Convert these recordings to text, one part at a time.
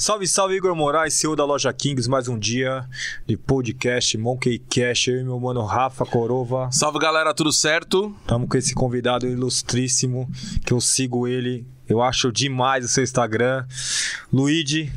Salve, salve, Igor Moraes, CEO da loja Kings, mais um dia de podcast Monkey Cash. Eu e meu mano Rafa Corova. Salve galera, tudo certo? Estamos com esse convidado ilustríssimo, que eu sigo ele, eu acho demais o seu Instagram. Luigi.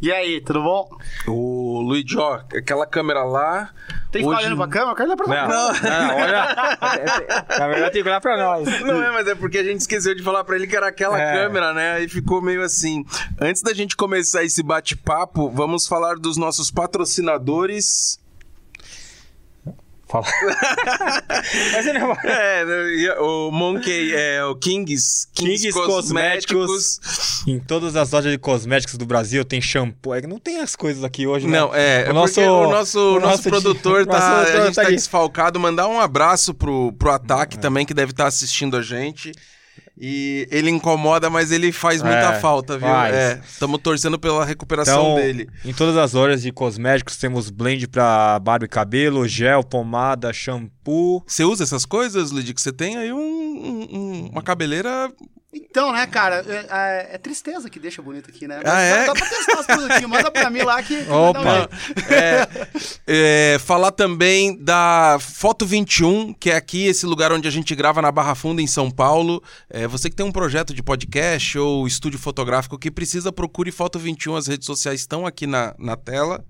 E aí, tudo bom? O Luigi, ó, aquela câmera lá. Tem que Hoje- ficar olhando pra câmera? Eu quero olhar pra Não, câmera. não, olha. Na verdade, tem que olhar pra nós. Não é, mas é porque a gente esqueceu de falar pra ele que era aquela É. câmera, né? Aí ficou meio assim. Antes da gente começar esse bate-papo, vamos falar dos nossos patrocinadores. Fala. Mas ele. É, né, o Monkey, é, o Kings, Kings Cosméticos. Em todas as lojas de cosméticos do Brasil tem shampoo. É que não tem as coisas aqui hoje, né? Não, é, é O nosso- o nosso, o nosso nosso produtor di- tá, nosso produtor a gente tá tá desfalcado. Mandar um abraço pro, pro Ataque também, que deve estar assistindo a gente. E ele incomoda, mas ele faz muita É, falta, viu? faz. É, estamos torcendo pela recuperação Então, dele. em todas as lojas de cosméticos temos blend pra barba e cabelo, gel, pomada, shampoo. Você usa essas coisas, Lid? Que você tem aí um- um- uma cabeleira. Então, né, cara, é, é- é tristeza que deixa bonito aqui, né? Mas Ah, é? Dá, dá pra testar as coisas aqui. Manda pra mim lá que. Opa. um. É, é, falar também da Foto 21, que é aqui esse lugar onde a gente grava na Barra Funda, em São Paulo. É, você que tem um projeto de podcast ou estúdio fotográfico que precisa, procure Foto 21. As redes sociais estão aqui na, na tela.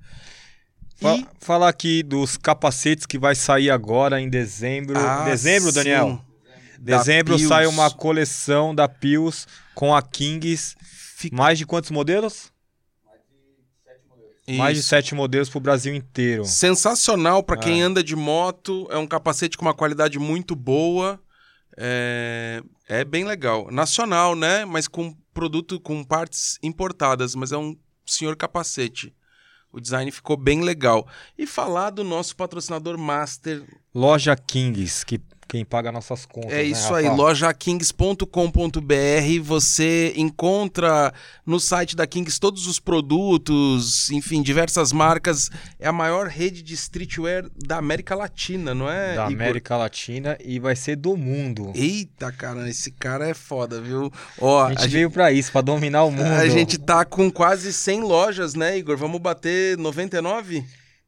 Fa E- Falar aqui dos capacetes que vai sair agora em dezembro. Ah, dezembro, Daniel? sim. Da Dezembro sai uma coleção da Pius com a Kings. Fica- Mais de quantos modelos? Mais de Isso. sete modelos pro Brasil inteiro. Sensacional para quem É. anda de moto. É um capacete com uma qualidade muito boa. É, é bem legal. Nacional, né? Mas com produto com partes importadas. Mas é um senhor capacete. O design ficou bem legal. E falar do nosso patrocinador master. Loja Kings, que quem paga nossas contas. É né, isso Rafa? aí, lojakings.com.br. Você encontra no site da Kings todos os produtos, enfim, diversas marcas. É a maior rede de streetwear da América Latina, não é? Da Igor? América Latina e vai ser do mundo. Eita, cara, esse cara é foda, viu? Ó, A gente veio pra isso, pra dominar o mundo. a gente tá com quase 100 lojas, né, Igor? Vamos bater 99?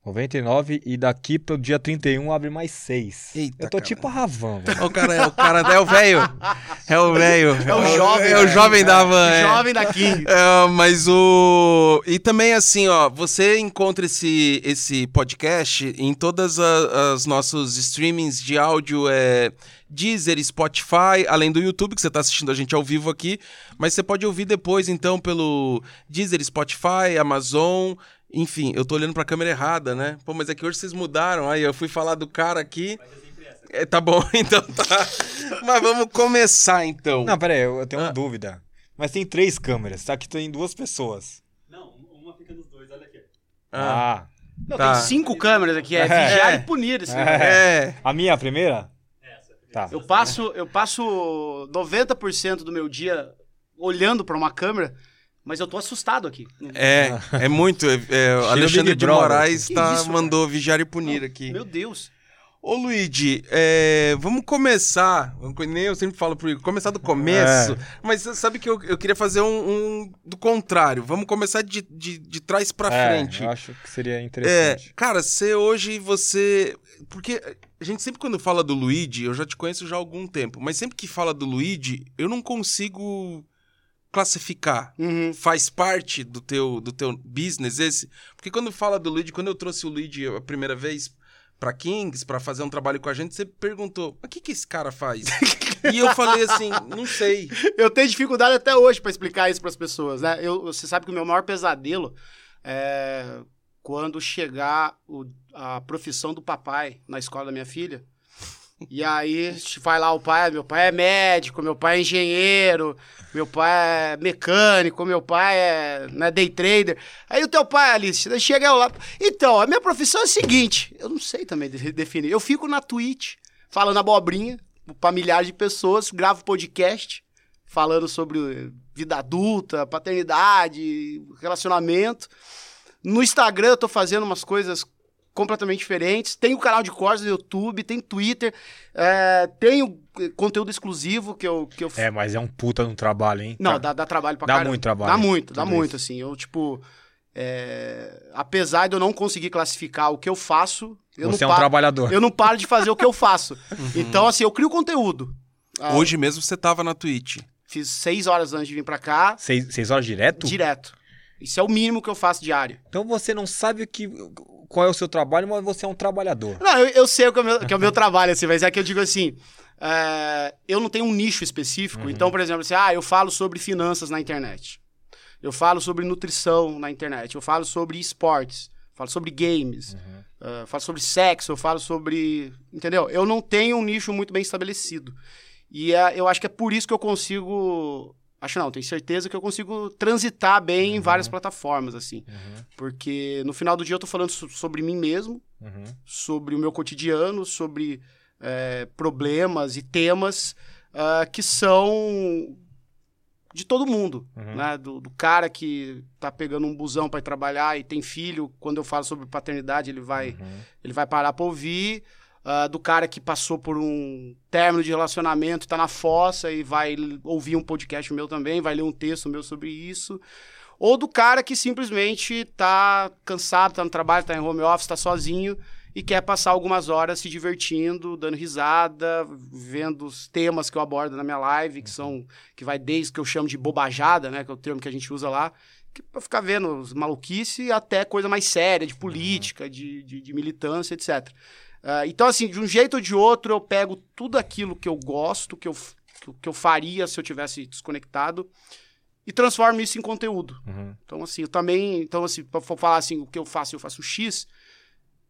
99 e daqui pro dia 31 abre mais 6. Eita, Eu tô cara. tipo a Ravan, velho. Ó, O cara é o cara, é o velho. É o velho. É o jovem. É o jovem da van. é. Jovem daqui. É, mas o. E também, assim, ó, você encontra esse, esse podcast em todas a- as nossos streamings de áudio, é. Deezer, Spotify, além do YouTube, que você está assistindo a gente ao vivo aqui, mas você pode ouvir depois, então, pelo Deezer, Spotify, Amazon, enfim, eu tô olhando pra câmera errada, né? Pô, mas é que hoje vocês mudaram, aí eu fui falar do cara aqui. É, tá bom, então tá. Mas vamos começar, então. Não, pera aí, eu tenho uma Ah. dúvida. Mas tem três câmeras, tá? Aqui tem duas pessoas. Não, uma fica nos dois, olha aqui. Ah, Ah. Não, Tá. tem cinco câmeras aqui. É, É. vigiar e punir esse negócio. é. A minha, a primeira? Essa. Tá. Eu passo, eu passo 90% do meu dia olhando pra uma câmera, mas eu tô assustado aqui. É, é muito. É, é, Alexandre de. Moraes tá, isso, cara? mandou vigiar e punir aqui. Meu Deus. Ô, Luigi, é, vamos começar. Nem eu sempre falo pro Igor, começar do começo. É. Mas sabe que eu, eu queria fazer um, um do contrário. Vamos começar de, de, de trás pra É, frente. Eu acho que seria É, interessante. cara, você hoje você. Porque a gente sempre quando fala do Luigi, eu já te conheço já há algum tempo, mas sempre que fala do Luigi, eu não consigo classificar. Uhum. Faz parte do teu, do teu business esse? Porque quando fala do Luigi, quando eu trouxe o Luigi a primeira vez pra Kings, pra fazer um trabalho com a gente, você perguntou, o que que esse cara faz? e eu falei assim, não sei. Eu tenho dificuldade até hoje pra explicar isso pras pessoas, né? Eu, você sabe que o meu maior pesadelo é quando chegar o- a profissão do papai na escola da minha filha. E aí vai lá o pai, meu pai é médico, meu pai é engenheiro, meu pai é mecânico, meu pai é né, day trader. Aí o teu pai, Alice, daí chega lá. Então, a minha profissão é a seguinte, eu não sei também de- definir. Eu fico na Twitch falando abobrinha pra milhares de pessoas, gravo podcast falando sobre vida adulta, paternidade, relacionamento. No Instagram eu tô fazendo umas coisas completamente diferentes. Tem o canal de cortes no YouTube, tem Twitter, é, tem o conteúdo exclusivo que eu, que eu É, mas é um puta no trabalho, hein? Não, dá, dá trabalho pra Dá caramba. muito trabalho, Dá muito, dá muito, isso. assim. Eu, tipo, é, apesar de eu não conseguir classificar o que eu faço, eu Você é não um paro, trabalhador. eu não paro de fazer o que eu faço. Então, assim, eu crio conteúdo. Ah, Hoje mesmo você tava na Twitch. Fiz seis horas antes de vir pra cá, Seis, seis horas direto? direto. Isso é o mínimo que eu faço diário. Então você não sabe o que, qual é o seu trabalho, mas você é um trabalhador. Não, eu, eu sei o que é o meu, que é o meu trabalho, assim, mas é que eu digo assim. é, eu não tenho um nicho específico. Uhum. Então, por exemplo, assim, ah, eu falo sobre finanças na internet. Eu falo sobre nutrição na internet. Eu falo sobre esportes. Falo sobre games. Uhum. eh, falo sobre sexo. Eu falo sobre. Entendeu? Eu não tenho um nicho muito bem estabelecido. E é- eu acho que é por isso que eu consigo. Acho não, tenho certeza que eu consigo transitar bem em várias plataformas, assim. Uhum, Porque no final do dia eu tô falando so- sobre mim mesmo uhum. sobre o meu cotidiano, sobre é, problemas e temas ah, que são de todo mundo, Uhum. né? Do, do cara que tá pegando um busão para ir trabalhar e tem filho, quando eu falo sobre paternidade, ele vai, Uhum. ele vai parar para ouvir. Ah, do cara que passou por um término de relacionamento, tá na fossa e vai ouvir um podcast meu também, vai ler um texto meu sobre isso. Ou do cara que simplesmente tá cansado, tá no trabalho, tá em home office, tá sozinho e quer passar algumas horas se divertindo, dando risada, vendo os temas que eu abordo na minha live, que são que vai desde que eu chamo de bobajada, né, que é o termo que a gente usa lá, que pra ficar vendo maluquice até coisa mais séria, de política, de, de, de militância, etc. Ah, então, assim, de um jeito ou de outro, eu pego tudo aquilo que eu gosto, que eu, que eu- que eu faria se eu tivesse desconectado, e transformo isso em conteúdo. Uhum. Então, assim, eu também. Então, assim, pra falar assim, o que eu faço, eu faço X,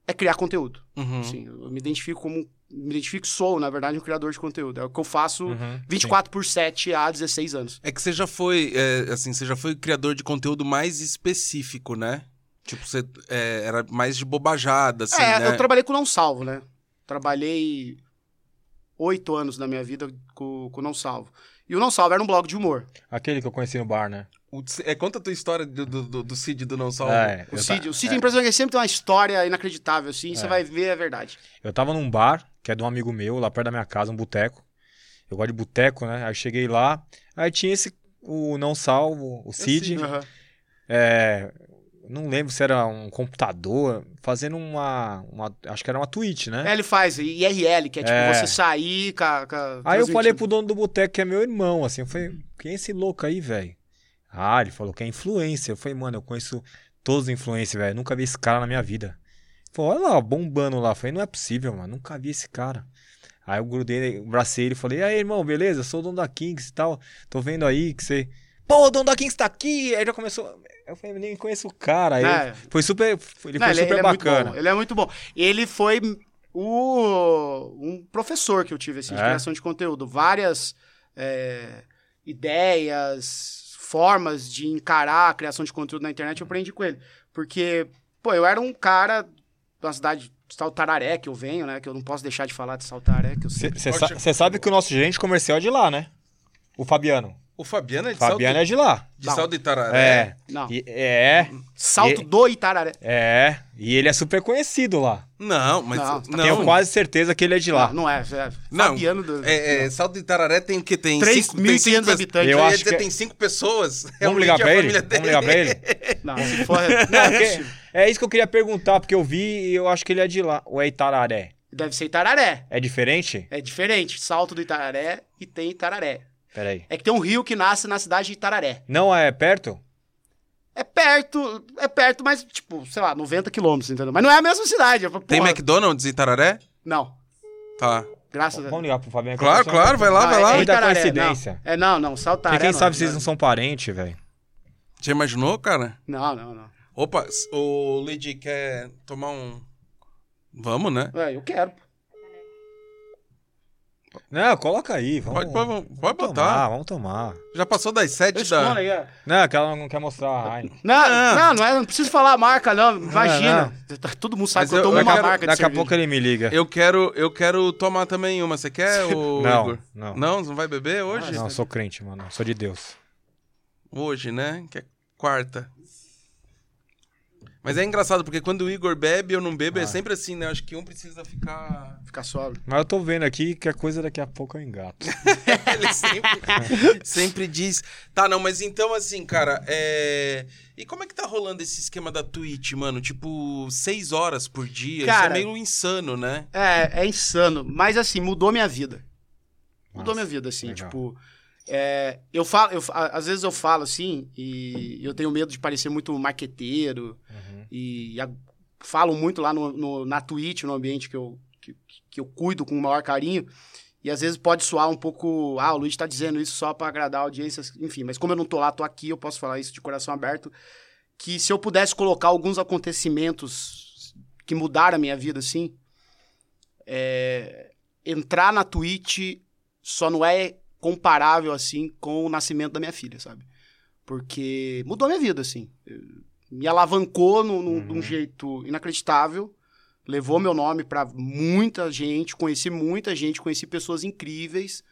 é criar conteúdo. Uhum. Assim, eu me identifico como. Me identifico, sou, na verdade, um criador de conteúdo. É o que eu faço Uhum. 24 por 7 há 16 anos. É que você já foi, é, assim, você já foi criador de conteúdo mais específico, né? Tipo, você é, era mais de bobajada, assim, é, né? eu trabalhei com Não Salvo, né? Trabalhei oito anos da minha vida com com Não Salvo. E o Não Salvo era um blog de humor. Aquele que eu conheci no bar, né? O- é, conta a tua história do, do, do- do Cid do Não Salvo. É, O Cid, ta- o Cid é impressionante, ele sempre tem uma história inacreditável, assim, você É. vai ver, é verdade. eu tava num bar, que é de um amigo meu, lá perto da minha casa, um boteco. Eu gosto de boteco, né? Aí cheguei lá, aí tinha esse, o não salvo, o Cid. Aham. É, não lembro se era um computador, fazendo uma, uma- Acho que era uma Twitch, né? É, ele faz IRL, que é tipo É. você sair com a, com a- Aí eu falei pro dono do boteco, que é meu irmão, assim, eu falei, quem é esse louco aí, velho? Ah, ele falou que é influencer. Eu falei, mano, eu conheço todos os influencers, velho. Nunca vi esse cara na minha vida. Falou, olha lá, bombando lá. Eu falei, não é possível, mano. Nunca vi esse cara. Aí eu grudei, abracei ele e falei, e aí, irmão, beleza? Eu sou o dono da Kings e tal. Tô vendo aí que você. Pô, o dono da Kings tá aqui! Aí já começou. Eu falei, nem conheço o cara. Aí É. foi super. Ele Não, foi ele, super ele é bacana. bom, ele é muito bom. Ele foi o, um professor que eu tive, assim, de É? criação de conteúdo. Várias é, ideias, formas de encarar a criação de conteúdo na internet, eu aprendi com ele. Porque, pô, eu era um cara da cidade de Saltararé, que eu venho, né? Que eu não posso deixar de falar de sempre... Você sabe que o nosso gerente comercial é de lá, né? O Fabiano. O Fabiano é de Fabiano Saldo, é de lá. de Não. Saldo Itararé. É. Não, E- é, Salto E- do Itararé. é. E ele é super conhecido lá. Não, mas... Não, Não, Tenho quase certeza que ele é de lá. Não, não é. é Não, Fabiano do... É, é, Saldo Itararé tem o quê? Tem 3.500 cinco- tem cinco pe- habitantes. Eu acho que é- tem cinco pessoas. Vamos ligar a pra ele? família Vamos dele. ligar pra ele? Não, se for... Não, é possível. é isso que eu queria perguntar, porque eu vi e eu acho que ele é de lá. Ou é Itararé? Deve ser Itararé. É diferente? É diferente. Salto do Itararé e tem Itararé. Peraí. É que tem um rio que nasce na cidade de Itararé. Não é perto? É perto, é perto, mas, tipo, sei lá, 90 quilômetros, entendeu? Mas não é a mesma cidade. Eu falo, Tem porra, McDonald's em Itararé? Não, Tá. graças a Vamos ligar pro Fabiano. Claro, claro, vai lá, Não, vai lá. É Muita Itararé, coincidência. Não. É, não, não, Saltaré. Porque quem não, sabe vocês não. não são parentes, velho. Já imaginou, cara? Não, não, não. Opa, o Lady quer tomar um... Vamos, né? É, eu quero. Não, coloca aí. Vamos, Pode, pode, pode vamos botar. tomar, vamos tomar. Já passou das sete da... aí, ó. Não, que ela não quer mostrar a Heineken. Não, Ah. não, não, é, não preciso falar a marca, não. Imagina. Tá- Todo mundo sabe Mas que eu eu- tomo eu uma quero- marca de Daqui a pouco ele me liga. Eu quero, eu quero tomar também uma. Você quer, Não, Igor? não. Não, você não vai beber hoje? Não, eu sou crente, mano. Sou de Deus. Hoje, né? Que é quarta. Mas é engraçado, porque quando o Igor bebe ou não bebe, é Ah. sempre assim, né? Acho que um precisa ficar. Ficar sóbrio. Mas eu tô vendo aqui que a coisa daqui a pouco eu engato. Ele sempre, sempre diz. Tá, não, mas então assim, cara, é. E como é que tá rolando esse esquema da Twitch, mano? Tipo, seis horas por dia? Cara- Isso é meio insano, né? É, é insano. Mas assim, mudou minha vida. Mudou Nossa, minha vida, assim, legal. tipo. É, eu falo, eu, às vezes eu falo assim, e eu tenho medo de parecer muito marqueteiro, Uhum. e a- falo muito lá no, no- na Twitch, no ambiente que eu, que, que eu cuido com o maior carinho, e às vezes pode soar um pouco, ah, o Luiz tá dizendo isso só pra agradar a audiência, enfim, mas como eu não tô lá, tô aqui, eu posso falar isso de coração aberto, que se eu pudesse colocar alguns acontecimentos que mudaram a minha vida, assim, é, entrar na Twitch só não é comparável, assim, com o nascimento da minha filha, sabe? Porque mudou a minha vida, assim. Me alavancou num, num- de um Uhum. jeito inacreditável. Levou meu nome pra muita gente. Conheci muita gente, conheci pessoas incríveis.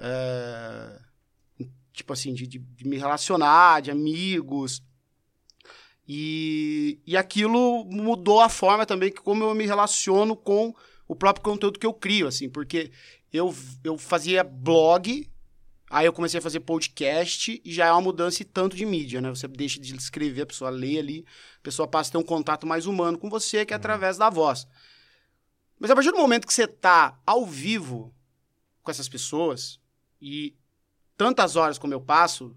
é, tipo assim, de, de- de me relacionar, de amigos. E, e aquilo mudou a forma também que como eu me relaciono com o próprio conteúdo que eu crio, assim, porque eu, eu fazia blog, aí eu comecei a fazer podcast e já é uma mudança e tanto de mídia, né? Você deixa de escrever, a pessoa lê ali, a pessoa passa a ter um contato mais humano com você, que é através da voz. Mas a partir do momento que você tá ao vivo com essas pessoas, e tantas horas como eu passo,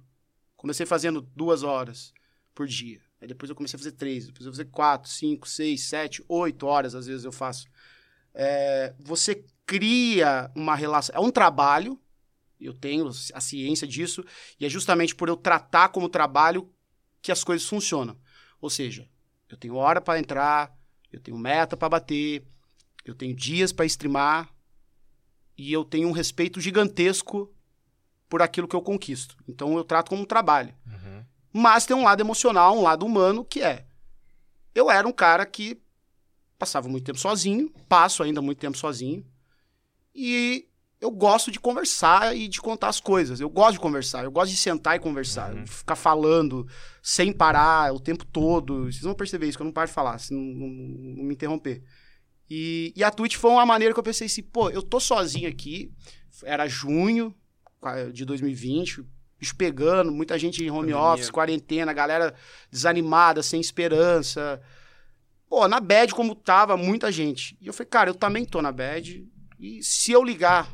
comecei fazendo duas horas por dia. Aí depois eu comecei a fazer três, depois eu fazer quatro, cinco, seis, sete, oito horas, às vezes eu faço. É, você cria uma relação. É um trabalho, eu tenho a ciência disso, e é justamente por eu tratar como trabalho que as coisas funcionam. Ou seja, eu tenho hora para entrar, eu tenho meta para bater, eu tenho dias para streamar, e eu tenho um respeito gigantesco por aquilo que eu conquisto. Então eu trato como um trabalho. Uhum. Mas tem um lado emocional, um lado humano, que é. Eu era um cara que passava muito tempo sozinho, passo ainda muito tempo sozinho, e eu gosto de conversar e de contar as coisas. Eu gosto de conversar, eu gosto de sentar e conversar, Uhum. ficar falando sem parar o tempo todo. Vocês vão perceber isso, que eu não paro de falar, se não, não- não me interromper. E, e a Twitch foi uma maneira que eu pensei assim, pô, eu tô sozinho aqui, era junho de 2020, bicho pegando, muita gente em home Pandemia. office, quarentena, galera desanimada, sem esperança. Pô, na bad como tava muita gente. E eu falei, cara, eu também tô na bad. E se eu ligar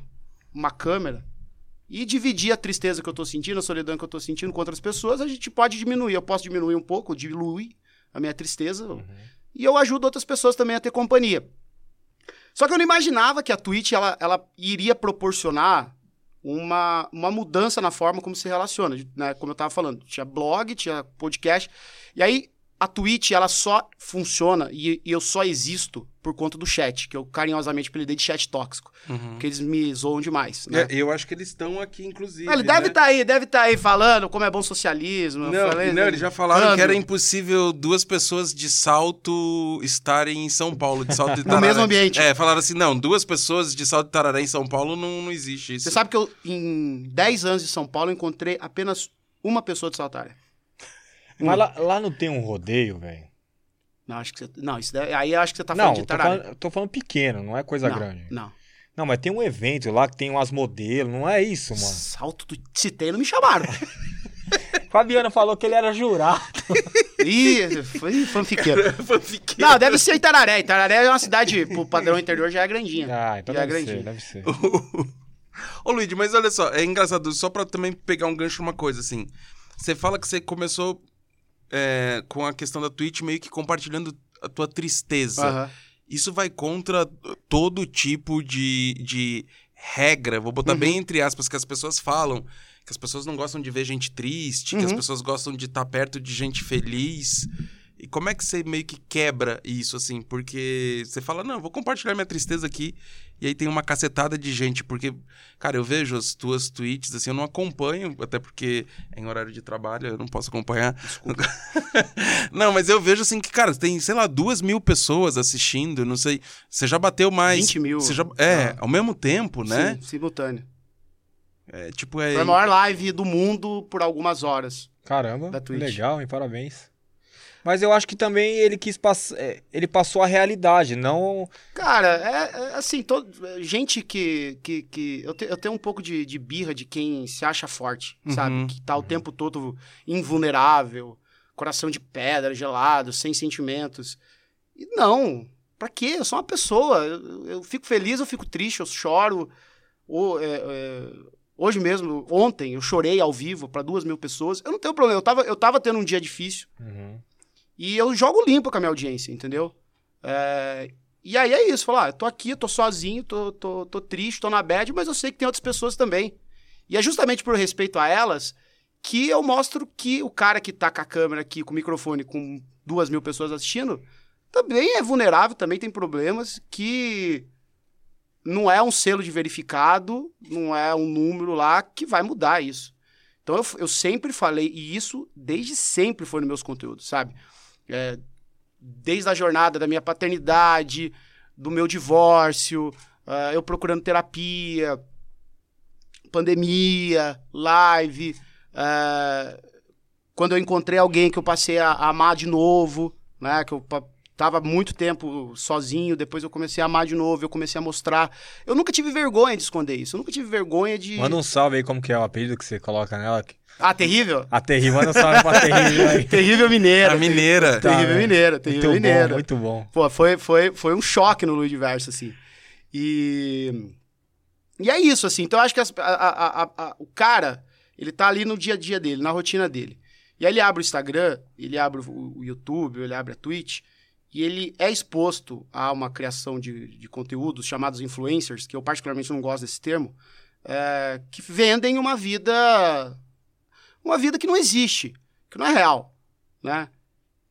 uma câmera e dividir a tristeza que eu tô sentindo, a solidão que eu tô sentindo com outras pessoas, a gente pode diminuir. Eu posso diminuir um pouco, diluir a minha tristeza. E eu ajudo outras pessoas também a ter companhia. Só que eu não imaginava que a Twitch ela, ela iria proporcionar uma, uma mudança na forma como se relaciona, né? Como eu tava falando, tinha blog, tinha podcast, e aí a Twitch ela só funciona e, e eu só existo por conta do chat, que eu carinhosamente apelidei de chat tóxico, Uhum. porque eles me zoam demais, né? É, eu acho que eles estão aqui, inclusive. Ele deve né? estar aí, deve estar aí falando como é bom socialismo. Não, falei, não, eles já falaram que era impossível duas pessoas de salto estarem em São Paulo, de salto de No Tararé. mesmo ambiente. É, falaram assim, não, duas pessoas de salto de Tararé em São Paulo não, não existe isso. Você sabe que eu, em 10 anos de São Paulo, eu encontrei apenas uma pessoa de Saltária. Mas lá, lá não tem um rodeio, velho. Não, acho que você. Não, isso daí, aí eu acho que você tá não, falando de tô Tararé. falando, tô falando pequeno, não é coisa não, grande. Não. Não, mas tem um evento lá que tem umas modelos, não é isso, mano. Salto do Citei não me chamaram. Fabiano falou que ele era jurado. Ih, foi fanfiqueiro. Fanfiqueiro. Não, deve ser Itararé. Itararé é uma cidade, pro padrão interior, já é grandinha. Ah, então Já é deve ser, deve ser. Ô, Luigi, mas olha só, é engraçado, só pra também pegar um gancho numa coisa, assim. Você fala que você começou é, com a questão da Twitch meio que compartilhando a tua tristeza. Aham. Isso vai contra todo tipo de, de regra, vou botar Uhum. bem entre aspas, que as pessoas falam. Que as pessoas não gostam de ver gente triste, que as Uhum. pessoas gostam de estar perto de gente feliz. E como é que você meio que quebra isso, assim? Porque você fala, não, vou compartilhar minha tristeza aqui. E aí tem uma cacetada de gente. Porque, cara, eu vejo as tuas tweets, assim, eu não acompanho, até porque é em horário de trabalho, eu não posso acompanhar. não, mas eu vejo, assim, que, cara, tem, sei lá, duas mil pessoas assistindo, não sei. Você já bateu mais. 20 mil. Você já, é, Ah. ao mesmo tempo, né? Sim, simultâneo. É, tipo, é. Foi a maior live do mundo por algumas horas. Caramba, legal, hein? Parabéns. Mas eu acho que também ele quis passar. Ele passou a realidade, não. Cara, é, é assim, todo, gente que. que, que eu, te- eu tenho um pouco de, de birra de quem se acha forte, Uhum. sabe? Que tá o tempo todo invulnerável, coração de pedra, gelado, sem sentimentos. E não, pra quê? Eu sou uma pessoa. Eu, eu fico feliz, eu fico triste, eu choro. Ou, é, é, hoje mesmo, ontem, eu chorei ao vivo pra duas mil pessoas. Eu não tenho problema, eu tava, eu tava tendo um dia difícil. E eu jogo limpo com a minha audiência, entendeu? É, e aí é isso, falar, ah, tô aqui, tô sozinho, tô, tô, tô triste, tô na bad, mas eu sei que tem outras pessoas também. E é justamente por respeito a elas que eu mostro que o cara que tá com a câmera aqui, com o microfone, com duas mil pessoas assistindo, também é vulnerável, também tem problemas, que não é um selo de verificado, não é um número lá que vai mudar isso. Então eu, eu sempre falei, e isso desde sempre foi nos meus conteúdos, sabe? É, desde a jornada da minha paternidade, do meu divórcio, ah, eu procurando terapia, pandemia, live, ah, quando eu encontrei alguém que eu passei a, a amar de novo, né, que eu tava muito tempo sozinho, depois eu comecei a amar de novo, eu comecei a mostrar. Eu nunca tive vergonha de esconder isso, eu nunca tive vergonha de... Manda um salve aí, como que é o apelido que você coloca nela. Ah, terrível? A terrível, manda um salve pra terrível aí. terrível mineira. A mineira. Tá, terrível né? mineira, terrível Muito mineira. bom, muito bom. Pô, foi, foi, foi um choque no Luiz assim. E. E é isso, assim. Então eu acho que as- a- a- a- a- o cara, ele tá ali no dia a dia dele, na rotina dele. E aí ele abre o Instagram, ele abre o, o YouTube, ele abre a Twitch, e ele é exposto a uma criação de, de conteúdos chamados influencers, que eu particularmente não gosto desse termo, é, que vendem uma vida. Uma vida que não existe, que não é real, né?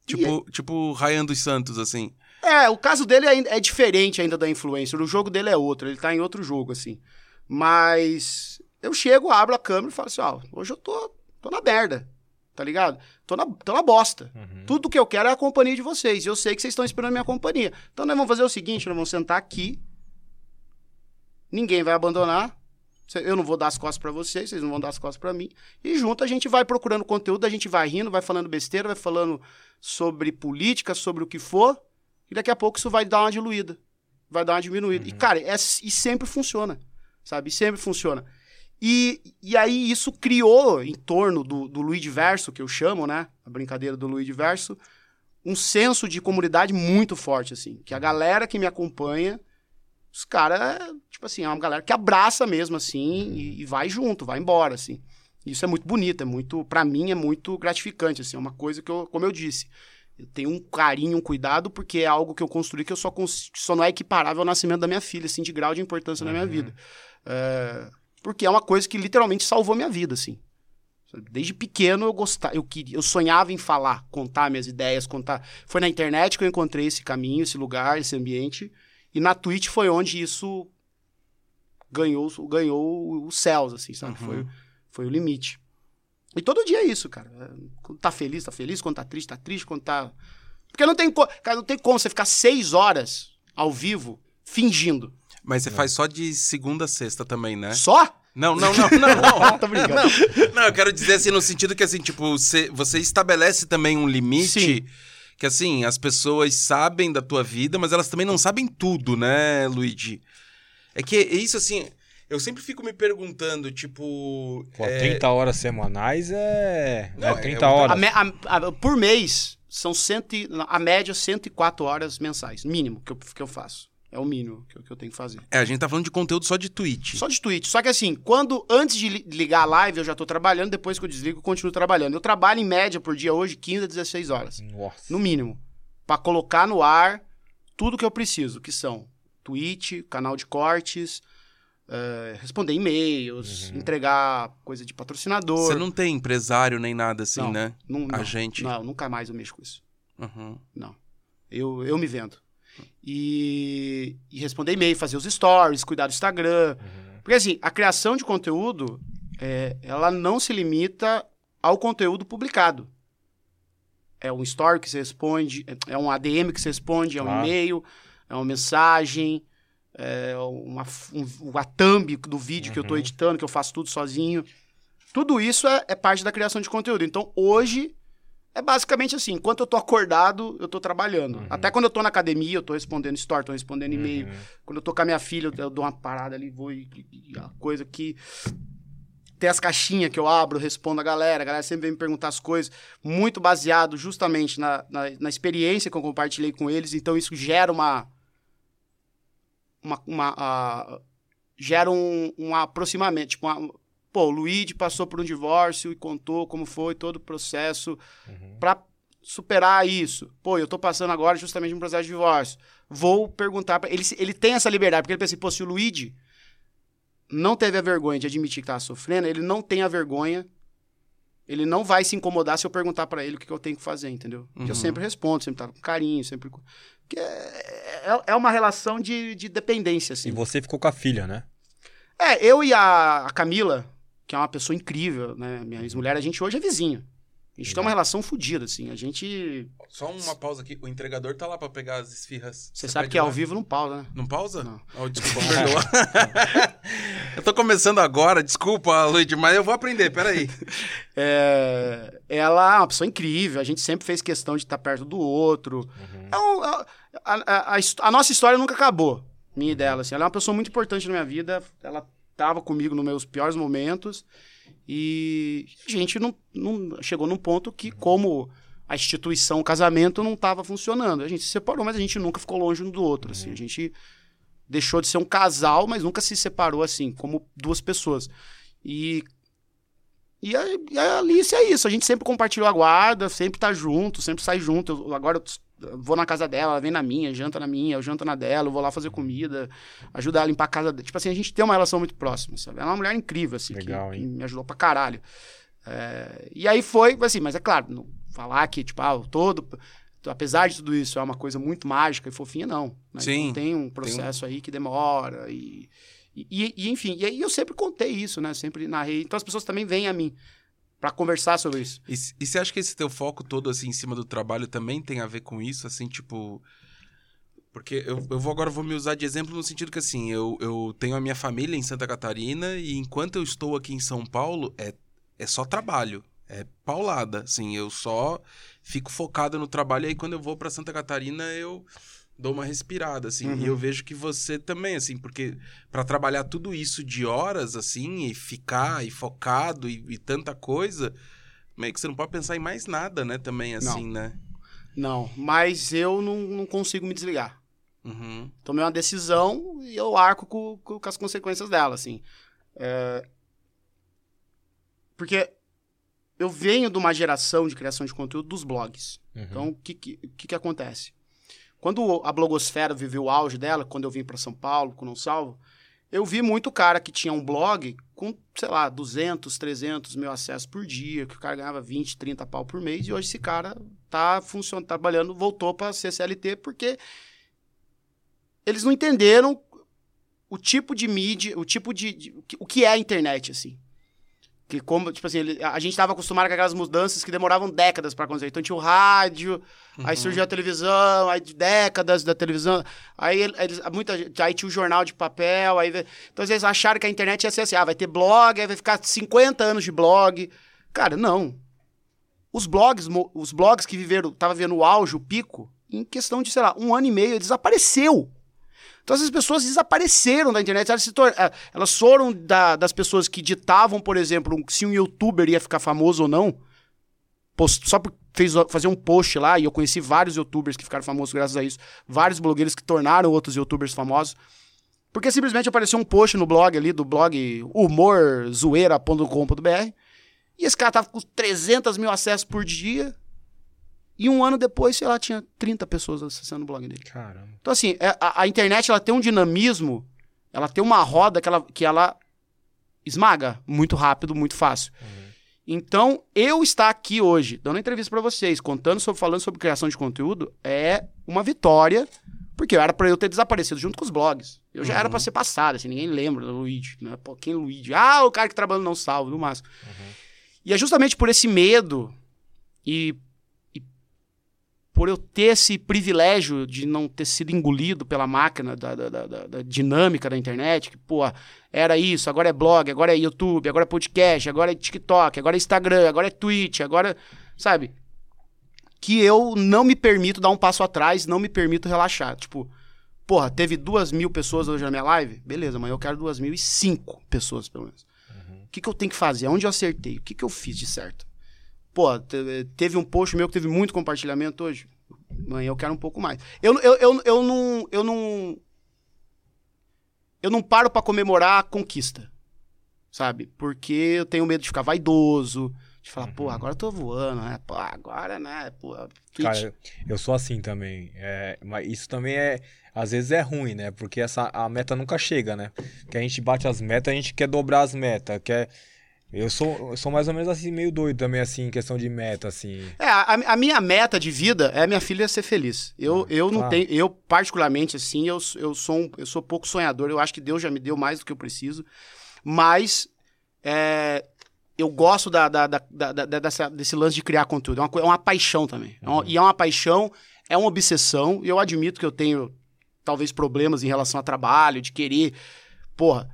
Tipo, tipo Ryan dos Santos, assim. É, o caso dele é, é diferente ainda da influencer. O jogo dele é outro, ele tá em outro jogo, assim. Mas eu chego, abro a câmera e falo assim: ó, hoje eu tô, tô na merda, tá ligado? Tô na, tô na bosta. Uhum. Tudo que eu quero é a companhia de vocês. E eu sei que vocês estão esperando a minha companhia. Então nós vamos fazer o seguinte: nós vamos sentar aqui. Ninguém vai abandonar. Eu não vou dar as costas pra vocês, vocês não vão dar as costas pra mim. E junto a gente vai procurando conteúdo, a gente vai rindo, vai falando besteira, vai falando sobre política, sobre o que for. E daqui a pouco isso vai dar uma diluída. Vai dar uma diminuída. E, cara, é, e sempre funciona. Sabe? E sempre funciona. E, e aí isso criou, em torno do, do Luiz Verso, que eu chamo, né? A brincadeira do Luiz Verso, um senso de comunidade muito forte, assim. Que a galera que me acompanha, os caras, tipo assim, é uma galera que abraça mesmo, assim, e, e vai junto, vai embora, assim. Isso é muito bonito, é muito, para mim, é muito gratificante, assim, é uma coisa que eu, como eu disse, eu tenho um carinho, um cuidado, porque é algo que eu construí que eu só, cons- só não é equiparável ao nascimento da minha filha, assim, de grau de importância na minha vida. É, porque é uma coisa que literalmente salvou minha vida, assim. Desde pequeno eu gostava, eu queria, eu sonhava em falar, contar minhas ideias, contar. Foi na internet que eu encontrei esse caminho, esse lugar, esse ambiente, e na Twitch foi onde isso ganhou, ganhou os céus, assim, sabe? Uhum. Foi, foi o limite. E todo dia é isso, cara. É, Quando tá feliz, tá feliz. Quando tá triste, tá triste. Quando tá. Porque não tem, co- cara, não tem como você ficar seis horas ao vivo fingindo. Mas você faz só de segunda a sexta também, né? Só? Não, não, não, não, não. Tô brincando. Não, não, eu quero dizer assim, no sentido que, assim, tipo, você, você estabelece também um limite Sim. Que, assim, as pessoas sabem da tua vida, mas elas também não sabem tudo, né, Luigi? É que é isso, assim, eu sempre fico me perguntando, tipo... Pô, é, 30 horas semanais é. Não, é é 30 um- A horas. me- a- a- por mês, são cento, e- a média 104 horas mensais. Mínimo que eu, que eu faço. É o mínimo que eu, que eu tenho que fazer. É, a gente tá falando de conteúdo só de Twitch. Só de Twitch. Só que assim, quando antes de li- ligar a live, eu já tô trabalhando, depois que eu desligo, eu continuo trabalhando. Eu trabalho em média por dia hoje 15 a 16 horas. Nossa. no mínimo, Pra colocar no ar tudo que eu preciso, que são Twitch, canal de cortes, eh, responder e-mails, entregar coisa de patrocinador. Você não tem empresário nem nada assim, Não, né? Não, não, Agente. Não, nunca mais eu mexo com isso. Uhum. Não. Eu, eu me vendo. E, e responder e-mail, fazer os stories, cuidar do Instagram. Porque assim, a criação de conteúdo, é, ela não se limita ao conteúdo publicado. É um story que você responde, é um ADM que você responde, é um e-mail, é uma mensagem, é uma, um, a thumb do vídeo que eu estou editando, que eu faço tudo sozinho. Tudo isso é, é parte da criação de conteúdo. Então, hoje, É basicamente assim, enquanto eu tô acordado, eu tô trabalhando. Uhum. Até quando eu tô na academia, eu tô respondendo story, tô respondendo e-mail. Uhum. Quando eu tô com a minha filha, eu- dou uma parada ali, vou e, e a coisa que tem as caixinhas que eu abro, respondo a galera, a galera sempre vem me perguntar as coisas, muito baseado justamente na, na, na experiência que eu compartilhei com eles, então isso gera uma uma, uma ah, gera um, um aproximamento, tipo, uma, pô, o Luigi passou por um divórcio e contou como foi todo o processo Uhum. pra superar isso. Pô, eu tô passando agora justamente um processo de divórcio. Vou perguntar pra ele. Ele tem essa liberdade, porque ele pensa assim, pô, se o Luigi não teve a vergonha de admitir que tava sofrendo, ele não tem a vergonha. Ele não vai se incomodar se eu perguntar pra ele o que, que eu tenho que fazer, entendeu? Uhum. Eu sempre respondo, sempre tá com carinho, sempre. Porque é, é- é uma relação de, de dependência, assim. E você ficou com a filha, né? É, eu e a, a Camila, que é uma pessoa incrível, né? Minha ex-mulher, a gente hoje é vizinho. A gente tem uma relação fodida, assim. A gente. Só uma pausa aqui. O entregador tá lá pra pegar as esfirras. Você sabe que ao lá? vivo não pausa, né? Não pausa? Não. Oh, desculpa, perdoa. eu tô começando agora, desculpa, Luigi, mas eu vou aprender, peraí. É, ela é uma pessoa incrível, a gente sempre fez questão de estar perto do outro. Uhum. É um- a, a- a his- a nossa história nunca acabou, minha e dela. Assim. Ela é uma pessoa muito importante na minha vida, ela estava comigo nos meus piores momentos. E a gente não, não chegou num ponto que, como a instituição, o casamento não estava funcionando. A gente se separou, mas a gente nunca ficou longe um do outro. Assim. A gente deixou de ser um casal, mas nunca se separou assim, como duas pessoas. E e a, e a Alice é isso, a gente sempre compartilhou a guarda, sempre tá junto, sempre sai junto. Eu- agora eu vou na casa dela, ela vem na minha, janta na minha, eu janto na dela, eu vou lá fazer comida, ajudar ela a limpar a casa dela. Tipo assim, a gente tem uma relação muito próxima, sabe? Ela é uma mulher incrível, assim, que- Legal, que, hein? me ajudou pra caralho. É, e aí foi, assim, mas é claro, não falar que, tipo, ah, o todo. Apesar de tudo isso, é uma coisa muito mágica e fofinha, não. né? Sim, Então, tem um processo aí que demora e, e, e, enfim, e aí eu sempre contei isso, né? Sempre narrei. Então as pessoas também vêm a mim pra conversar sobre isso. E, e você acha que esse teu foco todo, assim, em cima do trabalho também tem a ver com isso, assim, tipo... Porque eu, eu vou agora vou me usar de exemplo no sentido que, assim, eu, eu tenho a minha família em Santa Catarina e enquanto eu estou aqui em São Paulo, é, é só trabalho. É paulada, assim, eu só fico focado no trabalho e aí quando eu vou pra Santa Catarina eu dou uma respirada, assim. Uhum. E eu vejo que você também, assim, porque pra trabalhar tudo isso de horas, assim, e ficar e focado e, e tanta coisa, meio que você não pode pensar em mais nada, né? Também, assim, né? Não, mas eu não, não consigo me desligar. Uhum. Tomei uma decisão e eu arco com, com- com as consequências dela, assim. É, Porque eu venho de uma geração de criação de conteúdo dos blogs. Uhum. Então, o que, que, o que, que acontece? Quando a blogosfera viveu o auge dela, quando eu vim para São Paulo com o Não Salvo, eu vi muito cara que tinha um blog com, sei lá, 200, 300 mil acessos por dia, que o cara ganhava 20, 30 pau por mês, e hoje esse cara tá funcionando, trabalhando, voltou para CCLT porque eles não entenderam o tipo de mídia, o tipo de, de- o que- o que é a internet, assim. Que como, tipo assim, ele- a gente estava acostumado com aquelas mudanças que demoravam décadas para acontecer. Então tinha o rádio, aí surgiu a televisão, aí décadas da televisão, aí ele- eles, muita aí tinha o jornal de papel, aí então eles acharam que a internet ia ser assim, ah, vai ter blog, aí vai ficar 50 anos de blog. Cara, não. Os blogs, os blogs que viveram, tava vendo o auge, o pico, em questão de, sei lá, um ano e meio, desapareceu. Então essas pessoas desapareceram da internet. Elas, eh, elas foram da- das pessoas que ditavam, por exemplo, se um youtuber ia ficar famoso ou não. Post- só por fez, fazer um post lá, e eu conheci vários youtubers que ficaram famosos graças a isso. Vários blogueiros que tornaram outros youtubers famosos. Porque simplesmente apareceu um post no blog ali, do blog humorzoeira.com.br. E esse cara tava com 300 mil acessos por dia. E um ano depois, sei lá, tinha 30 pessoas acessando o blog dele. Caramba. Então, assim, é- a, a internet ela tem um dinamismo, ela tem uma roda que ela, que ela esmaga muito rápido, muito fácil. Então, eu estar aqui hoje, dando entrevista pra vocês, contando sobre, falando sobre criação de conteúdo, é uma vitória, porque era pra eu ter desaparecido junto com os blogs. Eu já era pra ser passado, assim, ninguém lembra do Luigi, né? Pô, quem é Luigi? Ah, o cara que trabalha não salvo, no máximo. E é justamente por esse medo e por eu ter esse privilégio de não ter sido engolido pela máquina da, da- da- da- dinâmica da internet, que, pô, era isso, agora é blog, agora é YouTube, agora é podcast, agora é TikTok, agora é Instagram, agora é Twitch, agora, sabe? que eu não me permito dar um passo atrás, não me permito relaxar. Tipo, porra, teve duas mil pessoas hoje na minha live? Beleza, amanhã eu quero duas mil e cinco pessoas, pelo menos. O que, que eu tenho que fazer? Onde eu acertei? O que, que eu fiz de certo? Pô, te- teve um post meu que teve muito compartilhamento hoje. Amanhã eu quero um pouco mais. Eu, eu, eu, eu não. Eu não. Eu não paro pra comemorar a conquista. Sabe? Porque eu tenho medo de ficar vaidoso. De falar, pô, agora eu tô voando, né? Pô, agora, né? Pô, Twitch. Cara, eu sou assim também. É, mas isso também é. Às vezes é ruim, né? Porque essa, a meta nunca chega, né? Que a gente bate as metas, a gente quer dobrar as metas. Quer... Eu sou, eu sou mais ou menos assim, meio doido também, assim, em questão de meta, assim. É, a, a minha meta de vida é minha filha ser feliz. Eu, eu não claro. tenho, eu particularmente assim, eu, eu sou um, eu sou pouco sonhador. Eu acho que Deus já me deu mais do que eu preciso, mas é, eu gosto da, da, da, da- dessa- desse lance de criar conteúdo. É uma, é uma paixão também. É uma- e é uma paixão, é uma obsessão. E eu admito que eu tenho talvez problemas em relação a trabalho, de querer, porra,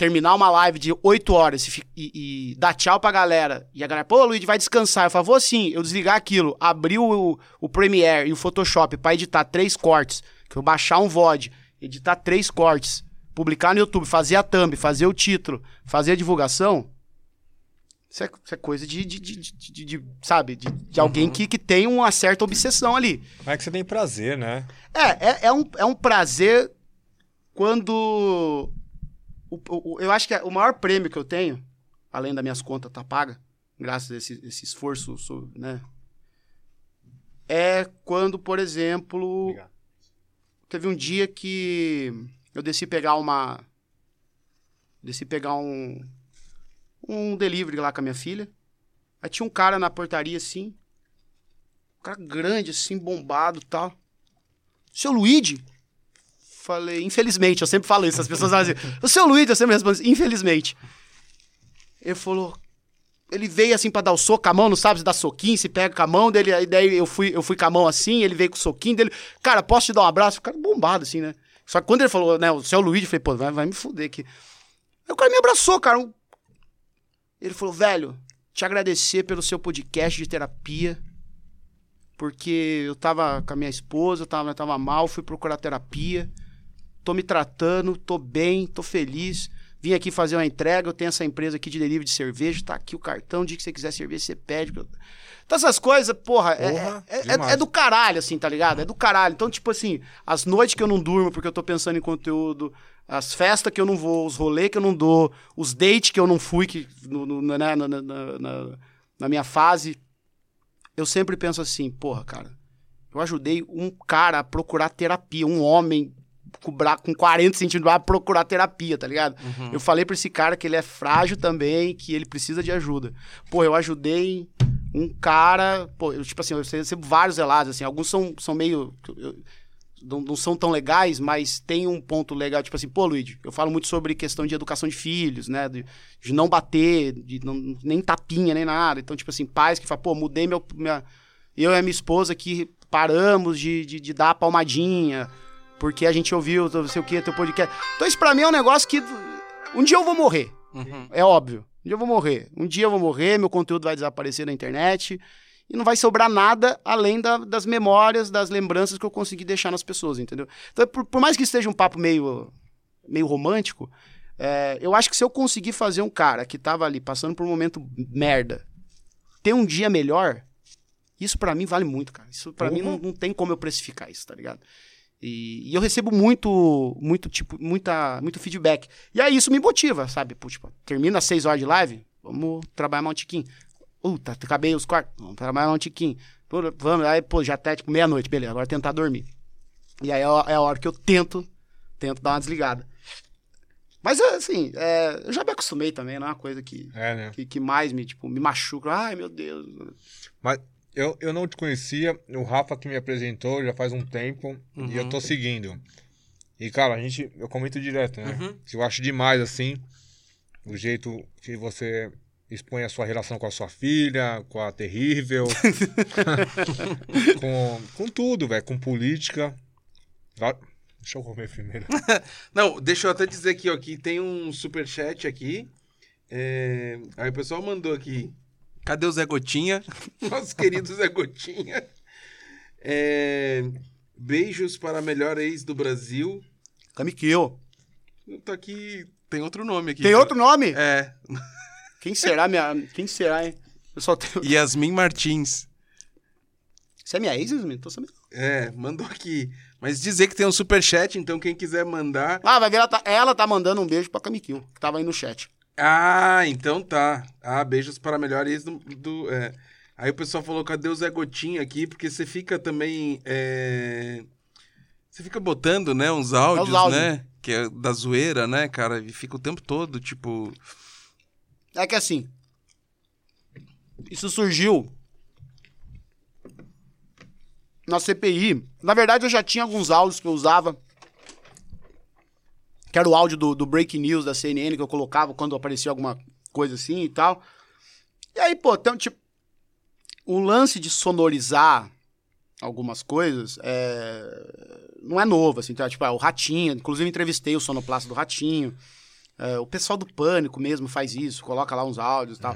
terminar uma live de 8 horas e, e- e dar tchau pra galera. E a galera, pô, Luiz, vai descansar. Eu falo, vou sim. Eu desligar aquilo, abrir o, o Premiere e o Photoshop pra editar três cortes, que eu baixar um VOD, editar três cortes, publicar no YouTube, fazer a thumb, fazer o título, fazer a divulgação. Isso é, isso é coisa de, de, de- de- sabe, de, de alguém que, que tem uma certa obsessão ali. Mas é que você tem prazer, né? É, é, é um, é um prazer quando. O- o- eu acho que é o maior prêmio que eu tenho, além das minhas contas tá paga, graças a esse, esse esforço, né? É quando, por exemplo, Obrigado. teve um dia que eu desci pegar uma. Desci pegar um. Um delivery lá com a minha filha. Aí tinha um cara na portaria assim. Um cara grande, assim, bombado e tal. Seu Luigi? Falei, infelizmente, eu sempre falo isso, as pessoas falam assim, o seu Luigi, eu sempre respondo assim, infelizmente. Ele falou, ele veio assim pra dar o soco a mão, não sabe se dá soquinho, se pega com a mão dele, aí daí eu fui, eu fui com a mão assim, ele veio com o soquinho dele, cara, posso te dar um abraço? O cara bombado assim, né? Só que quando ele falou, né, o seu Luigi, eu falei, pô, vai, vai me fuder aqui. Aí o cara me abraçou, cara. Ele falou, velho, te agradecer pelo seu podcast de terapia, porque eu tava com a minha esposa, eu tava, eu tava mal, fui procurar terapia, tô me tratando, tô bem, tô feliz. Vim aqui fazer uma entrega, eu tenho essa empresa aqui de delivery de cerveja, tá aqui o cartão, o dia que você quiser cerveja, você pede. Então essas coisas, porra, é- Porra, é, é- é do caralho, assim, tá ligado? É do caralho. Então, tipo assim, as noites que eu não durmo porque eu tô pensando em conteúdo, as festas que eu não vou, os rolês que eu não dou, os dates que eu não fui, que, no, no- né, na- na- na- na minha fase, eu sempre penso assim, porra, cara, eu ajudei um cara a procurar terapia, um homem com, bra... com 40 centímetros a procurar terapia, tá ligado? Eu falei pra esse cara que ele é frágil também, que ele precisa de ajuda. Pô, eu ajudei um cara, pô, eu, tipo assim, eu recebo vários relatos, assim, alguns são, são meio... eu- não, não são tão legais, mas tem um ponto legal, tipo assim, pô, Luigi, eu falo muito sobre questão de educação de filhos, né, de, de não bater, de não, nem tapinha, nem nada. Então, tipo assim, pais que falam, pô, mudei meu, minha... Eu e a minha esposa que paramos de, de, de dar a palmadinha, porque a gente ouviu, não sei o que, teu podcast. Então, isso pra mim é um negócio que um dia eu vou morrer. Uhum. É óbvio. Um dia eu vou morrer. Um dia eu vou morrer, meu conteúdo vai desaparecer na internet e não vai sobrar nada além da- das memórias, das lembranças que eu consegui deixar nas pessoas, entendeu? Então, por, por mais que esteja um papo meio, meio romântico, é, eu acho que se eu conseguir fazer um cara que tava ali passando por um momento merda ter um dia melhor, isso pra mim vale muito, cara. Isso pra mim Porra. não, não tem como eu precificar isso, tá ligado? E, e eu recebo muito, muito, tipo, muita, muito feedback. E aí isso me motiva, sabe? Pô, tipo, termina às 6 horas de live, vamos trabalhar mais um tiquinho. Puta, acabei os quartos, vamos trabalhar mais um tiquinho. Pô, Vamos, aí, pô, já até tipo meia-noite, beleza, agora tentar dormir. E aí é a é a hora que eu tento, tento dar uma desligada. Mas assim, é, eu já me acostumei também, não é uma coisa que, É, né? que, que mais me, tipo, me machuca. Ai, meu Deus. Mas eu, eu não te conhecia, o Rafa que me apresentou já faz um tempo e eu tô seguindo. E, cara, a gente, eu comento direto, né? Uhum. Eu acho demais, assim, o jeito que você expõe a sua relação com a sua filha, com a terrível, com, com tudo, velho, com política. Deixa eu comer primeiro. Não, deixa eu até dizer aqui, ó, que tem um superchat aqui. É, Aí o pessoal mandou aqui. Cadê o Zé Gotinha? Nosso querido Zé Gotinha. É, Beijos para a melhor ex do Brasil. Kamikyo. Tá aqui. Tem outro nome aqui. Tem outro nome? É. Quem será, minha. Quem será, hein? Eu só tenho. Yasmin Martins. Você é minha ex, Yasmin? Tô sabendo. É, mandou aqui. Mas dizer que tem um superchat, então quem quiser mandar. Ah, vai ver, ela tá, ela tá mandando um beijo pra Kamikyo, que tava aí no chat. Ah, então tá. Ah, beijos para a melhor ex do. do- é. Aí o pessoal falou: cadê o Zé Gotinha aqui? Porque você fica também. é, Você fica botando, né, uns áudios, áudios. né? Que é da zoeira, né, cara? E fica o tempo todo, tipo. É que assim. Isso surgiu. Na CPI. Na verdade, eu já tinha alguns áudios que eu usava. Que era o áudio do, do Break News da CNN que eu colocava quando aparecia alguma coisa assim e tal. E aí, pô, então, tipo. O lance de sonorizar algumas coisas é, não é novo, assim. Tá? Tipo, é, o Ratinho. Inclusive, entrevistei o sonoplasta do Ratinho. É, o pessoal do Pânico mesmo faz isso, coloca lá uns áudios e tal.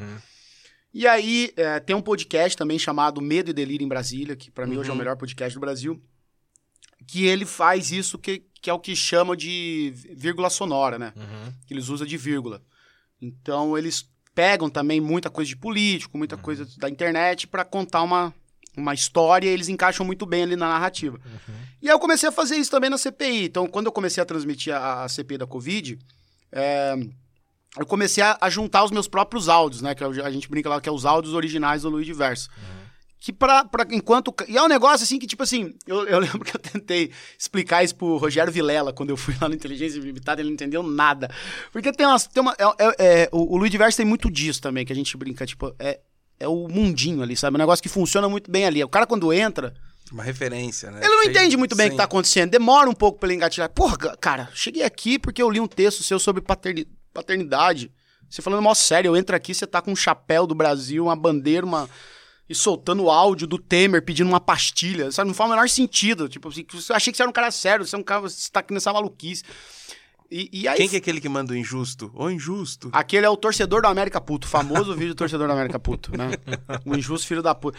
E aí, é, tem um podcast também chamado Medo e Delírio em Brasília, que pra mim hoje é o Uhum. melhor podcast do Brasil, que ele faz isso que, que é o que chama de vírgula sonora, né? Que eles usam de vírgula. Então, eles pegam também muita coisa de político, muita coisa da internet pra contar uma, uma história e eles encaixam muito bem ali na narrativa. E aí eu comecei a fazer isso também na CPI. Então, quando eu comecei a transmitir a, a CPI da Covid, é, eu comecei a, a juntar os meus próprios áudios, né? Que a gente brinca lá que é os áudios originais do Luiz Diverso. Que pra, pra enquanto. E é um negócio assim que, tipo assim, eu, eu lembro que eu tentei explicar isso pro Rogério Vilela quando eu fui lá no Inteligência Limitada, ele não entendeu nada. Porque tem umas. Tem uma, é, é- é- o, o Luiz Diverso tem muito disso também, que a gente brinca, tipo, é, é o mundinho ali, sabe? Um negócio que funciona muito bem ali. O cara, quando entra, Uma referência, né? ele não Cheio- entende muito bem o que tá acontecendo. Demora um pouco pra ele engatilhar. Porra, ca- cara, cheguei aqui porque eu li um texto seu sobre paterni- paternidade. Você falando mó sério, eu entro aqui, você tá com um chapéu do Brasil, uma bandeira, uma. E soltando o áudio do Temer pedindo uma pastilha. Sabe? Não faz o menor sentido. Tipo assim, eu achei que você era um cara sério, você é um cara, você tá aqui nessa maluquice. E, e aí. Quem que é aquele que manda o injusto? O injusto. Aquele é o torcedor do América Puto, o famoso vídeo do torcedor do América Puto, né? O injusto filho da puta.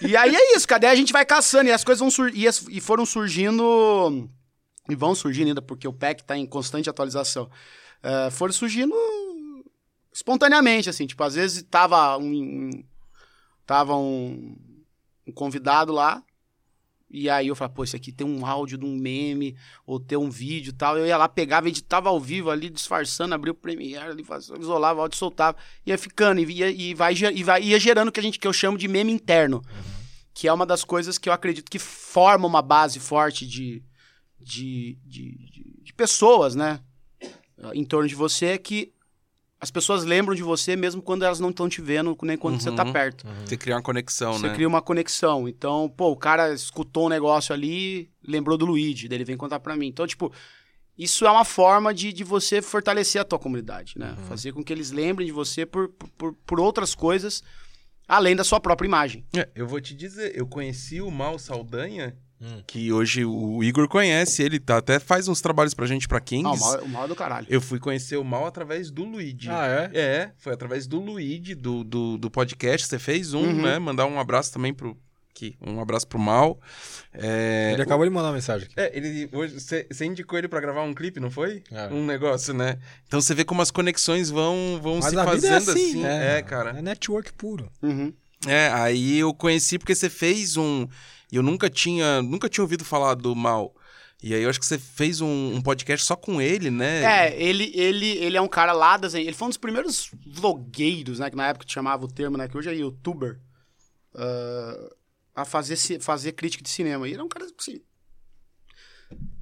E aí é isso, cadê? A gente vai caçando e as coisas vão surgir. E foram surgindo. E vão surgindo ainda, porque o PEC tá em constante atualização. É, foram surgindo espontaneamente, assim. Tipo, às vezes tava um. Tava um, um convidado lá. E aí eu falava, pô, isso aqui tem um áudio de um meme, ou tem um vídeo tal. Eu ia lá, pegava, editava ao vivo ali, disfarçando, abria o Premiere ali, isolava o áudio, soltava, ia ficando, e, ia, e, vai, e vai, ia gerando o que, a gente, que eu chamo de meme interno. Que é uma das coisas que eu acredito que forma uma base forte de, de, de, de- de pessoas, né? Em torno de você, que as pessoas lembram de você mesmo quando elas não estão te vendo, nem quando você tá Uhum. perto. Você criar uma conexão, Você né? cria uma conexão. Então, pô, o cara escutou um negócio ali, lembrou do Luigi, daí ele vem contar pra mim. Então, tipo, isso é uma forma de, de você fortalecer a tua comunidade, né? Fazer com que eles lembrem de você por, por, por outras coisas, além da sua própria imagem. É, eu vou te dizer, eu conheci o Mal Saldanha, Hum. que hoje o Igor conhece, ele tá, até faz uns trabalhos pra gente pra Kings. Ah, o mal, o mal é do caralho. Eu fui conhecer o Mal através do Luigi. Ah, é? É, foi através do Luigi, do, do, do podcast. Você fez um, Uhum. né? Mandar um abraço também pro. Aqui, um abraço pro Mal. É, Ele acabou de mandar uma mensagem aqui. É, ele hoje você indicou ele pra gravar um clipe, não foi? É. Um negócio, né? Então você vê como as conexões vão vão Mas se a vida é fazendo assim, assim. né? É, cara. É network puro. Uhum. É, aí eu conheci porque você fez um. E eu nunca tinha, nunca tinha ouvido falar do Mal. E aí eu acho que você fez um, um podcast só com ele, né? É, ele, ele, ele é um cara lá das. Ele foi um dos primeiros vlogueiros, né? Que na época chamava o termo, né? Que hoje é youtuber. ah, a fazer, fazer crítica de cinema. E ele é um cara assim.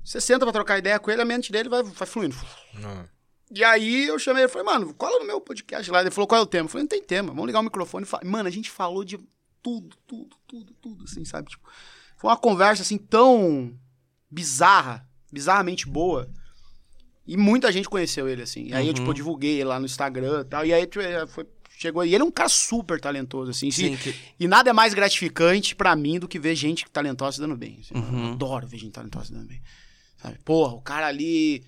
Você senta pra trocar ideia com ele, a mente dele vai, vai fluindo. Não. E aí eu chamei ele, falei, mano, cola no meu podcast lá. Ele falou, qual é o tema? Eu falei, não tem tema, vamos ligar o microfone. e Mano, a gente falou de tudo, tudo, tudo, tudo, assim, sabe? Tipo, foi uma conversa, assim, tão bizarra, bizarramente boa. E muita gente conheceu ele, assim. E aí eu, tipo, eu divulguei ele lá no Instagram e tal. E aí tipo, foi, chegou... E ele é um cara super talentoso, assim. Sim, E, que- e nada é mais gratificante pra mim do que ver gente talentosa se dando bem. assim. Uhum. Eu adoro ver gente talentosa se dando bem. Sabe? Porra, o cara ali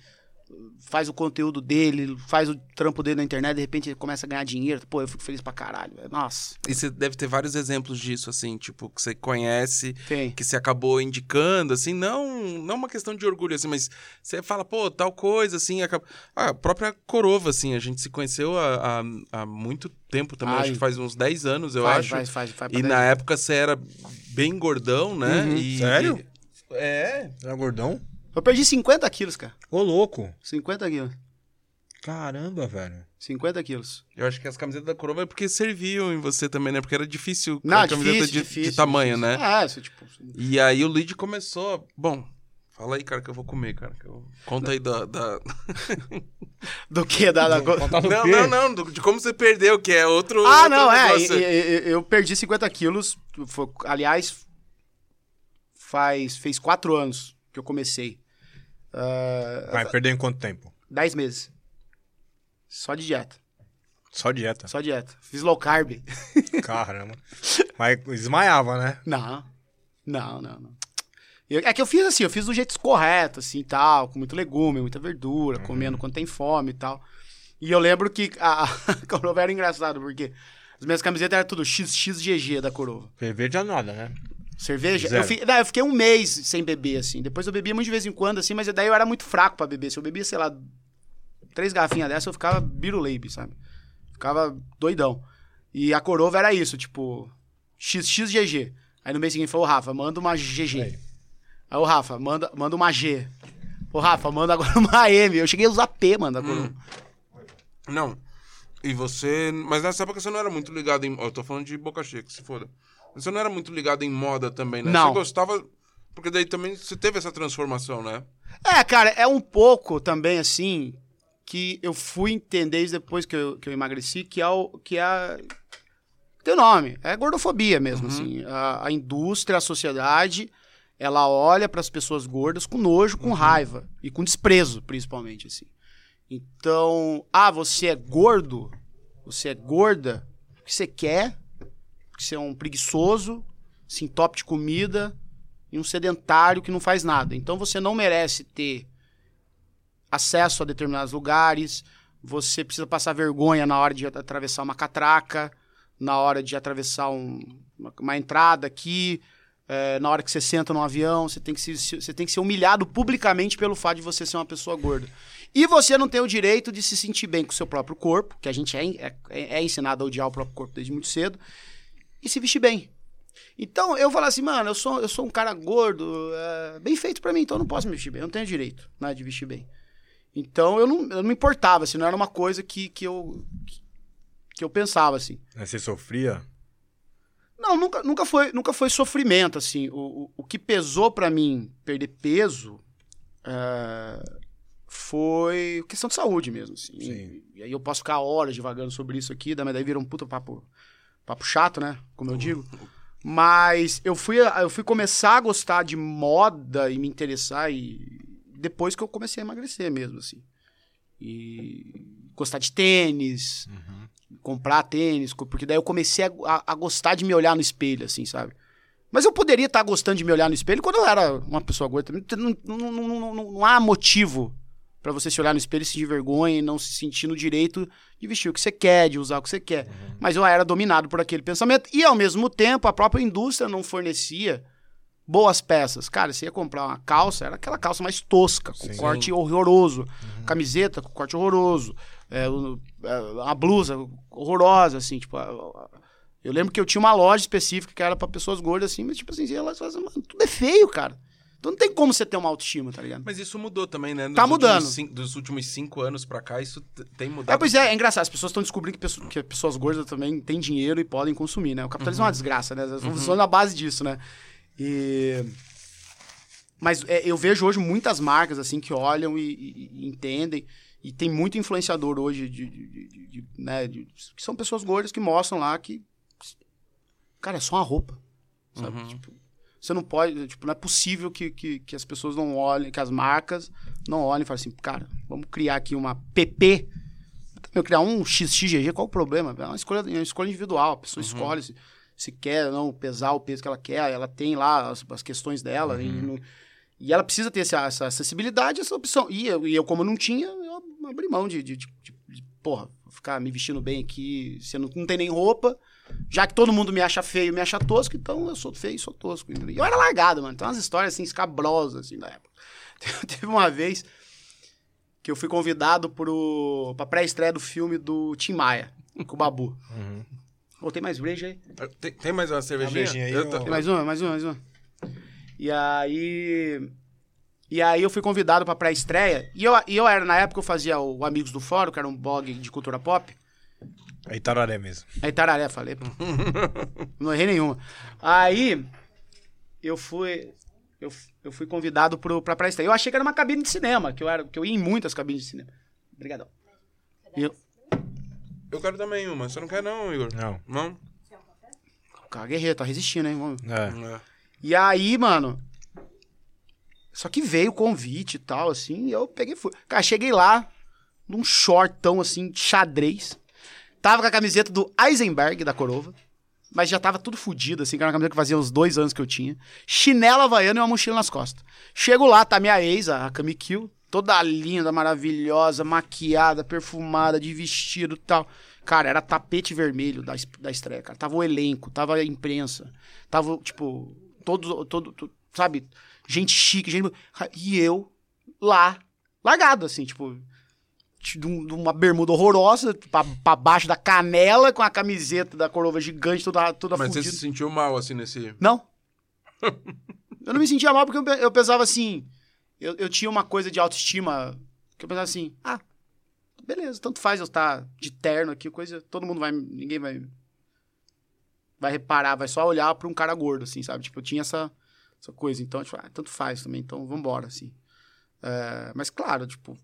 faz o conteúdo dele, faz o trampo dele na internet, de repente ele começa a ganhar dinheiro. Pô, eu fico feliz pra caralho. velho. Nossa, E você deve ter vários exemplos disso, assim, tipo, que você conhece, tem. que você acabou indicando, assim, não não uma questão de orgulho, assim, mas você fala, pô, tal coisa, assim, acaba... Ah, a própria Corova, assim, a gente se conheceu há, há, há muito tempo também, Ai. acho que faz uns 10 anos, eu faz, acho. faz, faz, faz E na anos. época você era bem gordão, né? Uhum. E- Sério? e- É. Era gordão? Eu perdi 50 quilos, cara. Ô, louco. 50 quilos. Caramba, velho. 50 quilos. Eu acho que as camisetas da Corova é porque serviam em você também, né? Porque era difícil Não, a camiseta difícil, de, difícil, de tamanho, difícil. né? É, você, tipo... E aí o lead começou. Bom, fala aí, cara, que eu vou comer, cara. que eu- Conta aí da. da- Do que? Da, da... Não, não, não, do- de como você perdeu, que é outro. Ah, outro não, é. negócio. e- Eu perdi 50 quilos. Foi- aliás, faz, fez quatro anos que eu comecei. Ah, Vai perder em quanto tempo? 10 meses. Só de dieta. Só dieta. Só dieta. Fiz low carb. Caramba. Mas desmaiava, né? Não. Não, não, não. Eu- é que eu fiz assim, eu fiz do jeito correto, assim, e tal, com muito legume, muita verdura, comendo quando tem fome e tal. E eu lembro que a, a Corova era engraçado, porque as minhas camisetas eram tudo XXGG da Corova. Cerveja nada, né? Cerveja? Zero. Eu, fi- eu fiquei um mês sem beber, assim. Depois eu bebia muito de vez em quando, assim, mas daí eu era muito fraco pra beber. Se eu bebia, sei lá, três garrafinhas dessa, eu ficava biruleibe, sabe? Ficava doidão. E a Corova era isso, tipo, XXGG. Aí no mês seguinte falou, Rafa, manda uma GG. Aí. Aí o Rafa, manda, manda uma G. Ô, Rafa, manda agora uma M. Eu cheguei a usar P, mano, da Corova. Não. E você. Mas nessa época você não era muito ligado em. Eu tô falando de boca cheia, que se foda. Você não era muito ligado em moda também, né? Não. Você gostava. Porque daí também você teve essa transformação, né? É, cara, é um pouco também assim que eu fui entender depois que eu, que eu emagreci, que é o que é tem nome, é gordofobia mesmo, assim. A, a indústria, a sociedade, ela olha para as pessoas gordas com nojo, com raiva e com desprezo, principalmente assim. Então, ah, você é gordo, você é gorda, o que você quer? Porque você é um preguiçoso, se entope de comida, e um sedentário que não faz nada. Então você não merece ter acesso a determinados lugares, você precisa passar vergonha na hora de atravessar uma catraca, na hora de atravessar um- uma, uma entrada aqui, é, na hora que você senta num avião, você tem, que se, você tem que ser humilhado publicamente pelo fato de você ser uma pessoa gorda. E você não tem o direito de se sentir bem com o seu próprio corpo, que a gente é, é, é ensinado a odiar o próprio corpo desde muito cedo, e se vestir bem. Então eu falo assim, mano, eu sou, eu sou um cara gordo, é, bem feito pra mim, então eu não posso me vestir bem, eu não tenho direito né, de vestir bem. Então eu não, eu não me importava, assim, não era uma coisa que, que, eu, que eu pensava, assim. Aí Você sofria? Não, nunca, nunca, foi, nunca foi sofrimento, assim. O, o, o que pesou pra mim perder peso é, foi questão de saúde mesmo, assim. Sim. E aí eu posso ficar horas divagando sobre isso aqui, mas daí vira um puta papo, papo chato, né? Como eu digo. Mas eu fui, eu fui começar a gostar de moda e me interessar e depois que eu comecei a emagrecer mesmo, assim. E gostar de tênis, comprar tênis, porque daí eu comecei a, a- a gostar de me olhar no espelho, assim, sabe? Mas eu poderia estar gostando de me olhar no espelho quando eu era uma pessoa gorda. não, não, não, não- não há motivo pra você se olhar no espelho e sentir vergonha e não se sentir no direito de vestir o que você quer, de usar o que você quer. Mas eu era dominado por aquele pensamento. E, ao mesmo tempo, a própria indústria não fornecia boas peças. Cara, você ia comprar uma calça, era aquela calça mais tosca, com Sim. corte horroroso. Camiseta com corte horroroso. É, é, uma blusa horrorosa, assim, tipo... a- a- eu lembro que eu tinha uma loja específica que era pra pessoas gordas, assim, mas, tipo assim, elas fazem, mano, tudo é feio, cara. Então não tem como você ter uma autoestima, tá ligado? Mas isso mudou também, né? Dos Tá mudando. cin- dos últimos cinco anos pra cá, isso tem É, mudado. pois é, é engraçado. As pessoas estão descobrindo que, pesso- que pessoas gordas também têm dinheiro e podem consumir, né? O capitalismo é uma desgraça, né? As funções na base disso, né? E... Mas é, eu vejo hoje muitas marcas, assim, que olham e, e- e entendem. E tem muito influenciador hoje, de, de- de- de- né? que são pessoas gordas que mostram lá que... Cara, é só uma roupa, sabe? Uhum. Tipo, você não pode... Tipo, não é possível que, que, que as pessoas não olhem, que as marcas não olhem e falem assim, cara, vamos criar aqui uma PP eu criar um XXGG, qual o problema? É uma escolha, é uma escolha individual. A pessoa escolhe se, se quer não pesar o peso que ela quer, ela tem lá as, as questões dela. e não- E ela precisa ter essa, essa acessibilidade, essa opção. E eu, e eu, como não tinha, eu abri mão de, de, de, de- porra, ficar me vestindo bem aqui, sendo não tem nem roupa. Já que todo mundo me acha feio, me acha tosco, então eu sou feio e sou tosco. E eu era largado, mano. Tem umas histórias assim, escabrosas, assim, da época. Teve uma vez que eu fui convidado pro, pra pré-estreia do filme do Tim Maia, com o Babu. Uhum. Voltei mais breja aí. Tem, tem mais uma cervejinha? aí, Eu tô-. Tem mais uma, mais uma, mais uma. E aí. E aí eu fui convidado pra pré-estreia. E eu, e eu era, na época, eu fazia o Amigos do Fórum, que era um blog de cultura pop. É Itararé mesmo. Aí Tararé, falei. Não errei nenhuma. Aí eu fui. Eu, eu fui convidado pro, pra pré-estreia. Eu achei que era uma cabine de cinema, que eu, era, que eu ia em muitas cabines de cinema. Obrigadão. E eu, Eu quero também uma. Você não quer não, Igor? Não. Não? cara, guerreiro, tá resistindo, hein? Vamos- É. É. E aí, mano. Só que veio o convite e tal, assim, e eu peguei e fui. Cara, cheguei lá, num shortão, assim, xadrez. Tava com a camiseta do Eisenberg, da Corova. Mas já tava tudo fudido, assim, que era uma camiseta que fazia uns dois anos que eu tinha. Chinela havaiana e uma mochila nas costas. Chego lá, tá minha ex, a Kami Kill, toda linda, maravilhosa, maquiada, perfumada, de vestido e tal. Cara, era tapete vermelho da, da estreia, cara. Tava o elenco, tava a imprensa. Tava, tipo, todo, todo, todo- sabe? Gente chique, gente... E eu lá, largado, assim, tipo... De um- uma bermuda horrorosa, pra, pra baixo da canela, com a camiseta da corova gigante, toda, toda Mas você se sentiu mal, assim, nesse... Não. eu não me sentia mal porque eu, eu pensava assim. Eu, eu tinha uma coisa de autoestima que eu pensava assim: ah, beleza, tanto faz eu estar de terno aqui, coisa. Todo mundo vai. Ninguém vai. Vai reparar, vai só olhar pra um cara gordo, assim, sabe? Tipo, eu tinha essa, essa coisa. Então, tipo, ah, tanto faz também, então vambora, assim. É, mas claro, tipo,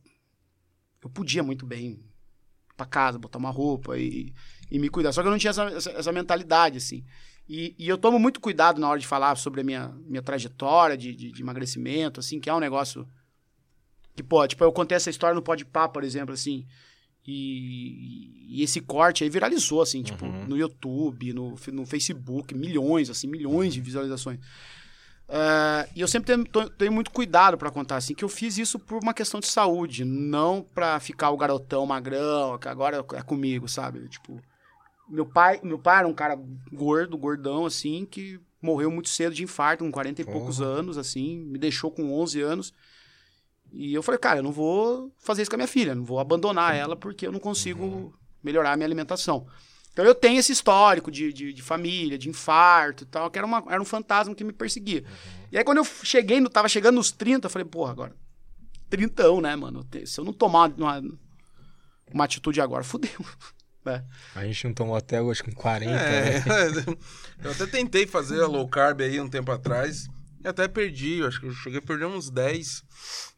eu podia muito bem ir pra casa, botar uma roupa e, e me cuidar. Só que eu não tinha essa, essa, essa mentalidade, assim. E, e eu tomo muito cuidado na hora de falar sobre a minha, minha trajetória de, de, de emagrecimento, assim, que é um negócio que, pô, tipo, eu contei essa história no Podpah, por exemplo, assim, e, e esse corte aí viralizou, assim, tipo, no YouTube, no, no Facebook, milhões, assim, milhões de visualizações. É, e eu sempre tenho, tô- tenho muito cuidado pra contar, assim, que eu fiz isso por uma questão de saúde, não pra ficar o garotão magrão, que agora é comigo, sabe? Tipo, meu pai, meu pai era um cara gordo, gordão, assim, que morreu muito cedo de infarto, com 40 e Porra. poucos anos, assim, me deixou com 11 anos. E eu falei, cara, eu não vou fazer isso com a minha filha, não vou abandonar ela porque eu não consigo melhorar a minha alimentação. Então eu tenho esse histórico de, de, de família, de infarto e tal, que era, uma, era um fantasma que me perseguia. E aí quando eu cheguei, no, tava chegando nos 30, eu falei, porra, agora, trintão, né, mano? Se eu não tomar uma, uma atitude agora, fudeu. né? A gente não tomou até hoje com 40, É, né? eu até tentei fazer a low carb aí um tempo atrás e até perdi, eu acho que eu cheguei a perder uns 10,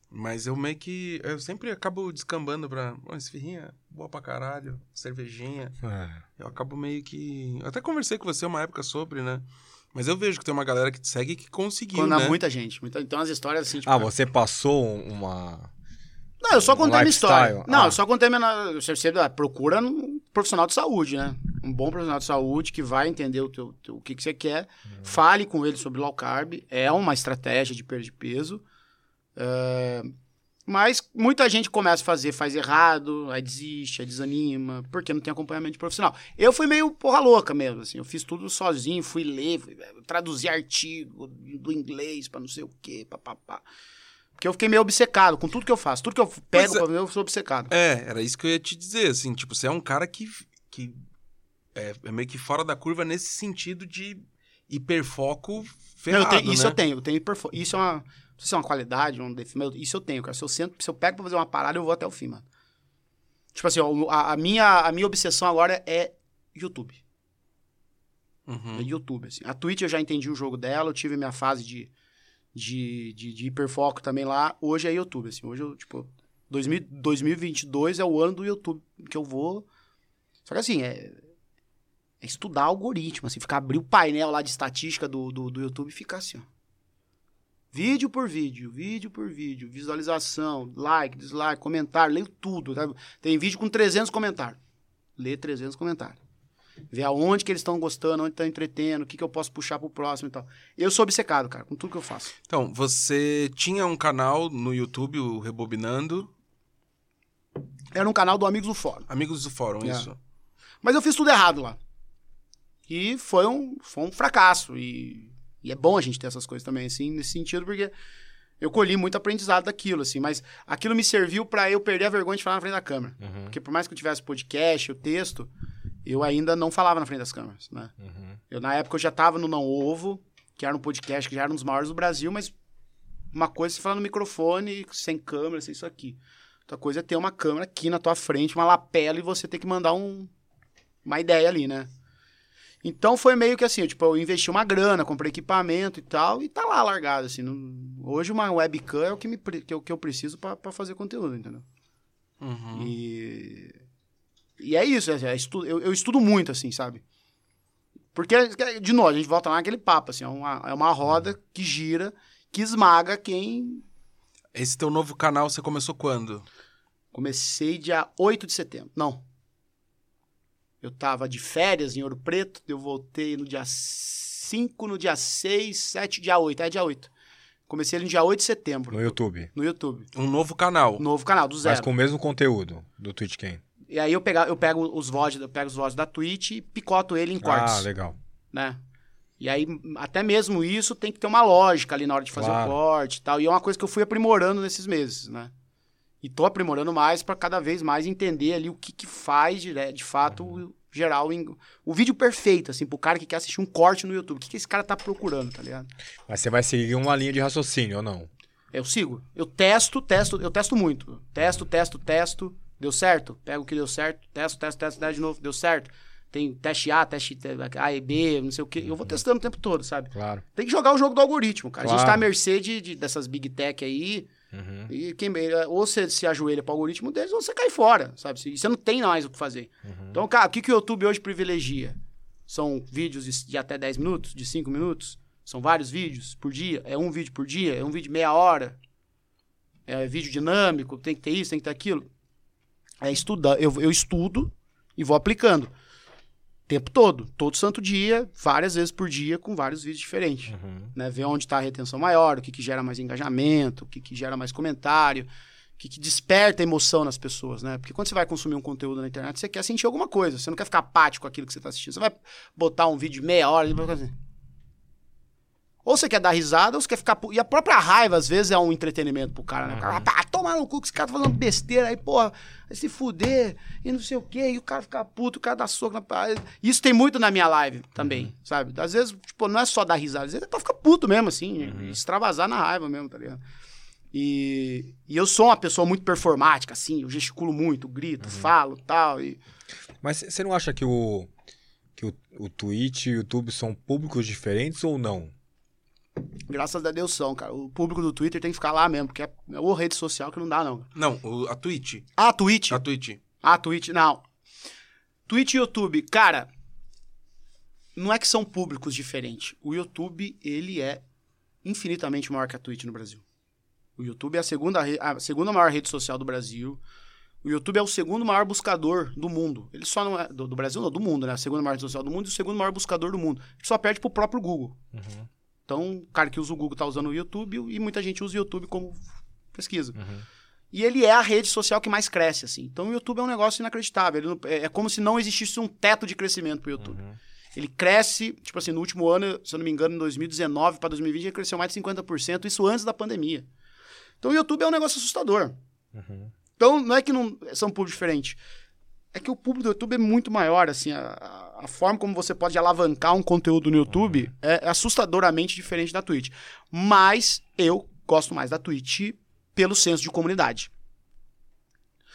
mas eu meio que, eu sempre acabo descambando pra, ó, esfirrinha, boa pra caralho, cervejinha, É. eu acabo meio que, eu até conversei com você uma época sobre, né, mas eu vejo que tem uma galera que te segue que conseguiu, Quando há né. muita gente. Muita, então as histórias assim, tipo. Ah, você passou uma. Não, eu só contei a minha lifestyle. história. Não, Ah. eu só contei a minha. Você, você ah, procura um profissional de saúde, né? Um bom profissional de saúde que vai entender o, teu, teu- o que, que você quer. Fale com ele sobre low carb. É uma estratégia de perda de peso. É, Mas muita gente começa a fazer, faz errado, aí desiste, aí desanima, porque não tem acompanhamento profissional. Eu fui meio porra louca mesmo, assim. Eu fiz tudo sozinho, fui ler, fui eh, traduzir artigo do inglês pra não sei o quê, papapá. Porque eu fiquei meio obcecado com tudo que eu faço. Tudo que eu pego é. eu sou obcecado. É, era isso que eu ia te dizer, assim, tipo, você é um cara que, que é, é meio que fora da curva nesse sentido de hiperfoco Não, ferrado, eu tenho- isso né? eu tenho, eu tenho hiperfo- Isso é uma. Se é uma qualidade, um defeito, isso eu tenho, cara. Se eu sento, se eu pego pra fazer uma parada, eu vou até o fim, mano. Tipo assim, ó, a, a minha, a minha obsessão agora é YouTube. É Uhum. YouTube, assim. A Twitch eu já entendi o jogo dela, eu tive minha fase de, de, de, de hiperfoco também lá. Hoje é YouTube, assim. Hoje eu, tipo, 2000, 2022 é o ano do YouTube que eu vou. Só que assim, é, é estudar algoritmo, assim, ficar abrir o painel lá de estatística do, do, do YouTube e ficar assim, ó. Vídeo por vídeo, vídeo por vídeo, visualização, like, dislike, comentário, leio tudo. tá? Tem vídeo com 300 comentários. Lê 300 comentários. Ver aonde que eles estão gostando, onde estão entretendo, o que, que eu posso puxar pro próximo e tal. Eu sou obcecado, cara, com tudo que eu faço. Então, você tinha um canal no YouTube, o Rebobinando, Era um canal do Amigos do Fórum. Amigos do Fórum, É. isso. Mas eu fiz tudo errado lá. E foi um, foi um fracasso. E, e é bom a gente ter essas coisas também, assim, nesse sentido, porque eu colhi muito aprendizado daquilo, assim. Mas aquilo me serviu pra eu perder a vergonha de falar na frente da câmera. Uhum, Porque por mais que eu tivesse podcast, o texto, eu ainda não falava na frente das câmeras, né? uhum. Eu, na época, eu já tava no Não Ovo, que era um podcast que já era um dos maiores do Brasil, mas uma coisa é você falar no microfone, sem câmera, sem isso aqui. Outra coisa é ter uma câmera aqui na tua frente, uma lapela, e você ter que mandar um, uma ideia ali, né? Então foi meio que assim, eu, tipo, eu investi uma grana, comprei equipamento e tal, e tá lá largado, assim. não- hoje uma webcam é o que, me, que eu, que eu preciso pra pra fazer conteúdo, entendeu? Uhum. E, e é isso, é, é estu- eu, eu estudo muito, assim, sabe? Porque, de novo, a gente volta lá naquele papo, assim, é uma, é uma roda que gira, que esmaga quem... Esse teu novo canal você começou quando? Comecei dia 8 de setembro, não. Eu tava de férias em Ouro Preto, eu voltei no dia 5, no dia 6, 7, dia 8, é dia 8. Comecei ele no dia 8 de setembro, No YouTube. no YouTube. Um novo canal. Novo canal, do zero. Mas com o mesmo conteúdo do Twitch Game. E aí eu, pega, eu pego os VODs, eu pego os VODs da Twitch e picoto ele em cortes. Ah, legal. né? E aí, até mesmo isso tem que ter uma lógica ali na hora de fazer Claro. o corte e tal. E é uma coisa que eu fui aprimorando nesses meses, né? E tô aprimorando mais para cada vez mais entender ali o que que faz de, de fato o geral o vídeo perfeito assim pro cara que quer assistir um corte no YouTube. O que que esse cara tá procurando, tá ligado? Mas você vai seguir uma linha de raciocínio ou não? Eu sigo. Eu testo, testo, eu testo muito. Testo, testo, testo. Deu certo? Pego o que deu certo. Testo, testo, testo, testo de novo. Deu certo? Tem teste A, teste A e B, não sei o quê. Eu vou testando o tempo todo, sabe? Claro. Tem que jogar o jogo do algoritmo, cara. A gente Claro. tá à mercê de, de- dessas big tech aí. Uhum. E quem, ou você se ajoelha pro algoritmo deles, ou você cai fora, sabe? E você não tem mais o que fazer. Então, cara, o que, que o YouTube hoje privilegia? São vídeos de, até 10 minutos, de 5 minutos? São vários vídeos por dia? É um vídeo por dia? É um vídeo de meia hora? É vídeo dinâmico? Tem que ter isso, tem que ter aquilo? É estudar. Eu, eu estudo e vou aplicando. Tempo todo. Todo santo dia, várias vezes por dia, com vários vídeos diferentes Uhum. né? Ver onde está a retenção maior, o que, que gera mais engajamento, o que, que gera mais comentário, o que, que desperta emoção nas pessoas, né? Porque quando você vai consumir um conteúdo na internet, você quer sentir alguma coisa, você não quer ficar apático com aquilo que você está assistindo. Você vai botar um vídeo de meia hora e vai assim. Ou você quer dar risada, ou você quer ficar. E a própria raiva, às vezes, é um entretenimento pro cara, né? O cara, ah, toma no cu que esse cara tá falando besteira aí, porra, vai se fuder, e não sei o quê, e o cara fica puto, o cara dá soco na. Isso tem muito na minha live também, sabe? Às vezes, tipo, não é só dar risada, às vezes é pra ficar puto mesmo, assim, extravasar na raiva mesmo, tá ligado? E, e eu sou uma pessoa muito performática, assim, eu gesticulo muito, grito, falo tal, e Mas você não acha que o que o, o Twitch e o YouTube são públicos diferentes ou não? Graças a Deus são, cara. O público do Twitter tem que ficar lá mesmo, porque é uma rede social que não dá, não. Não, o- a Twitch. Ah, Twitch. A Twitch. Ah, Twitch, não. Twitch e YouTube, cara, não é que são públicos diferentes. O YouTube, ele é infinitamente maior que a Twitch no Brasil. O YouTube é a segunda, re- a segunda maior rede social do Brasil. O YouTube é o segundo maior buscador do mundo. Ele só não é. Do, do Brasil, não, do mundo, né? A segunda maior rede social do mundo e o segundo maior buscador do mundo. Ele só perde pro próprio Google. Então, o cara que usa o Google tá usando o YouTube e muita gente usa o YouTube como pesquisa. E ele é a rede social que mais cresce, assim. Então o YouTube é um negócio inacreditável. Não- é, é como se não existisse um teto de crescimento pro YouTube. Ele cresce, tipo assim, no último ano, se eu não me engano, em 2019 para 2020, ele cresceu mais de 50%, isso antes da pandemia. Então o YouTube é um negócio assustador. Então não é que não são públicos diferentes. É que o público do YouTube é muito maior, assim, a, a- a forma como você pode alavancar um conteúdo no YouTube é assustadoramente diferente da Twitch. Mas eu gosto mais da Twitch pelo senso de comunidade.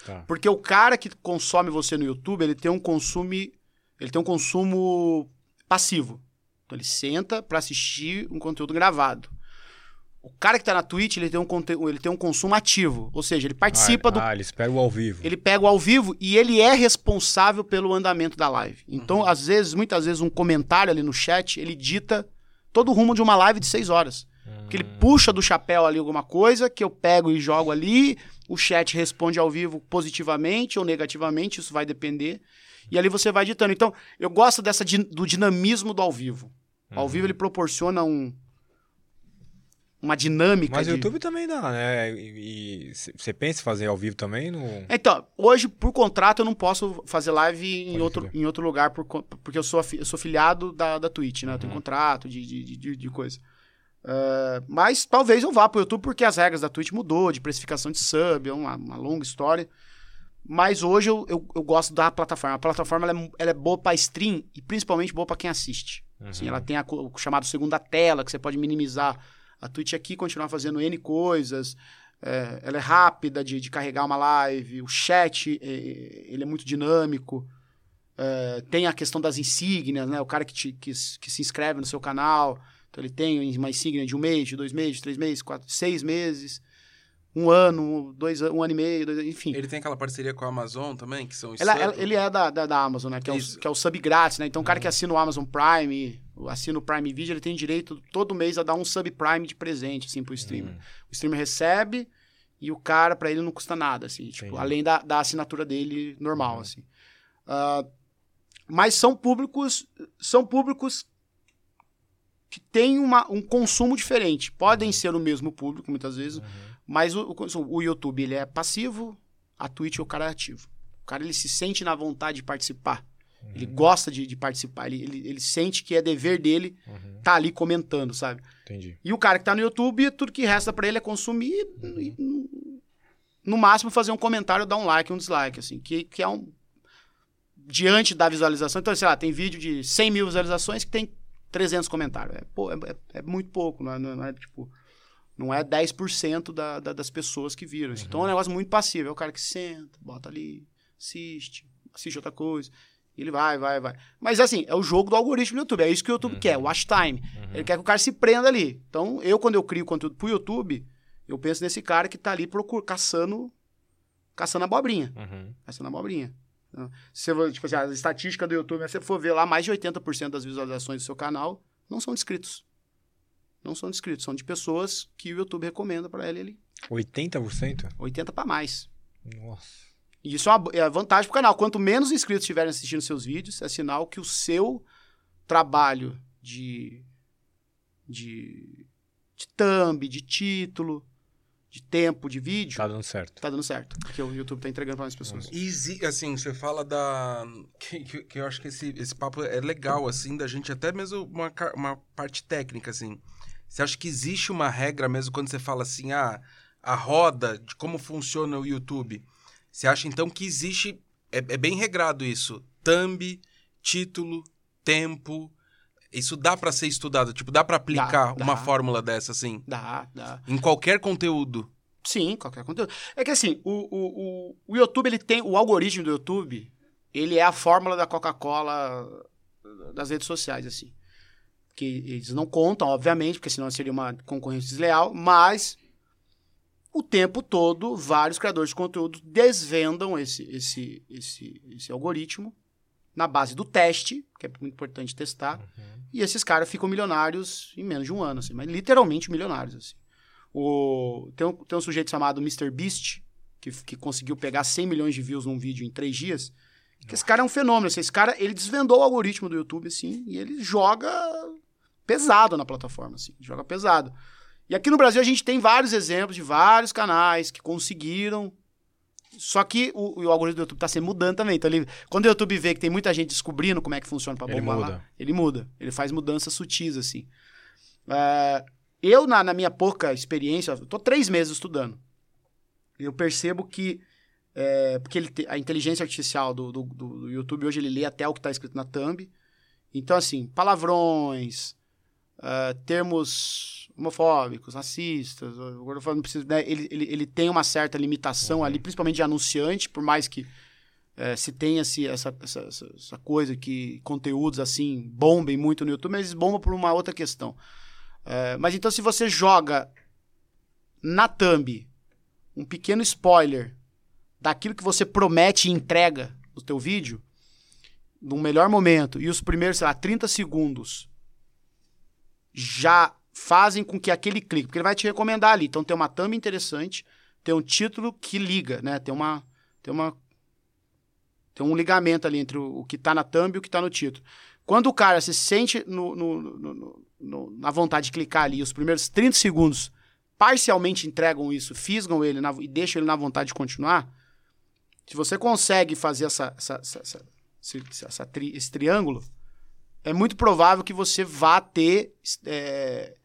Tá. Porque o cara que consome você no YouTube, ele tem um consumo, ele tem um consumo passivo. Então ele senta pra assistir um conteúdo gravado. O cara que tá na Twitch, ele tem um, ele tem um consumo ativo, ou seja, ele participa ah, do Ah, eles pegam ao vivo. ele pega o ao vivo e ele é responsável pelo andamento da live. Então, às vezes, muitas vezes, um comentário ali no chat, ele dita todo o rumo de uma live de seis horas. Porque ele puxa do chapéu ali alguma coisa que eu pego e jogo ali, o chat responde ao vivo positivamente ou negativamente, isso vai depender. e ali você vai editando. Então, eu gosto dessa do dinamismo do ao vivo. Ao vivo ele proporciona um uma dinâmica Mas de... o YouTube também dá, né? E você pensa em fazer ao vivo também? No... Então, hoje, por contrato, eu não posso fazer live em, Pode outro, em outro lugar, por porque eu sou, eu sou filiado da, da Twitch, né? Eu tenho Uhum. contrato de, de, de- de, de coisa. Ah, mas talvez eu vá pro YouTube, porque as regras da Twitch mudou, de precificação de sub, é uma, uma longa história. Mas hoje eu, eu, eu gosto da plataforma. A plataforma ela é, ela é boa pra stream e principalmente boa pra quem assiste. Assim, ela tem a o chamado segunda tela, que você pode minimizar a Twitch aqui, continuar fazendo N coisas. É, ela é rápida de, de carregar uma live. O chat, é, ele é muito dinâmico. É, tem a questão das insígnias, né? O cara que, te- que, que se inscreve no seu canal. Então, ele tem uma insígnia de um mês, de dois meses, de três meses, quatro, seis meses, um ano, dois, um ano e meio, dois, enfim. Ele tem aquela parceria com a Amazon também, que são Ela- ela- ele é da, da, da Amazon, né? Que é, o, Isso. que é o sub grátis, né? Então o cara que assina o Amazon Prime, assina o Prime Video, ele tem direito todo mês a dar um sub Prime de presente, assim, pro streamer. Hum. O streamer recebe e o cara, pra ele, não custa nada, assim. Tipo, além da, da assinatura dele normal, Uhum. assim. Ah, mas são públicos, são públicos que têm uma, um consumo diferente. Podem ser o mesmo público, muitas vezes, mas o, o o YouTube, ele é passivo, a Twitch, o cara é ativo. O cara, ele se sente na vontade de participar. Ele gosta de, de participar. Ele, ele, ele sente que é dever dele Uhum. tá ali comentando, sabe? Entendi. E o cara que tá no YouTube, tudo que resta pra ele é consumir e, no- máximo, fazer um comentário, dar um like, um dislike, assim. Que, que é um... Diante da visualização. Então, sei lá, tem vídeo de 100 mil visualizações que tem 300 comentários. É, pô, é, é- é muito pouco, não é, não é- não é, tipo... Não é 10% da, da, das pessoas que viram. Então é um negócio muito passivo. É o cara que senta, bota ali, assiste, assiste outra coisa. Ele vai, vai, vai. Mas assim, é o jogo do algoritmo do YouTube. É isso que o YouTube quer, watch time. Ele quer que o cara se prenda ali. Então, eu, quando eu crio conteúdo pro YouTube, eu penso nesse cara que tá ali procur, caçando, caçando abobrinha. Uhum. Caçando abobrinha. Então, Se você, for, tipo assim, a estatística do YouTube, se você for ver lá, mais de 80% das visualizações do seu canal não são de inscritos. Não são de inscritos, são de pessoas que o YouTube recomenda pra ele, ele 80%? 80 pra mais. Nossa. E isso é uma é a vantagem pro canal. Quanto menos inscritos estiverem assistindo seus vídeos, é sinal que o seu trabalho de, de, de thumb, de título, de tempo de vídeo, Tá dando certo. tá dando certo. Porque o YouTube tá entregando para mais pessoas. E assim, você fala da. Que, que, que eu acho que esse, esse papo é legal, assim, da gente, até mesmo uma, uma parte técnica, assim. Você acha que existe uma regra mesmo quando você fala assim, ah, a roda de como funciona o YouTube? Você acha então que existe. É, é bem regrado isso. Thumb, título, tempo. Isso dá pra ser estudado? Tipo, dá pra aplicar Dá, uma dá. fórmula dessa, assim? Dá, dá. Em qualquer conteúdo. Sim, qualquer conteúdo. É que assim, o, o, o, o YouTube, ele tem. O algoritmo do YouTube, ele é a fórmula da Coca-Cola das redes sociais, assim. Que eles não contam, obviamente, porque senão seria uma concorrência desleal, mas o tempo todo, vários criadores de conteúdo desvendam esse, esse, esse, esse algoritmo na base do teste, que é muito importante testar, e esses caras ficam milionários em menos de um ano, assim, mas literalmente milionários, assim. O, tem, um, tem um sujeito chamado Mr. Beast, que, que conseguiu pegar 100 milhões de views num vídeo em três dias. Que esse cara é um fenômeno. assim, esse cara, ele desvendou o algoritmo do YouTube, assim, e ele joga pesado na plataforma, assim. Joga pesado. E aqui no Brasil a gente tem vários exemplos de vários canais que conseguiram. Só que o, o algoritmo do YouTube está sempre mudando também. Então, ele, quando o YouTube vê que tem muita gente descobrindo como é que funciona para Ele bombar lá, muda. ele muda. Ele faz mudanças sutis, assim. É, eu, na, na minha pouca experiência, tô três meses estudando. Eu percebo que. é, porque ele te- a inteligência artificial do, do, do- do YouTube hoje ele lê até o que está escrito na thumb. Então, assim, palavrões, é, termos homofóbicos, racistas, falo, não preciso, né, ele, ele, ele tem uma certa limitação ali, principalmente de anunciante, por mais que é, se tenha esse, essa, essa, essa, coisa que conteúdos assim bombem muito no YouTube, mas eles bombam por uma outra questão. É, mas então, se você joga na thumb um pequeno spoiler daquilo que você promete e entrega no teu vídeo, no melhor momento, e os primeiros, sei lá, 30 segundos já fazem com que aquele clique, porque ele vai te recomendar ali. Então tem uma thumb interessante, tem um título que liga, né? Tem uma tem uma Tem um ligamento ali entre o, o que tá na thumb e o que tá no título. Quando o cara se sente no, no- no- no- na vontade de clicar ali, os primeiros 30 segundos parcialmente entregam isso, fisgam ele na- e deixam ele na vontade de continuar. Se você consegue fazer essa, essa, essa, essa tri- esse triângulo, é muito provável que você vá ter é,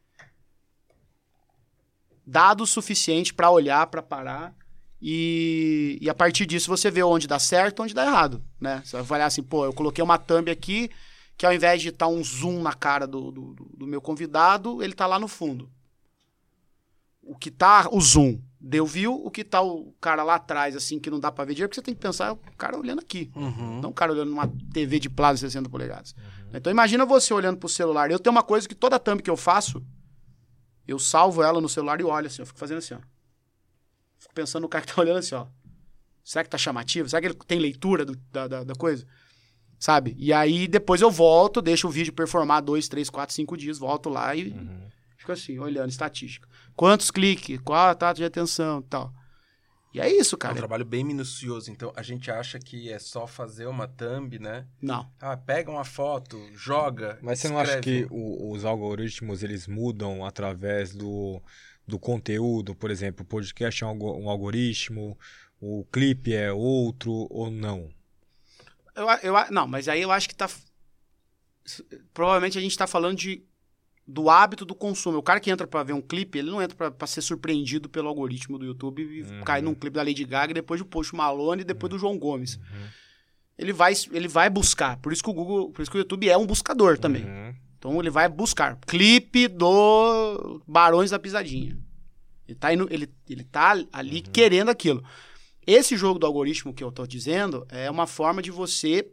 dados suficiente para olhar, para parar. E, e a partir disso você vê onde dá certo e onde dá errado, né? Você vai olhar assim, pô, eu coloquei uma thumb aqui que ao invés de estar um zoom na cara do, do, do- meu convidado, ele tá lá no fundo. O que tá o zoom deu view, o que tá o cara lá atrás, assim, que não dá pra ver direito, porque você tem que pensar é o cara olhando aqui. Uhum. Não o cara olhando numa TV de plasma de 60 polegadas. Então imagina você olhando pro celular. Eu tenho uma coisa que toda thumb que eu faço, eu salvo ela no celular e olho assim, eu fico fazendo assim, ó. Fico pensando no cara que tá olhando assim, ó. Será que tá chamativo? Será que ele tem leitura do- da, da, da coisa? Sabe? E aí depois eu volto, deixo o vídeo performar dois, três, quatro, cinco dias, volto lá e fico assim, olhando estatística. Quantos cliques? Qual a taxa de atenção e tal. E é isso, É um cara. trabalho bem minucioso. Então, a gente acha que é só fazer uma thumb, né? Não. Ah, pega uma foto, joga. Mas você não acha escreve. que o- os algoritmos eles mudam através do, do conteúdo? Por exemplo, o podcast é um, algo- um algoritmo, o clipe é outro ou não? Eu, eu, não, mas aí eu acho que tá. Provavelmente a gente tá falando de, do hábito do consumo. O cara que entra pra ver um clipe, ele não entra pra- pra ser surpreendido pelo algoritmo do YouTube e Uhum. cair num clipe da Lady Gaga, depois do Post Malone e depois do João Gomes. Ele, vai, ele vai buscar. Por isso que o Google, por isso que o YouTube é um buscador também. Uhum. Então ele vai buscar. Clipe do Barões da Pisadinha. Ele tá, indo- ele, ele tá ali querendo aquilo. Esse jogo do algoritmo que eu tô dizendo é uma forma de você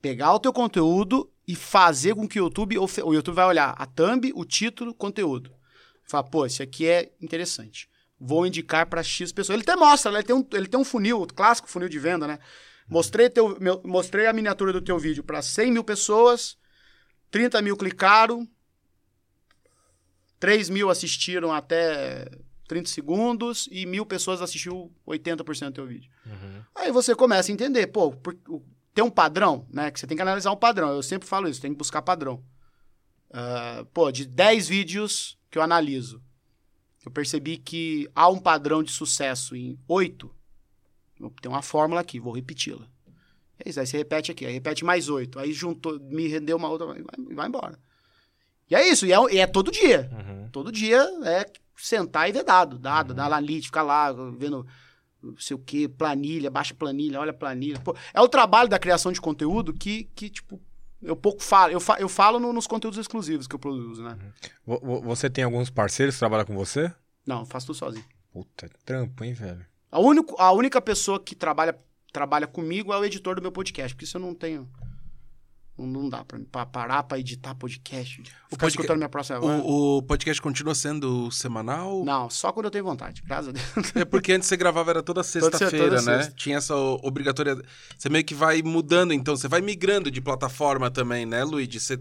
pegar o teu conteúdo e fazer com que o YouTube... O YouTube vai olhar a thumb, o título, o conteúdo. Fala, pô, esse aqui é interessante. Vou indicar para X pessoas. Ele até mostra, né? ele, tem um, ele tem um funil, o clássico funil de venda, né? Mostrei, teu, meu- mostrei a miniatura do teu vídeo para 100 mil pessoas, 30 mil clicaram, 3 mil assistiram até 30 segundos e mil pessoas assistiram 80% do teu vídeo. Aí você começa a entender, pô, por- o- tem um padrão, né? Que você tem que analisar um padrão. Eu sempre falo isso, tem que buscar padrão. Ah, pô, de 10 vídeos que eu analiso, eu percebi que há um padrão de sucesso em 8. Tem uma fórmula aqui, vou repeti-la. É isso, aí você repete aqui, aí repete mais 8. Aí juntou, me rendeu uma outra, e vai, vai embora. E é isso, e é, e é todo dia. Uhum. Todo dia é sentar e ver dado, dado, dar analítica, ficar lá vendo não sei o que, planilha, baixa planilha, olha planilha. Pô, é o trabalho da criação de conteúdo que, que tipo, eu pouco falo. Eu, fa eu falo no- nos conteúdos exclusivos que eu produzo, né? Vo- Você tem alguns parceiros que trabalham com você? Não, eu faço tudo sozinho. Puta, trampo, hein, velho? A, único, a única pessoa que trabalha, trabalha comigo é o editor do meu podcast, porque isso eu não tenho. Não, não dá pra, pra parar pra editar podcast. Ficar podca- escutando minha próxima. O, o podcast continua sendo semanal? Não, só quando eu tenho vontade, graças a Deus. É porque antes você gravava era toda sexta-feira, né? sexta. Tinha essa obrigatoriedade. Você meio que vai mudando, então. Você vai migrando de plataforma também, né, Luigi? Você,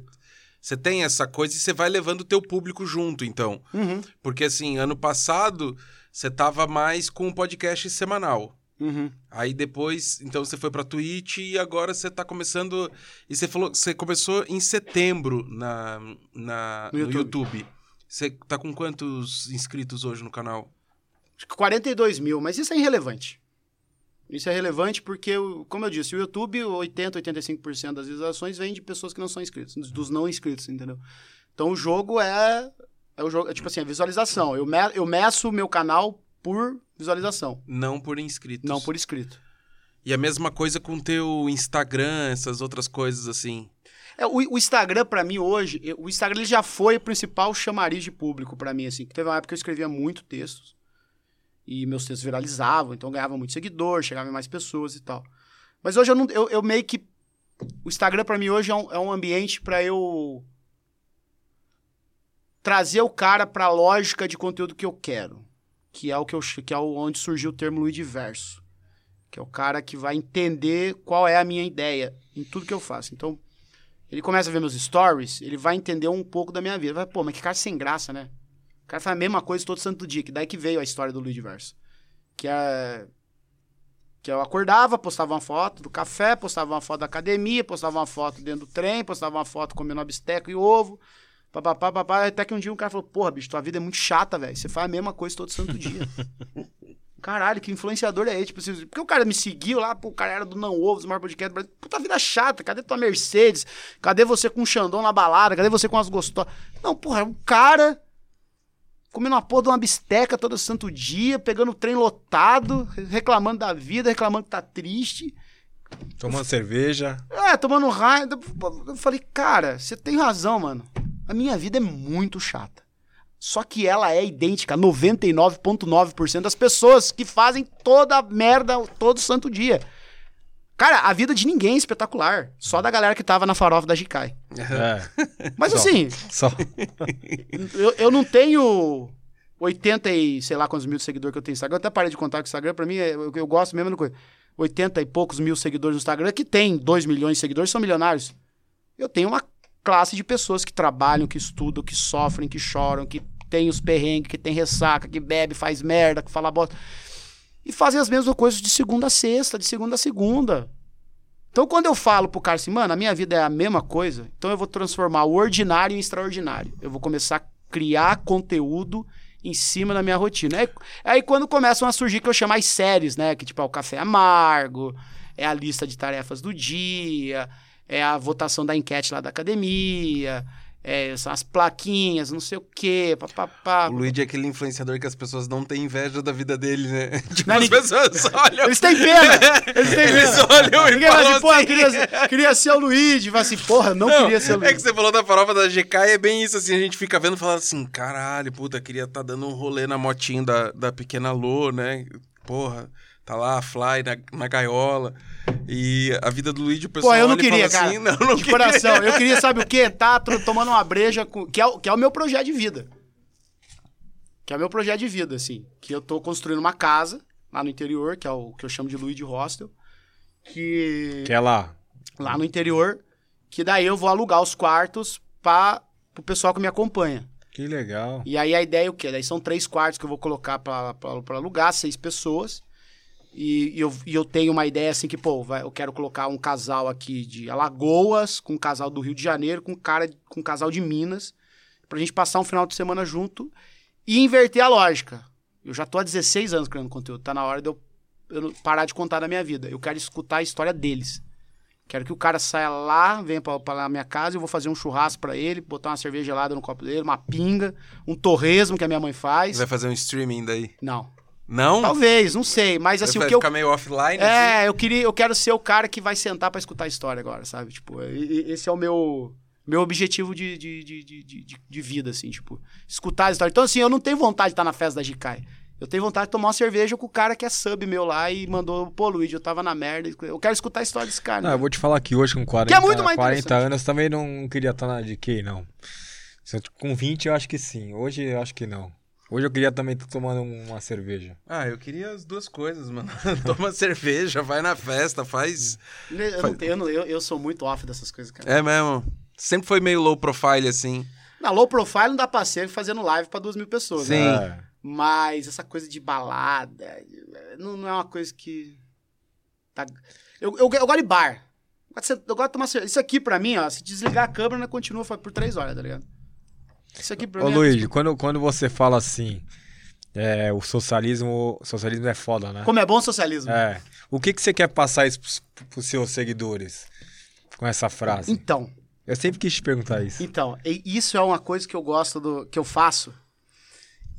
você tem essa coisa e você vai levando o teu público junto, então. Uhum, Porque, assim, ano passado, você tava mais com um podcast semanal. Uhum. Aí depois, então você foi pra Twitch e agora você tá começando. E você falou que você começou em setembro na, na, No no, YouTube. YouTube. Você tá com quantos inscritos hoje no canal? Acho que 42 mil, mas isso é irrelevante. Isso é relevante porque, como eu disse, o YouTube, 80, 85% das visualizações vem de pessoas que não são inscritas, dos não inscritos, entendeu? Então o jogo é. É o jogo, é tipo assim, a visualização. Eu, me, eu meço o meu canal por visualização, Não por inscritos. não por inscrito. E a mesma coisa com o teu Instagram, essas outras coisas assim. É, o, o Instagram, pra mim, hoje, eu- o Instagram ele já foi o principal chamariz de público pra mim, assim. Que teve uma época que eu escrevia muito textos. E meus textos viralizavam, então eu ganhava muito seguidor, chegava em mais pessoas e tal. Mas hoje eu, não, eu, eu meio que. O Instagram pra mim hoje é um, é um ambiente pra eu. trazer o cara pra lógica de conteúdo que eu quero. Que é o que eu que é onde surgiu o termo Luidiverso. Que é o cara que vai entender qual é a minha ideia em tudo que eu faço. Então, ele começa a ver meus stories, ele vai entender um pouco da minha vida. Vai, pô, mas que cara sem graça, né? O cara faz a mesma coisa todo santo dia, que daí que veio a história do Luidiverso. Que é. Que eu acordava, postava uma foto do café, postava uma foto da academia, postava uma foto dentro do trem, postava uma foto comendo uma bisteca e ovo. Papapá, papá, até que um dia um cara falou: Porra, bicho, tua vida é muito chata, velho. Você faz a mesma coisa todo santo dia. Caralho, que influenciador é esse? Tipo, assim, porque o cara me seguiu lá, pô, o cara era do Não Ovos, do maior podcast do Brasil. Puta vida chata, cadê tua Mercedes? Cadê você com o Xandão na balada? Cadê você com as gostosas? Não, porra, é um cara comendo uma porra de uma bisteca todo santo dia, pegando o trem lotado, reclamando da vida, reclamando que tá triste. Tomando cerveja. É, tomando raio. Eu falei, cara, você tem razão, mano. A minha vida é muito chata. Só que ela é idêntica a 99,9% das pessoas que fazem toda a merda todo santo dia. Cara, a vida de ninguém é espetacular. Só da galera que tava na farofa da Jicai. É. Mas Só. assim, Só. eu, eu não tenho 80 e sei lá quantos mil seguidores que eu tenho no Instagram. Eu até parei de contar que o Instagram, pra mim, é- eu, eu gosto mesmo da coisa. 80 e poucos mil seguidores no Instagram, que tem 2 milhões de seguidores, são milionários. Eu tenho uma classe de pessoas que trabalham, que estudam, que sofrem, que choram, que tem os perrengues, que tem ressaca, que bebe, faz merda, que fala bosta. E fazem as mesmas coisas de segunda a sexta, de segunda a segunda. Então, quando eu falo pro cara assim, mano, a minha vida é a mesma coisa, então eu vou transformar o ordinário em extraordinário. Eu vou começar a criar conteúdo em cima da minha rotina. Aí, aí quando começam a surgir que eu chamo as séries, né? Que tipo é o café amargo, é a lista de tarefas do dia, é a votação da enquete lá da academia, é, são as plaquinhas, não sei o quê, papapá. O Luigi é aquele influenciador que as pessoas não têm inveja da vida dele, né? Tipo, Não, as ninguém- pessoas olham. Eles têm pena! Eles têm Eles pena! olham e Ninguém vai falam assim, porra, assim. queria, queria ser o Luigi. Vai assim, porra, não, queria ser o É Luigi. que você falou da farofa da GK e é bem isso, assim, a gente fica vendo e fala assim, caralho, puta, queria estar dando um rolê na motinho da, da pequena Lô, né? Porra, tá lá a Fly na, na gaiola. E a vida do Luigi, o pessoal Pô, eu não queria, fala cara. assim, não, não de queria. coração. Eu queria, sabe o quê? Tá tomando uma breja, com, que, é, o- que é o meu projeto de vida. Que é o meu projeto de vida, assim. Que eu tô construindo uma casa lá no interior, que é o que eu chamo de Luigi Hostel. Que. Que é lá. Lá no interior. Que daí eu vou alugar os quartos para pro pessoal que me acompanha. Que legal. E aí a ideia é o quê? Daí são três quartos que eu vou colocar pra alugar, seis pessoas. E, e eu, e eu tenho uma ideia assim que, pô, vai- eu quero colocar um casal aqui de Alagoas, com um casal do Rio de Janeiro, com um cara com um casal de Minas, pra gente passar um final de semana junto e inverter a lógica. Eu já tô há 16 anos criando conteúdo, tá na hora de eu, eu parar de contar da minha vida. Eu quero escutar a história deles. Quero que o cara saia lá, venha pra, pra minha casa, eu vou fazer um churrasco pra ele, botar uma cerveja gelada no copo dele, uma pinga, um torresmo que a minha mãe faz. Vai fazer um streaming daí. Não. Não? Talvez, não sei, mas assim, vai o que eu ficar meio offline, assim? é, eu queria, eu quero ser o cara que vai sentar pra escutar a história agora, sabe? Tipo, esse é o meu meu objetivo de, de, de, de, de, de vida, assim, tipo, escutar a história. Então, assim, eu não tenho vontade de estar na festa da Jikai. Eu tenho vontade de tomar uma cerveja com o cara que é sub meu lá e mandou, pô, Luigi, eu tava na merda. Eu quero escutar a história desse cara. Não, né? eu vou te falar que hoje com 40, Que é muito mais 40 interessante. anos também não queria estar na DK, não. Eu- Com 20 eu acho que sim. Hoje eu acho que não. Hoje eu queria também estar tomando uma cerveja. Ah, eu queria as duas coisas, mano. Toma cerveja, vai na festa, faz... Eu, não tenho- eu, não- eu, eu sou muito off dessas coisas, cara. É mesmo. Sempre foi meio low profile, assim. Na low profile não dá pra ser fazendo live pra duas mil pessoas, né? Sim. É. Mas essa coisa de balada não, não é uma coisa que. tá- Eu, eu, eu gosto de bar. Eu gosto de- eu gosto de tomar cerveja. Isso aqui pra mim, ó, se desligar a câmera, né, continua por três horas, tá ligado? Isso aqui pra Ô mim. é- Luigi, quando, quando você fala assim, é, o socialismo, socialismo é foda, né? Como é bom o socialismo. É. O que, que você quer passar isso pros, pros seus seguidores com essa frase? Então, Eu sempre quis te perguntar isso. Então, isso é uma coisa que eu gosto do. que eu faço.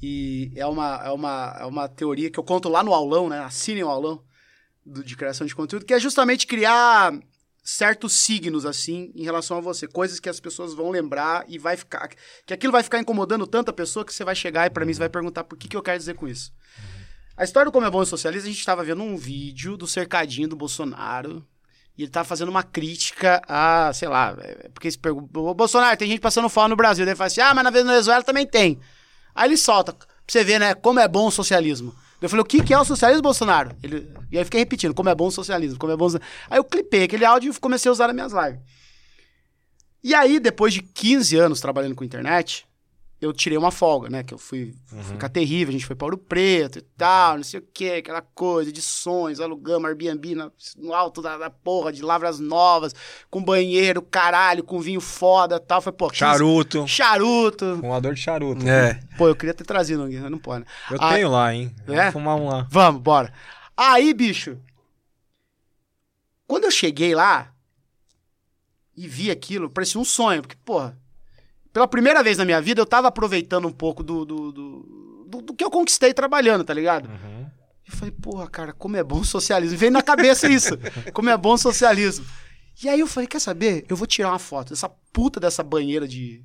E é uma, é uma, é uma teoria que eu conto lá no aulão, né? Assinem o aulão do- de criação de conteúdo, que é justamente criar certos signos, assim, em relação a você. Coisas que as pessoas vão lembrar e vai ficar. Que aquilo vai ficar incomodando tanta pessoa que você vai chegar e pra mim você vai perguntar por que, que eu quero dizer com isso. A história do Como é Bom e Socialista, a gente estava vendo um vídeo do cercadinho do Bolsonaro. E ele tava fazendo uma crítica a, sei lá, é, porque se pergunta, Bolsonaro, tem gente passando fome no Brasil. Ele fala assim, ah, mas na Venezuela também tem. Aí ele solta, pra você ver, né, como é bom o socialismo. Eu falei, o que, que é o socialismo, Bolsonaro? Ele, e aí fiquei repetindo, como é bom o socialismo, como é bom o... so-" Aí eu clipei aquele áudio e comecei a usar nas minhas lives. E aí, depois de 15 anos trabalhando com internet, eu tirei uma folga, né? Que eu fui, fui ficar terrível, a gente foi para Ouro Preto e tal, não sei o que, aquela coisa, edições, alugamos Airbnb na- no alto da, da porra, de Lavras Novas, com banheiro, caralho, com vinho foda e tal. Foi, pô, 15 Charuto. Charuto. Fumador de charuto. É. Pô, eu queria ter trazido alguém, mas não pode. né? Eu Ah, tenho lá, hein? É? Vou fumar um lá. Vamos, bora. Aí, bicho, quando eu cheguei lá e vi aquilo, parecia um sonho, porque, porra, pela primeira vez na minha vida eu tava aproveitando um pouco do, do, do, do- do que eu conquistei trabalhando, tá ligado? Uhum. Eu falei, porra, cara, como é bom o socialismo. Veio na cabeça isso, como é bom o socialismo. E aí eu falei, quer saber? Eu vou tirar uma foto dessa puta dessa banheira de,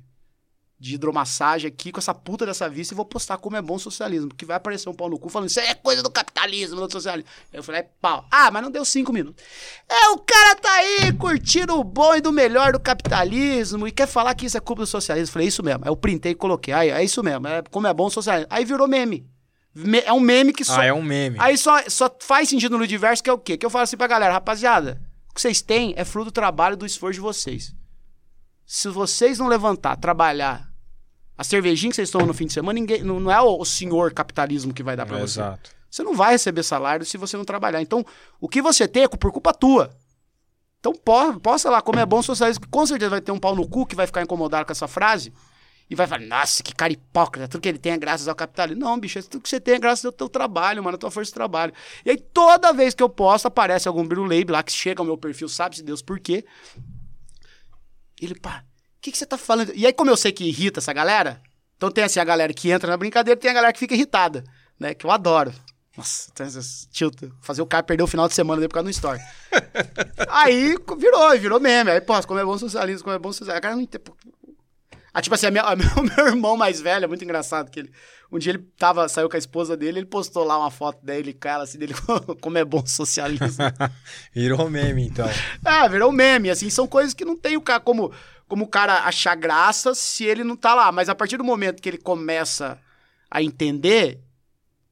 de hidromassagem aqui, com essa puta dessa vista, e vou postar como é bom o socialismo. Porque vai aparecer um pau no cu falando, isso é coisa do capitalismo, do socialismo. Eu falei, é pau. Ah, mas não deu cinco minutos. É, o cara tá aí curtindo o bom e do melhor do capitalismo e quer falar que isso é culpa do socialismo. Eu falei, é isso mesmo. Aí eu printei e coloquei. Aí, é isso mesmo, é como é bom o socialismo. Aí virou meme. Me- é um meme que só. Ah, é um meme. Aí só, só faz sentido no Ludiverso, que é o quê? Que eu falo assim pra galera, rapaziada, o que vocês têm é fruto do trabalho e do esforço de vocês. Se vocês não levantar, trabalhar, a cervejinha que vocês tomam no fim de semana, ninguém, não, não é o, senhor capitalismo que vai dar pra É, você. Exato. Você não vai receber salário se você não trabalhar. Então, o que você tem é por culpa tua. Então, po- posta lá como é bom socialismo, que com certeza vai ter um pau no cu que vai ficar incomodado com essa frase e vai falar, nossa, que cara hipócrita, tudo que ele tem é graças ao capitalismo. Não, bicho, tudo que você tem é graças ao teu trabalho, mano, à tua força de trabalho. E aí, toda vez que eu posto, aparece algum biruleibe lá que chega ao meu perfil, sabe-se Deus por quê. Ele, pá, que, que você tá falando? E aí, como eu sei que irrita essa galera, então tem assim a galera que entra na brincadeira e tem a galera que fica irritada, né? Que eu adoro. Nossa, tem essas tilt, fazer o cara perder o final de semana por causa do story. aí virou, virou meme. Aí, pô, como é bom socialismo, como é bom socialismo. A cara não entende. Ah, tipo assim, a minha- a meu, o meu irmão mais velho, é muito engraçado, que ele. Um dia ele tava, saiu com a esposa dele, ele postou lá uma foto dele, cara, assim, dele, como é bom socialismo. Virou meme, então. É, virou meme, assim, são coisas que não tem o cara como, como o cara achar graça se ele não tá lá. Mas a partir do momento que ele começa a entender,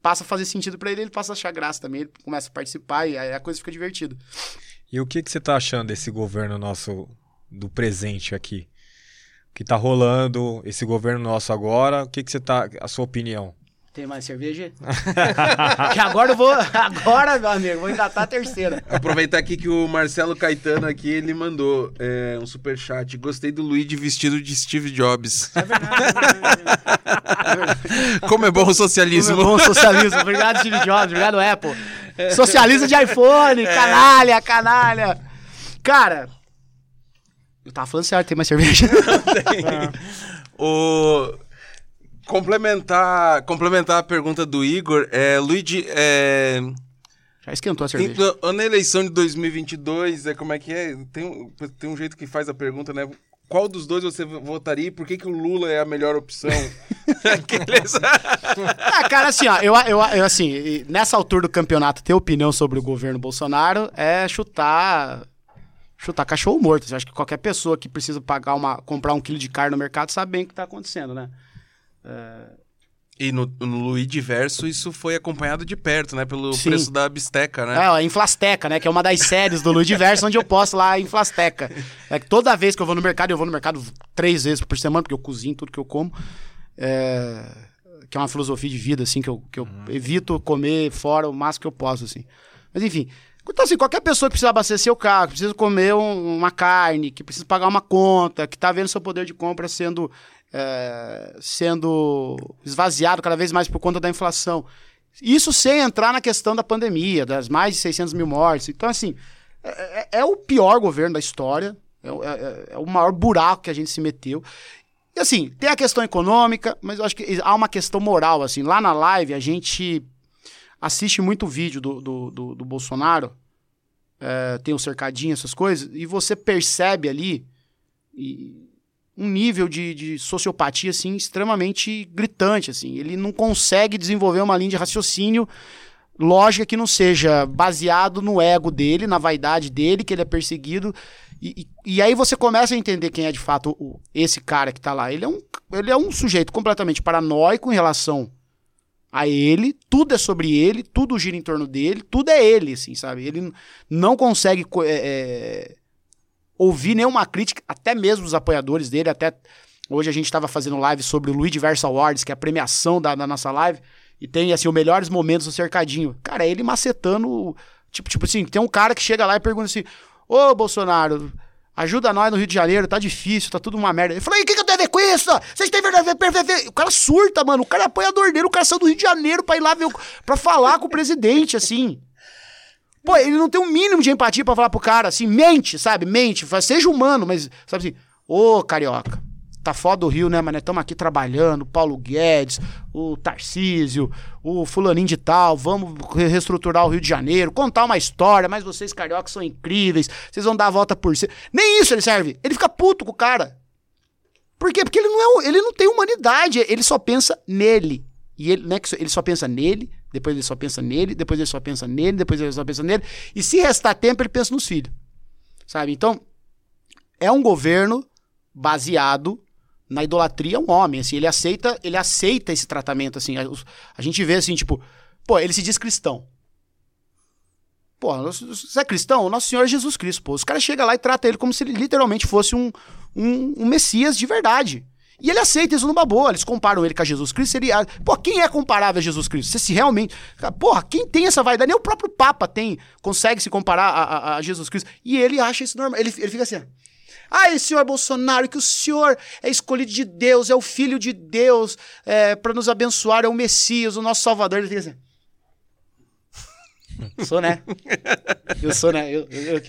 passa a fazer sentido pra ele, ele passa a achar graça também, ele começa a participar e a coisa fica divertida. E o que, que você tá achando desse governo nosso, do presente aqui? O que tá rolando, esse governo nosso agora, o que, que você tá, a sua opinião? Tem mais cerveja? que agora eu vou, agora, meu amigo, vou engatar a terceira. Aproveitar aqui que o Marcelo Caetano aqui, ele mandou é, um superchat. Gostei do Luigi vestido de Steve Jobs. É verdade, é verdade. Como é bom o Como socialismo. é bom o socialismo. Obrigado, Steve Jobs. Obrigado, Apple. Socialismo de iPhone. Canalha, canalha. Cara, eu tava falando certo, tem mais cerveja? O... Complementar, complementar a pergunta do Igor, é, Luigi, é, Já esquentou a cerveja. então, na eleição de 2022, é, como é que é? Tem, um- tem um jeito que faz a pergunta, né? Qual dos dois você votaria e por que, que o Lula é a melhor opção? Aqueles... Ah, cara, assim, ó, eu, eu, eu, assim, nessa altura do campeonato, ter opinião sobre o governo Bolsonaro é chutar. Chutar cachorro morto. Eu acho que qualquer pessoa que precisa pagar uma, comprar um quilo de carne no mercado sabe bem o que tá acontecendo, né? E no, no Luigi Verso isso foi acompanhado de perto, né? Pelo Sim. preço da bisteca, né? É, ó, Inflasteca, né? Que é uma das séries do Ludiverso, onde eu posto lá a Inflasteca. É que toda vez que eu vou no mercado, eu vou no mercado três vezes por semana, porque eu cozinho tudo que eu como. É, Que é uma filosofia de vida, assim, que eu, que eu evito comer fora o máximo que eu posso, assim. Mas enfim. Então, assim, qualquer pessoa que precisa abastecer o carro, que precisa comer um- uma carne, que precisa pagar uma conta, que tá vendo seu poder de compra sendo, é, sendo esvaziado cada vez mais por conta da inflação. Isso sem entrar na questão da pandemia, das mais de 600 mil mortes. Então, assim, é, é- é o pior governo da história, é, o- é- é o maior buraco que a gente se meteu. E, assim, tem a questão econômica, mas eu acho que há uma questão moral, assim. Lá na live, a gente assiste muito vídeo do, do, do- do Bolsonaro, é, tem o cercadinho, essas coisas, e você percebe ali e- um nível de, de sociopatia, assim, extremamente gritante, assim. Ele não consegue desenvolver uma linha de raciocínio lógica que não seja baseado no ego dele, na vaidade dele, que ele é perseguido. E, e- e aí você começa a entender quem é de fato o- esse cara que tá lá. Ele é, um, ele é um sujeito completamente paranoico em relação a ele, tudo é sobre ele, tudo gira em torno dele, tudo é ele, assim, sabe? Ele não consegue co- é, é, ouvir nenhuma crítica, até mesmo dos apoiadores dele, até Hoje a gente estava fazendo live sobre o Luigi Versa Awards, que é a premiação da, da nossa live. E tem, assim, os melhores momentos do cercadinho. Cara, é ele macetando. Tipo, tipo assim, tem um cara que chega lá e pergunta assim: Ô Bolsonaro, ajuda nós no Rio de Janeiro, tá difícil, tá tudo uma merda. Ele falou: o que, que eu tenho a ver com isso? Vocês têm verdade? O cara surta, mano. O cara é apoiador dele, o cara saiu do Rio de Janeiro pra ir lá ver, pra falar com o presidente, assim. Pô, ele não tem um mínimo de empatia pra falar pro cara, assim, mente, sabe? Mente, seja humano, mas, sabe assim, ô, carioca, tá foda o Rio, né, mas estamos aqui trabalhando, Paulo Guedes, o Tarcísio, o fulaninho de tal, vamos re- reestruturar o Rio de Janeiro, contar uma história, mas vocês cariocas são incríveis, vocês vão dar a volta por cima. Nem isso ele serve, ele fica puto com o cara. Por quê? Porque ele não, é, ele não tem humanidade, ele só pensa nele. E ele, é só- ele só pensa nele, depois ele só pensa nele, depois ele só pensa nele, depois ele só pensa nele. E se restar tempo, ele pensa nos filhos. Sabe? Então, é um governo baseado na idolatria a um homem, assim, ele aceita, ele aceita esse tratamento, assim, a, a gente vê assim, tipo, pô, ele se diz cristão. Pô, você é cristão? O Nosso Senhor é Jesus Cristo, pô. Os caras chegam lá e tratam ele como se ele literalmente fosse um, um, um Messias de verdade. E ele aceita isso numa boa. Eles comparam ele com Jesus Cristo. Ele, ah, pô, quem é comparável a Jesus Cristo? Você se realmente. Porra, quem tem essa vaidade? Nem o próprio Papa tem, consegue se comparar a, a- a Jesus Cristo. E ele acha isso normal. Ele, ele fica assim. Ai, senhor Bolsonaro, que o senhor é escolhido de Deus, é o filho de Deus, é, para nos abençoar, é o Messias, o nosso Salvador. Ele fica assim. Sou, né? Eu sou, né? Eu, eu, eu.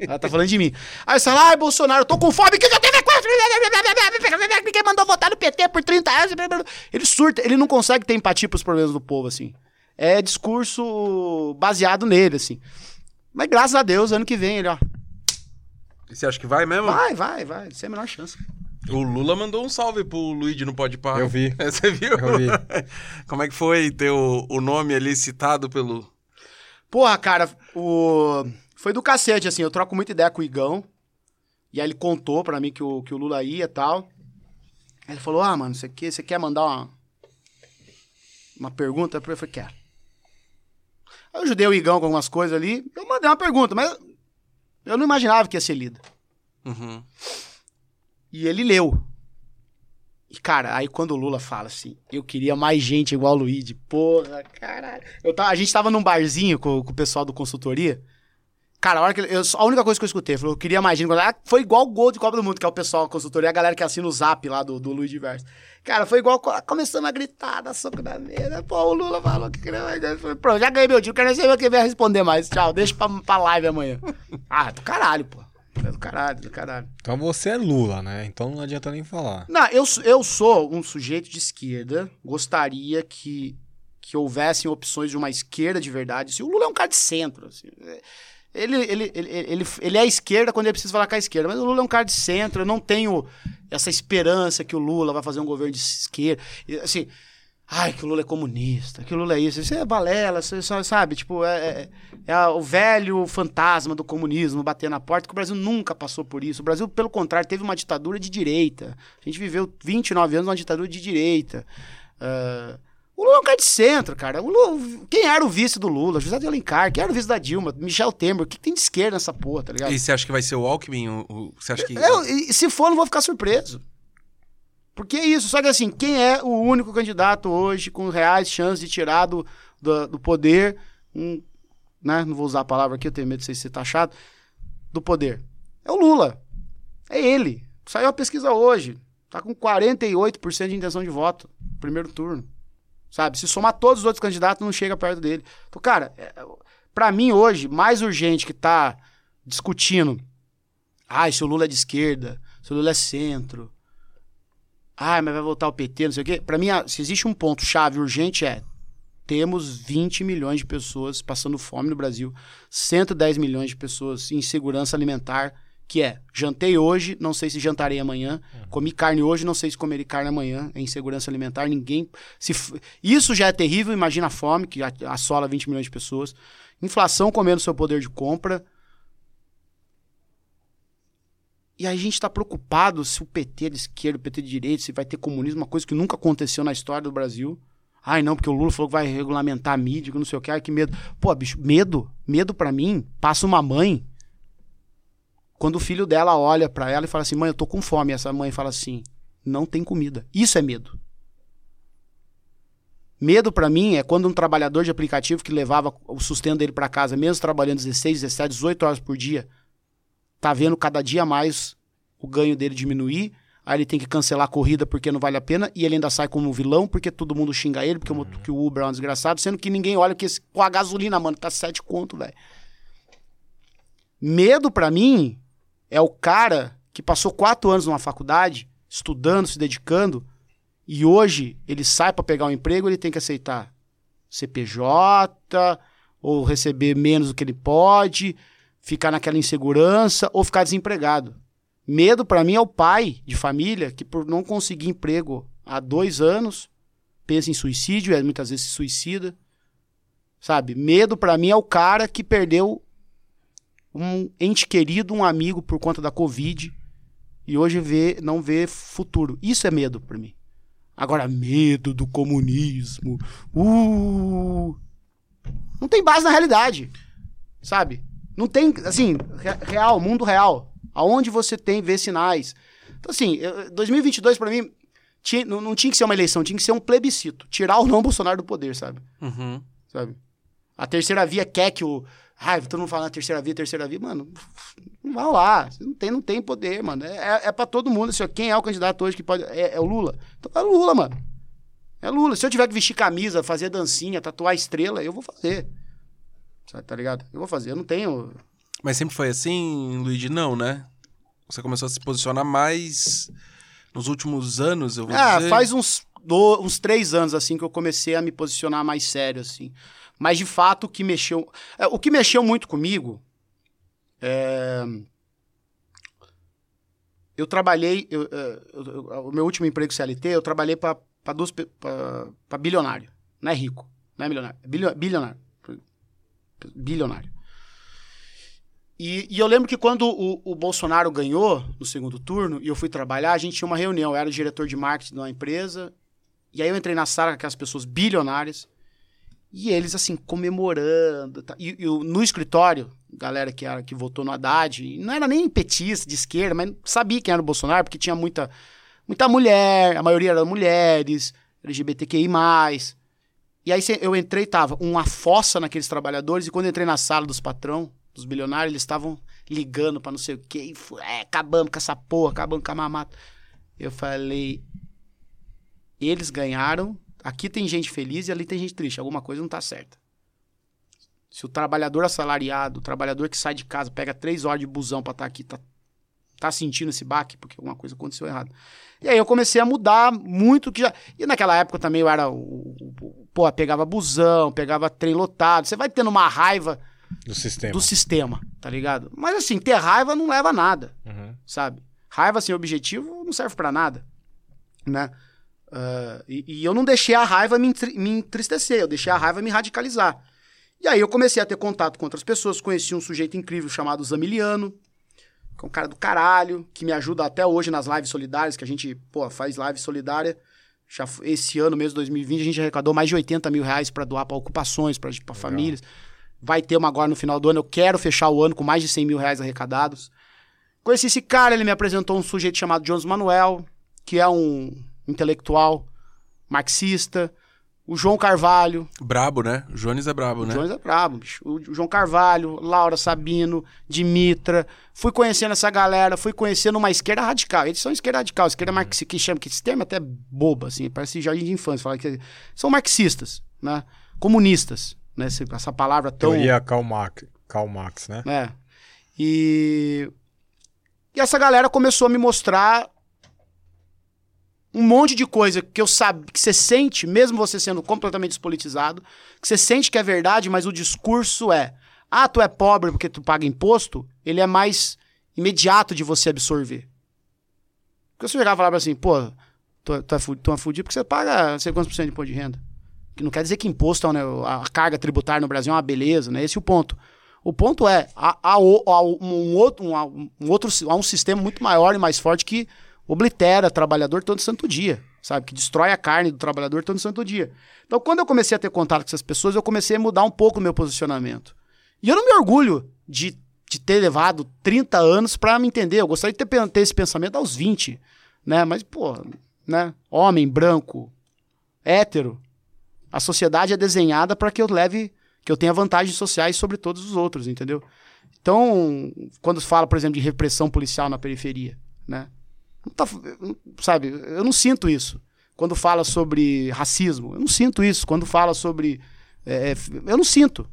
Ela tá falando de mim. Aí você fala, ai, Bolsonaro, eu tô com fome, o que que eu tenho isso? Ninguém mandou votar no PT por 30 anos. Ele surta, ele não consegue ter empatia pros problemas do povo, assim. É discurso baseado nele, assim. Mas graças a Deus, ano que vem ele, ó. E você acha que vai mesmo? Vai, vai, vai. Sem a menor chance. O Lula mandou um salve pro Luigi no Pode Par. Eu vi. Você viu? Eu vi. Como é que foi ter o, o nome ali citado pelo. Porra, cara, o... foi do cacete, assim. Eu troco muita ideia com o Igão. E aí ele contou pra mim que o, que o Lula ia e tal. Aí ele falou: Ah, mano, você quer, você quer mandar uma, uma pergunta? Eu falei: Quero. Aí eu ajudei o Igão com algumas coisas ali. Eu mandei uma pergunta, mas eu não imaginava que ia ser lida. Uhum. E ele leu. E, cara, aí quando o Lula fala assim, eu queria mais gente igual o Luigi. Porra, caralho. Eu tava, a gente tava num barzinho com, com o pessoal do consultoria. Cara, a, hora que eu, a única coisa que eu escutei, falou, eu queria mais gente. Ah, Foi igual o gol de Copa do Mundo, que é o pessoal da consultoria, a galera que assina o zap lá do, do Luigi Verso. Cara, foi igual co- começando a gritar, dar soco na mesa. Pô, o Lula falou que queria mais Pronto, já ganhei meu dia, quero nem saber quem vai responder mais. Tchau, deixa pra, pra live amanhã. Ah, do caralho, pô. É do caralho, do caralho. Então você é Lula, né? Então não adianta nem falar. Não, eu, sou- eu sou um sujeito de esquerda. Gostaria que, que houvessem opções de uma esquerda de verdade. Assim, o Lula é um cara de centro. assim. Ele, ele, ele, ele, ele é a esquerda quando ele precisa falar com a esquerda. Mas o Lula é um cara de centro. Eu não tenho essa esperança que o Lula vai fazer um governo de esquerda. Assim, ai, que o Lula é comunista, que o Lula é isso. Isso é balela, isso é sabe? Tipo, é, é- é o velho fantasma do comunismo bater na porta, que o Brasil nunca passou por isso. O Brasil, pelo contrário, teve uma ditadura de direita. A gente viveu 29 anos numa ditadura de direita. Ah, o Lula é um cara de centro, cara. O Lula- quem era o vice do Lula? José de Alencar. Quem era o vice da Dilma? Michel Temer. O que tem de esquerda nessa porra, tá ligado? E você acha que vai ser o Alckmin? O, o- você acha que. Eu, se for, não vou ficar surpreso. Porque é isso. Só que assim, quem é o único candidato hoje com reais chances de tirar do, do, do poder, um, né? Não vou usar a palavra aqui, eu tenho medo de ser taxado. Do poder. É o Lula. É ele. Saiu a pesquisa hoje. Tá com 48% de intenção de voto. Primeiro turno. Sabe? Se somar todos os outros candidatos, não chega perto dele. Então, cara, é, pra mim hoje, mais urgente que tá discutindo. Ai, se o Lula é de esquerda, se o Lula é centro. Ai, mas vai voltar o PT, não sei o quê. Pra mim, ah, se existe um ponto chave urgente é temos 20 milhões de pessoas passando fome no Brasil, 110 milhões de pessoas em insegurança alimentar, que é, jantei hoje, não sei se jantarei amanhã, comi carne hoje, não sei se comerei carne amanhã, é insegurança alimentar, ninguém... Se, isso já é terrível, imagina a fome, que assola 20 milhões de pessoas, inflação comendo seu poder de compra, e a gente está preocupado se o PT de esquerda, o PT de direita, se vai ter comunismo, uma coisa que nunca aconteceu na história do Brasil. Ai, não, porque o Lula falou que vai regulamentar a mídia, que não sei o que, ai, que medo. Pô, bicho, medo, medo pra mim, passa uma mãe, quando o filho dela olha pra ela e fala assim, mãe, eu tô com fome, e essa mãe fala assim, não tem comida. Isso é medo. Medo pra mim é quando um trabalhador de aplicativo que levava o sustento dele pra casa, mesmo trabalhando 16, 17, 18 horas por dia, tá vendo cada dia mais o ganho dele diminuir, aí ele tem que cancelar a corrida porque não vale a pena, e ele ainda sai como vilão porque todo mundo xinga ele, porque que o Uber é um desgraçado, sendo que ninguém olha que esse, pô, a gasolina, mano, tá 7 conto, velho. Medo pra mim é o cara que passou quatro anos numa faculdade, estudando, se dedicando, e hoje ele sai pra pegar um emprego, ele tem que aceitar CPJ, ou receber menos do que ele pode, ficar naquela insegurança, ou ficar desempregado. Medo pra mim é o pai de família que por não conseguir emprego há dois anos pensa em suicídio, é, muitas vezes se suicida, sabe? Medo pra mim é o cara que perdeu um ente querido, um amigo por conta da Covid e hoje vê, não vê futuro. Isso é medo pra mim. Agora, medo do comunismo. Uh, não tem base na realidade. Sabe? Não tem, assim, re- real, mundo real. Aonde você tem, vê sinais. Então, assim, eu- 2022 pra mim tinha- não, não tinha que ser uma eleição, tinha que ser um plebiscito. Tirar ou não Bolsonaro do poder, sabe? Uhum. sabe? A terceira via quer que o. Ai, todo mundo falando terceira via, terceira via. Mano, não vai lá. Não tem, não tem poder, mano. É, é, é pra todo mundo. Assim, quem é o candidato hoje que pode. É, é o Lula? Então é o Lula, mano. É Lula. Se eu tiver que vestir camisa, fazer dancinha, tatuar estrela, eu vou fazer. Sabe, tá ligado? Eu vou fazer. Eu não tenho. Mas sempre foi assim, Luigi? Não, né? Você começou a se posicionar mais nos últimos anos, eu vou Ah, dizer. faz uns, do- uns três anos, assim, que eu comecei a me posicionar mais sério, assim. Mas, de fato, o que mexeu... é, o que mexeu muito comigo... é, Eu trabalhei... eu- é, eu- eu- o meu último emprego CLT, eu trabalhei para bilionário. Não é rico. Não é milionário. É bilio- bilionário. Bilionário. E, e eu lembro que quando o, o Bolsonaro ganhou no segundo turno e eu fui trabalhar, a gente tinha uma reunião. Eu era o diretor de marketing de uma empresa. E aí eu entrei na sala com aquelas pessoas bilionárias. E eles, assim, comemorando. tá? E, e no escritório, galera que, era, que votou no Haddad, não era nem petista, de esquerda, mas sabia quem era o Bolsonaro, porque tinha muita, muita mulher, a maioria eram mulheres, LGBTQI. E aí eu entrei, tava uma fossa naqueles trabalhadores, e quando entrei na sala dos patrão, dos bilionários, eles estavam ligando pra não sei o quê, e é, acabando com essa porra, acabando com a mamata. Eu falei, eles ganharam, aqui tem gente feliz e ali tem gente triste, alguma coisa não tá certa. Se o trabalhador assalariado, o trabalhador que sai de casa, pega três horas de busão pra estar aqui, tá, tá sentindo esse baque, porque alguma coisa aconteceu errado. E aí eu comecei a mudar muito que já. E naquela época também eu era o. o- o- pô, pegava busão, pegava trem lotado. Você vai tendo uma raiva Do sistema. do sistema, tá ligado? Mas assim, ter raiva não leva a nada, Uhum. sabe? Raiva sem objetivo não serve pra nada, né? Ah, e, e eu não deixei a raiva me, me entristecer, eu deixei a raiva me radicalizar. E aí eu comecei a ter contato com outras pessoas, conheci um sujeito incrível chamado Zamiliano, que é um cara do caralho, que me ajuda até hoje nas lives solidárias, que a gente, pô, faz live solidária. Já, esse ano mesmo, 2020, a gente arrecadou mais de 80 mil reais pra doar pra ocupações, pra, pra famílias. Vai ter uma agora no final do ano. Eu quero fechar o ano com mais de 100 mil reais arrecadados. Conheci esse cara, ele me apresentou um sujeito chamado Jones Manuel, que é um intelectual marxista. O João Carvalho, Brabo, né? O Jones é brabo, o né? Jones é brabo, bicho. O João Carvalho, Laura Sabino, Dimitra. Fui conhecendo essa galera, fui conhecendo uma esquerda radical. Eles são esquerda radical, esquerda marxista, que chama, que esse termo é até bobo, assim, parece jardim de infância. Falar que são marxistas, né? Comunistas, né? Essa palavra tão. Teoria Karl Marx, Karl Marx, né? É. E. E essa galera começou a me mostrar um monte de coisa que eu sabe, que você sente, mesmo você sendo completamente despolitizado, que você sente que é verdade, mas o discurso é: ah, tu é pobre porque tu paga imposto, ele é mais imediato de você absorver. Porque você chegava e falava assim, pô, tu, é, tu é fudido porque você paga sei quantos por cento de imposto de renda. Que não quer dizer que imposto, é né, a carga tributária no Brasil é uma beleza, né? Esse é o ponto. O ponto é, há, há há um, outro, um outro, há um sistema muito maior e mais forte que oblitera trabalhador todo santo dia, sabe? Que destrói a carne do trabalhador todo santo dia. Então, quando eu comecei a ter contato com essas pessoas, eu comecei a mudar um pouco o meu posicionamento. E eu não me orgulho de, de ter levado 30 anos para me entender. Eu gostaria de ter, ter esse pensamento aos 20, né? Mas, pô, né? Homem, branco, hétero. A sociedade é desenhada para que eu leve, que eu tenha vantagens sociais sobre todos os outros, entendeu? Então, quando se fala, por exemplo, de repressão policial na periferia, né? Tá- sabe, eu não sinto isso. Quando fala sobre racismo, eu não sinto isso. Quando fala sobre. é, eu não sinto.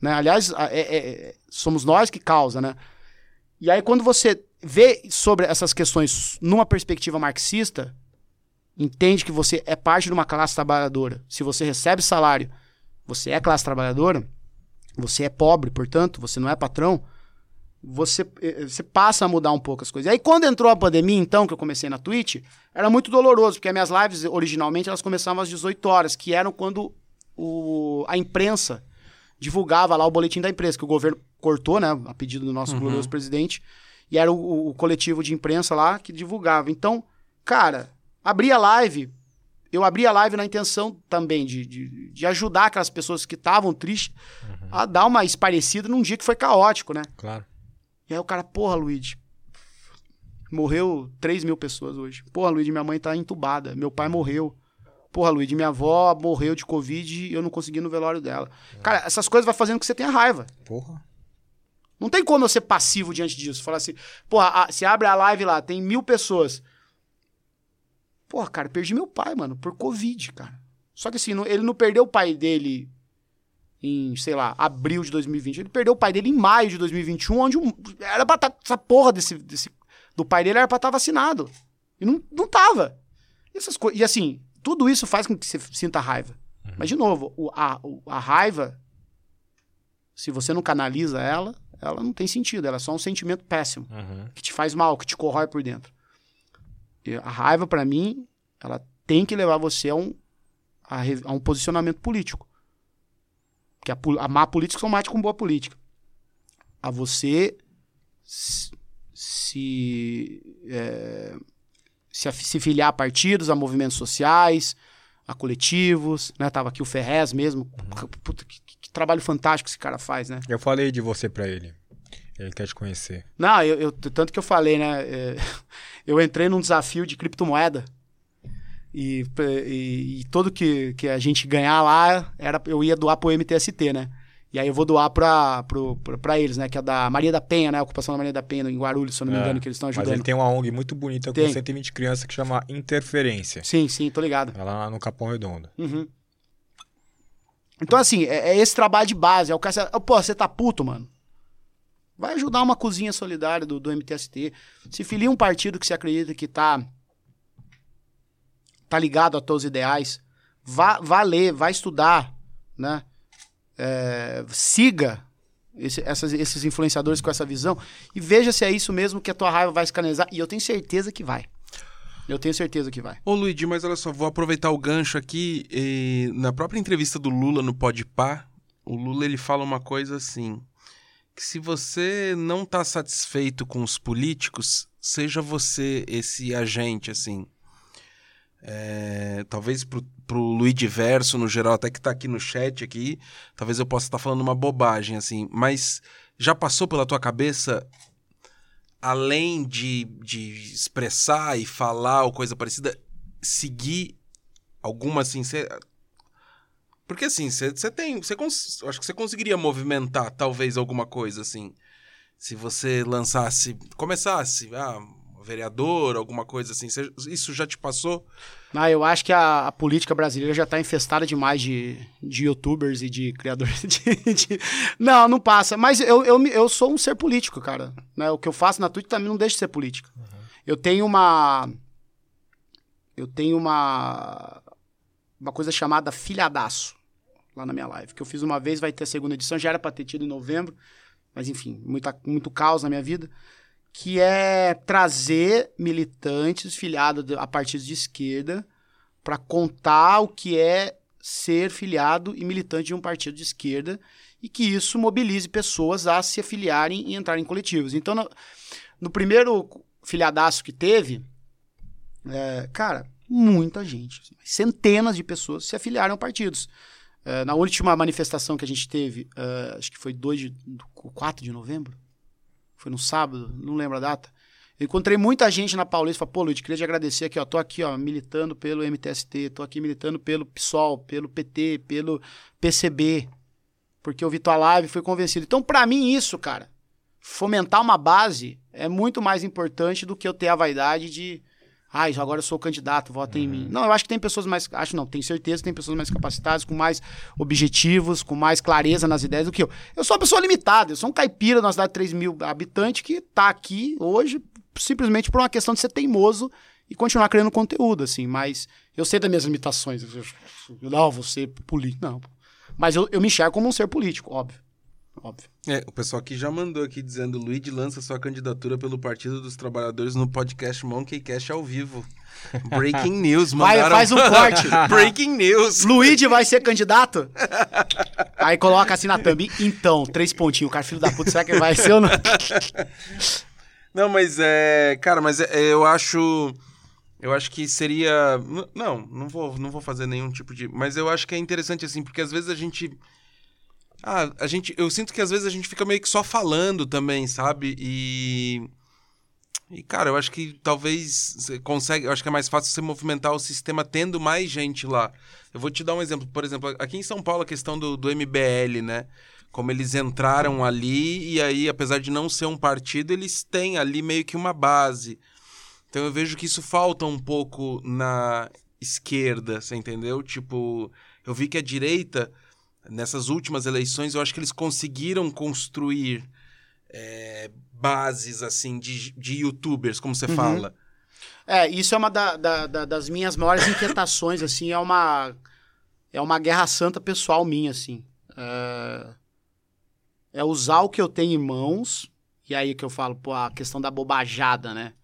Né? Aliás, é- é- somos nós que causa, né? E aí, quando você vê sobre essas questões numa perspectiva marxista, entende que você é parte de uma classe trabalhadora. Se você recebe salário, você é classe trabalhadora, você é pobre, portanto, você não é patrão, você, eh, você passa a mudar um pouco as coisas. E aí, quando entrou a pandemia, então, que eu comecei na Twitch, era muito doloroso, porque as minhas lives, originalmente, elas começavam às 18 horas, que eram quando o, a imprensa divulgava lá o boletim da imprensa, que o governo cortou, né, a pedido do nosso glorioso presidente, e era o, o coletivo de imprensa lá que divulgava. Então, cara, abria a live, eu abri a live na intenção também de, de, de ajudar aquelas pessoas que estavam tristes a dar uma esparecida num dia que foi caótico, né? Claro. E aí o cara, porra, Luigi, morreu 3 mil pessoas hoje. Porra, Luigi, minha mãe tá entubada, meu pai morreu. Porra, Luigi, minha avó morreu de Covid e eu não consegui no velório dela. Cara, essas coisas vai fazendo que você tenha raiva. Porra. Não tem como eu ser passivo diante disso. Falar assim, porra, a- você abre a live lá, tem mil pessoas. Porra, cara, perdi meu pai, mano, por Covid, cara. Só que assim, não- ele não perdeu o pai dele em, sei lá, abril de 2020. Ele perdeu o pai dele em maio de 2021, onde um- era pra tá, essa porra desse, desse- do pai dele era pra estar vacinado. E não, não tava. E, essas e assim, tudo isso faz com que você sinta raiva. Mas, de novo, o- a, o- a raiva, se você não canaliza ela, ela não tem sentido. Ela é só um sentimento péssimo, Uhum. que te faz mal, que te corrói por dentro. E a raiva, pra mim, ela tem que levar você a um, a, a um posicionamento político. Que a, a má política são mate com boa política. A você se, se, é, se, se filiar a partidos, a movimentos sociais, a coletivos, né? Tava aqui o Ferrez mesmo. Puta, que, que- trabalho fantástico esse cara faz, né? Eu falei de você pra ele. Ele quer te conhecer. Não, eu, eu- tanto que eu falei, né? é, eu entrei num desafio de criptomoeda. E, e, e tudo que, que a gente ganhar lá, era, eu ia doar pro MTST, né? E aí eu vou doar pra, pro, pra, pra eles, né? Que é da Maria da Penha, né? A ocupação da Maria da Penha, em Guarulhos, se eu não me É, engano, que eles estão Mas ajudando. ele tem uma ONG muito bonita com Tem. 120 crianças que chama Interferência. Sim, sim, tô ligado. É lá no Capão Redondo. Uhum. Então, assim, é, é esse trabalho de base. É o cara, pô, você tá puto, mano. Vai ajudar uma cozinha solidária do, do MTST. Se filia um partido que você acredita que tá, tá ligado aos teus ideais, vá, vá ler, vá estudar, né? É, siga esse- essas- esses influenciadores com essa visão e veja se é isso mesmo que a tua raiva vai se canalizar. E eu tenho certeza que vai. Eu tenho certeza que vai. Ô Luigi, mas olha só, vou aproveitar o gancho aqui. e na própria entrevista do Lula no Podpah, o Lula ele fala uma coisa assim, que se você não tá satisfeito com os políticos, seja você esse agente, assim. É, talvez pro, pro Luigi Verso, no geral, até que tá aqui no chat aqui, talvez eu possa estar falando uma bobagem, assim, mas já passou pela tua cabeça além de, de expressar e falar ou coisa parecida, seguir alguma assim. Porque assim, você tem. Cê cons... Acho que você conseguiria movimentar talvez alguma coisa assim. Se você lançasse. Começasse, ah, vereador, alguma coisa assim. Isso já te passou? Ah, eu acho que a, a política brasileira já está infestada demais de, de youtubers e de criadores de, de- Não, não passa. Mas eu, eu, eu sou um ser político, cara. Né? O que eu faço na Twitch também não deixa de ser política. Eu tenho uma... Eu tenho uma... Uma coisa chamada filhadaço lá na minha live. Que eu fiz uma vez, vai ter a segunda edição. Já era pra ter tido em novembro. Mas enfim, muita, muito caos na minha vida que é trazer militantes filiados a partidos de esquerda para contar o que é ser filiado e militante de um partido de esquerda e que isso mobilize pessoas a se afiliarem e entrarem em coletivos. Então, no, no primeiro filiadaço que teve, é, cara, muita gente, assim, centenas de pessoas se afiliaram a partidos. É, na última manifestação que a gente teve, é, acho que foi 2 de, 4 de novembro, foi no sábado, não lembro a data. Eu encontrei muita gente na Paulista, falou, pô, Luiz, queria te agradecer aqui, ó, tô aqui, ó, militando pelo MTST, tô aqui militando pelo PSOL, pelo PT, pelo PCB, porque eu vi tua live e fui convencido. Então, pra mim, isso, cara, fomentar uma base é muito mais importante do que eu ter a vaidade de, ah, agora eu sou candidato, vota em mim. Não, eu acho que tem pessoas mais, acho não, tenho certeza que tem pessoas mais capacitadas, com mais objetivos, com mais clareza nas ideias do que eu. Eu sou uma pessoa limitada, eu sou um caipira numa cidade de 3 mil habitantes que tá aqui hoje simplesmente por uma questão de ser teimoso e continuar criando conteúdo, assim. Mas eu sei das minhas limitações. Eu, não, vou ser político. Não. Mas eu, eu me enxergo como um ser político, óbvio. Óbvio. É, o pessoal aqui já mandou aqui dizendo: Luigi lança sua candidatura pelo Partido dos Trabalhadores no podcast Monkey Cash ao vivo. Breaking news, Vai, mandaram. faz um corte. Breaking news. Luigi vai ser candidato? Aí coloca assim na thumb. Então, três pontinhos. O cara, filho da puta, será que vai ser ou não? Não, mas é. Cara, mas é- eu acho. Eu acho que seria. Não, não vou, não vou fazer nenhum tipo de. Mas eu acho que é interessante, assim, porque às vezes a gente. Ah, a gente. Eu sinto que às vezes a gente fica meio que só falando também, sabe? E. E, cara, eu acho que talvez você consegue. Eu acho que é mais fácil você movimentar o sistema tendo mais gente lá. Eu vou te dar um exemplo. Por exemplo, aqui em São Paulo, a questão do, do MBL, né? Como eles entraram ali e aí, apesar de não ser um partido, eles têm ali meio que uma base. Então eu vejo que isso falta um pouco na esquerda, você entendeu? Tipo, eu vi que a direita, nessas últimas eleições, eu acho que eles conseguiram construir é, bases, assim, de, de youtubers, como você Uhum. fala. É, isso é uma da- da- da- das minhas maiores inquietações, assim, é uma é uma guerra santa pessoal minha, assim. É, é usar o que eu tenho em mãos, e aí que eu falo, pô, a questão da bobajada, né?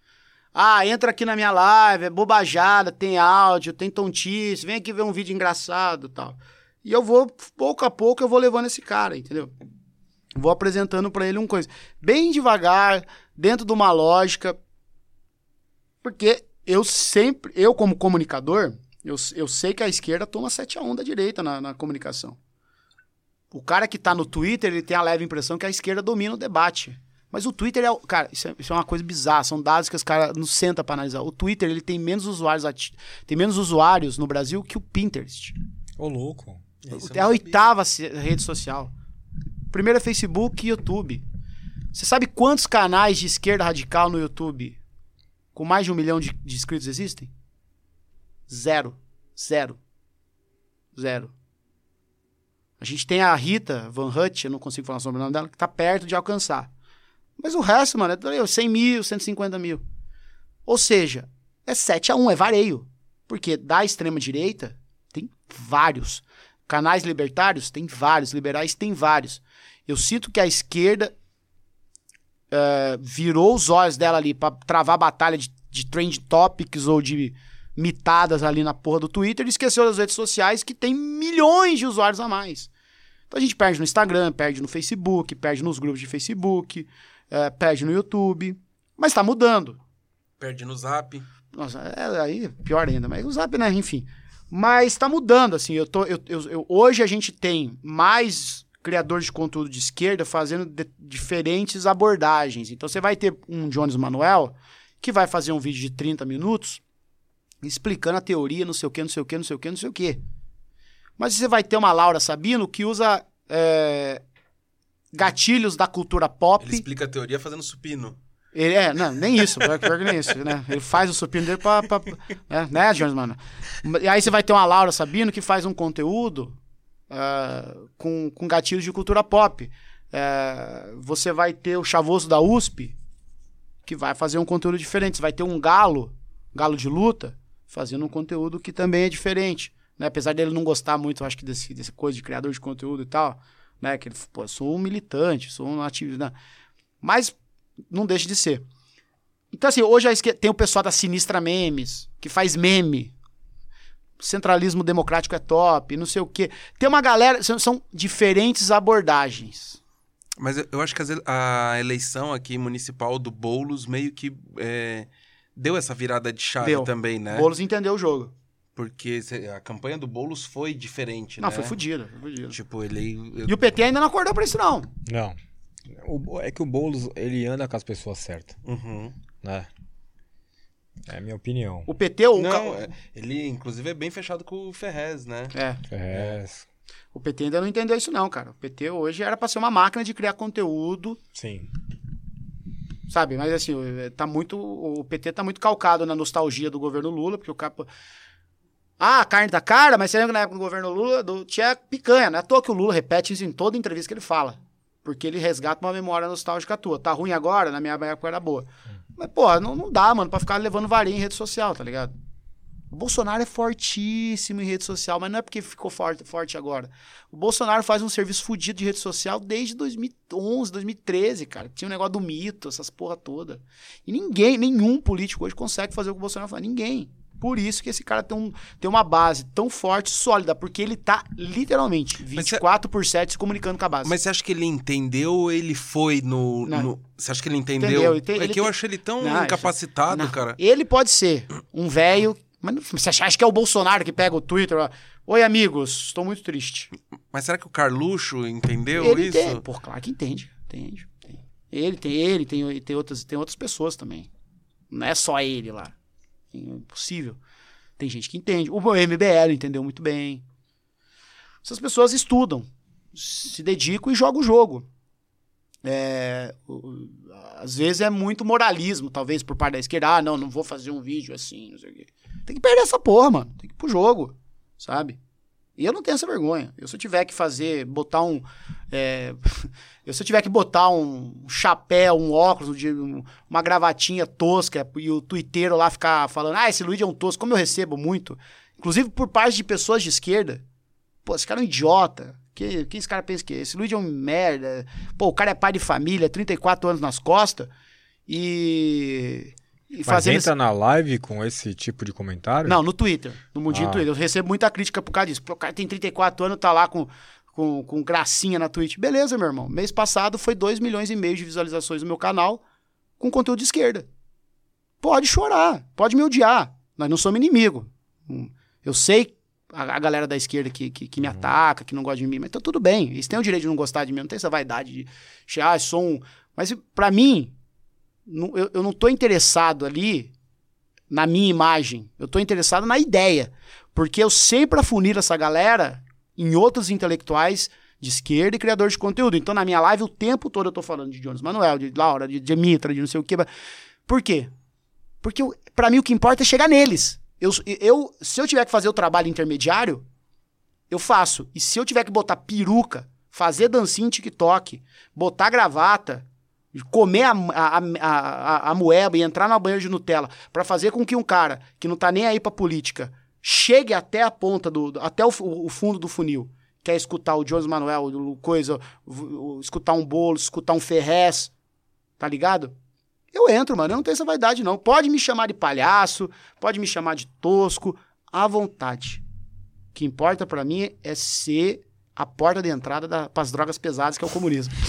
Ah, entra aqui na minha live, é bobajada, tem áudio, tem tontice, vem aqui ver um vídeo engraçado e tal. E eu vou, pouco a pouco, eu vou levando esse cara, entendeu? Vou apresentando pra ele uma coisa. Bem devagar, dentro de uma lógica, porque eu sempre, eu como comunicador, eu, eu sei que a esquerda toma 7 a 1 da direita na, na comunicação. O cara que tá no Twitter, ele tem a leve impressão que a esquerda domina o debate. Mas o Twitter é. Cara, isso é, isso é uma coisa bizarra. São dados que os caras não sentam pra analisar. O Twitter, ele tem menos usuários tem menos usuários no Brasil que o Pinterest. Ô, louco. É a oitava rede social. Primeiro é Facebook e YouTube. Você sabe quantos canais de esquerda radical no YouTube com mais de um milhão de, de inscritos existem? Zero. Zero. Zero. A gente tem a Rita Van Hutt, eu não consigo falar sobre o nome dela, que tá perto de alcançar. Mas o resto, mano, é 100 mil, 150 mil. Ou seja, é 7 a 1, é vareio. Porque da extrema-direita tem vários. Canais libertários tem vários, liberais tem vários. Eu sinto que a esquerda eh, virou os olhos dela ali pra travar batalha de, de trend topics ou de mitadas ali na porra do Twitter e esqueceu das redes sociais que tem milhões de usuários a mais. Então a gente perde no Instagram, perde no Facebook, perde nos grupos de Facebook, eh, perde no YouTube. Mas tá mudando. Perde no zap. Nossa, é, aí pior ainda, mas o Zap, né? Enfim. Mas tá mudando, assim. Eu tô, eu, eu- eu- hoje a gente tem mais criadores de conteúdo de esquerda fazendo de- diferentes abordagens. Então você vai ter um Jones Manuel que vai fazer um vídeo de 30 minutos explicando a teoria, não sei o que, não sei o que, não sei o que, não sei o que. Mas você vai ter uma Laura Sabino que usa é, gatilhos da cultura pop. Ele explica a teoria fazendo supino. Ele é, não, nem isso, pior, que nem isso, né? Ele faz o supino dele pra. pra né, né, Jones, mano? E aí você vai ter uma Laura Sabino que faz um conteúdo ah, com, com gatilhos de cultura pop. Eh, você vai ter o Chavoso da USP, que vai fazer um conteúdo diferente. Você vai ter um Galo, Galo de luta, fazendo um conteúdo que também é diferente. Né? Apesar dele não gostar muito, acho que desse, desse coisa de criador de conteúdo e tal, né? Que ele, pô, sou um militante, sou um ativista. Mas não deixa de ser. Então, assim, hoje a esquerda, tem o pessoal da Sinistra Memes, que faz meme. Centralismo democrático é top, não sei o quê. Tem uma galera, são, são diferentes abordagens. Mas eu- eu acho que as a eleição aqui municipal do Boulos meio que é, deu essa virada de chave Deu. também, né? Boulos entendeu o jogo. Porque a campanha do Boulos foi diferente, Não, né? foi fudido, foi fudido. Tipo, ele... eu- E o PT ainda não acordou pra isso, não. Não. O- é que o Boulos, ele anda com as pessoas certas. Uhum. né? É a minha opinião. O PT, o, Não, ca- é- ele inclusive é bem fechado com o Ferrez, né? é, É, o PT ainda não entendeu isso não, cara. O PT hoje era pra ser uma máquina de criar conteúdo, sim. sabe? Mas assim, o- tá muito, o PT tá muito calcado na nostalgia do governo Lula, porque o capa ah, a carne tá cara, mas você lembra que na época do governo Lula do, tinha picanha. Não é à toa que o Lula repete isso em toda entrevista que ele fala. Porque ele resgata uma memória nostálgica tua. Tá ruim agora? Na minha época era boa. Mas, pô, não, não dá, mano, pra ficar levando varinha em rede social, tá ligado? O Bolsonaro é fortíssimo em rede social, mas não é porque ficou forte, forte agora. O Bolsonaro faz um serviço fudido de rede social desde 2011, 2013, cara. Tinha um negócio do mito, essas porra toda. E ninguém, nenhum político hoje consegue fazer o que o Bolsonaro faz. Ninguém. Por isso que esse cara tem, um, tem uma base tão forte, sólida, porque ele tá literalmente Mas cê- 24 por 7 se comunicando com a base. Mas você acha que ele entendeu ou ele foi no. No- Você acha que ele entendeu? Entendeu, ele tem- é ele que eu acho ele tão Não, incapacitado, Não, cara. Ele pode ser um velho. Mas você acha que é o Bolsonaro que pega o Twitter? ó, Oi, amigos, estou muito triste. Mas será que o Carluxo entendeu ele isso? entende. Pô, claro que entende. Entende. Ele tem ele, tem, tem, outras, tem outras pessoas também. Não é só ele lá. Impossível. Tem gente que entende. O MBL entendeu muito bem. Essas pessoas estudam, se dedicam e jogam o jogo. É, às vezes é muito moralismo, talvez, por parte da esquerda. Ah, não, não vou fazer um vídeo assim, não sei o quê. Tem que perder essa porra, mano. Tem que ir pro jogo, sabe? E eu não tenho essa vergonha. Eu, se eu tiver que fazer, botar um. é, eu, se eu tiver que botar um chapéu, um óculos, um- uma gravatinha tosca e o twitteiro lá ficar falando, ah, esse Luigi é um tosco, como eu recebo muito, inclusive por parte de pessoas de esquerda. Pô, esse cara é um idiota. Que, que esse cara pensa que? Esse Luigi é um merda. Pô, o cara é pai de família, 34 anos nas costas e. e Mas fazendo entra na live com esse tipo de comentário? não, no Twitter. No mundinho Ah. Twitter. Eu recebo muita crítica por causa disso. O cara tem 34 anos, tá lá com, com, com gracinha na Twitch. Beleza, meu irmão. Mês passado foi 2 milhões e meio de visualizações no meu canal com conteúdo de esquerda. Pode chorar, pode me odiar. Nós não somos inimigo. Hum, Eu sei a, a galera da esquerda que, que, que me ataca, que não gosta de mim, mas tá tudo bem. Eles têm o direito de não gostar de mim, não tem essa vaidade de ah, sou um. Mas pra mim, eu, eu não tô interessado ali na minha imagem. Eu tô interessado na ideia. Porque eu sempre afunilo essa galera em outros intelectuais de esquerda e criadores de conteúdo. Então, na minha live, o tempo todo eu tô falando de Jones Manuel, de Laura, de Demitra, de não sei o quê. Por quê? Porque pra mim o que importa é chegar neles. Eu, eu, se eu tiver que fazer o trabalho intermediário, eu faço. E se eu tiver que botar peruca, fazer dancinha em TikTok, botar gravata, comer a, a, a, a, moeba e entrar na banheira de Nutella pra fazer com que um cara que não tá nem aí pra política chegue até a ponta do. até o, o fundo do funil. Quer escutar o Jones Manuel, o coisa, escutar um bolo, escutar um Ferrez, tá ligado? Eu entro, mano. Eu não tenho essa vaidade, não. Pode me chamar de palhaço, pode me chamar de tosco, à vontade. O que importa pra mim é ser a porta de entrada da, pras drogas pesadas, que é o comunismo.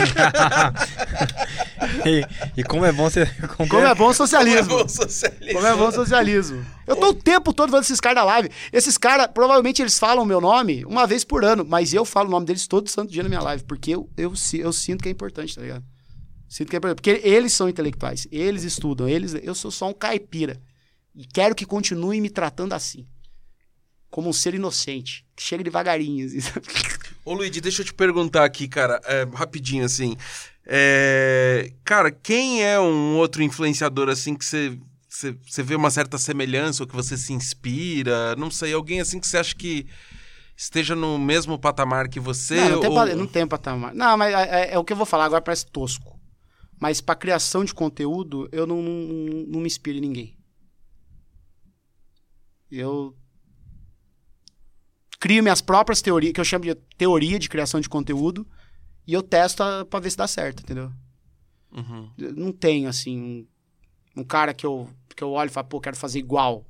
e, e como é bom você. Como, Como é bom o socialismo. Como é bom socialismo. Como é bom o socialismo. Eu tô o tempo todo falando esses caras da live. Esses caras, provavelmente eles falam o meu nome uma vez por ano, mas eu falo o nome deles todo santo dia na minha live, porque eu, eu, eu sinto que é importante, tá ligado? Sinto que é importante. Porque eles são intelectuais, eles estudam, eles, eu sou só um caipira. E quero que continuem me tratando assim. Como um ser inocente, que chega devagarinho. assim? Ô, Luigi, deixa eu te perguntar aqui, cara, é, rapidinho, assim. É, Cara, quem é um outro influenciador, assim, que você, você, vê uma certa semelhança ou que você se inspira? Não sei, alguém assim que você acha que esteja no mesmo patamar que você? Não, não tem, ou- pa- não tem patamar. Não, mas é, é- é o que eu vou falar agora parece tosco. Mas pra criação de conteúdo, eu não, não, não me inspiro em ninguém. Eu crio minhas próprias teorias, que eu chamo de teoria de criação de conteúdo, e eu testo a- pra ver se dá certo, entendeu? Uhum. Não tenho, assim, um, um cara que eu, que eu olho e falo, pô, quero fazer igual.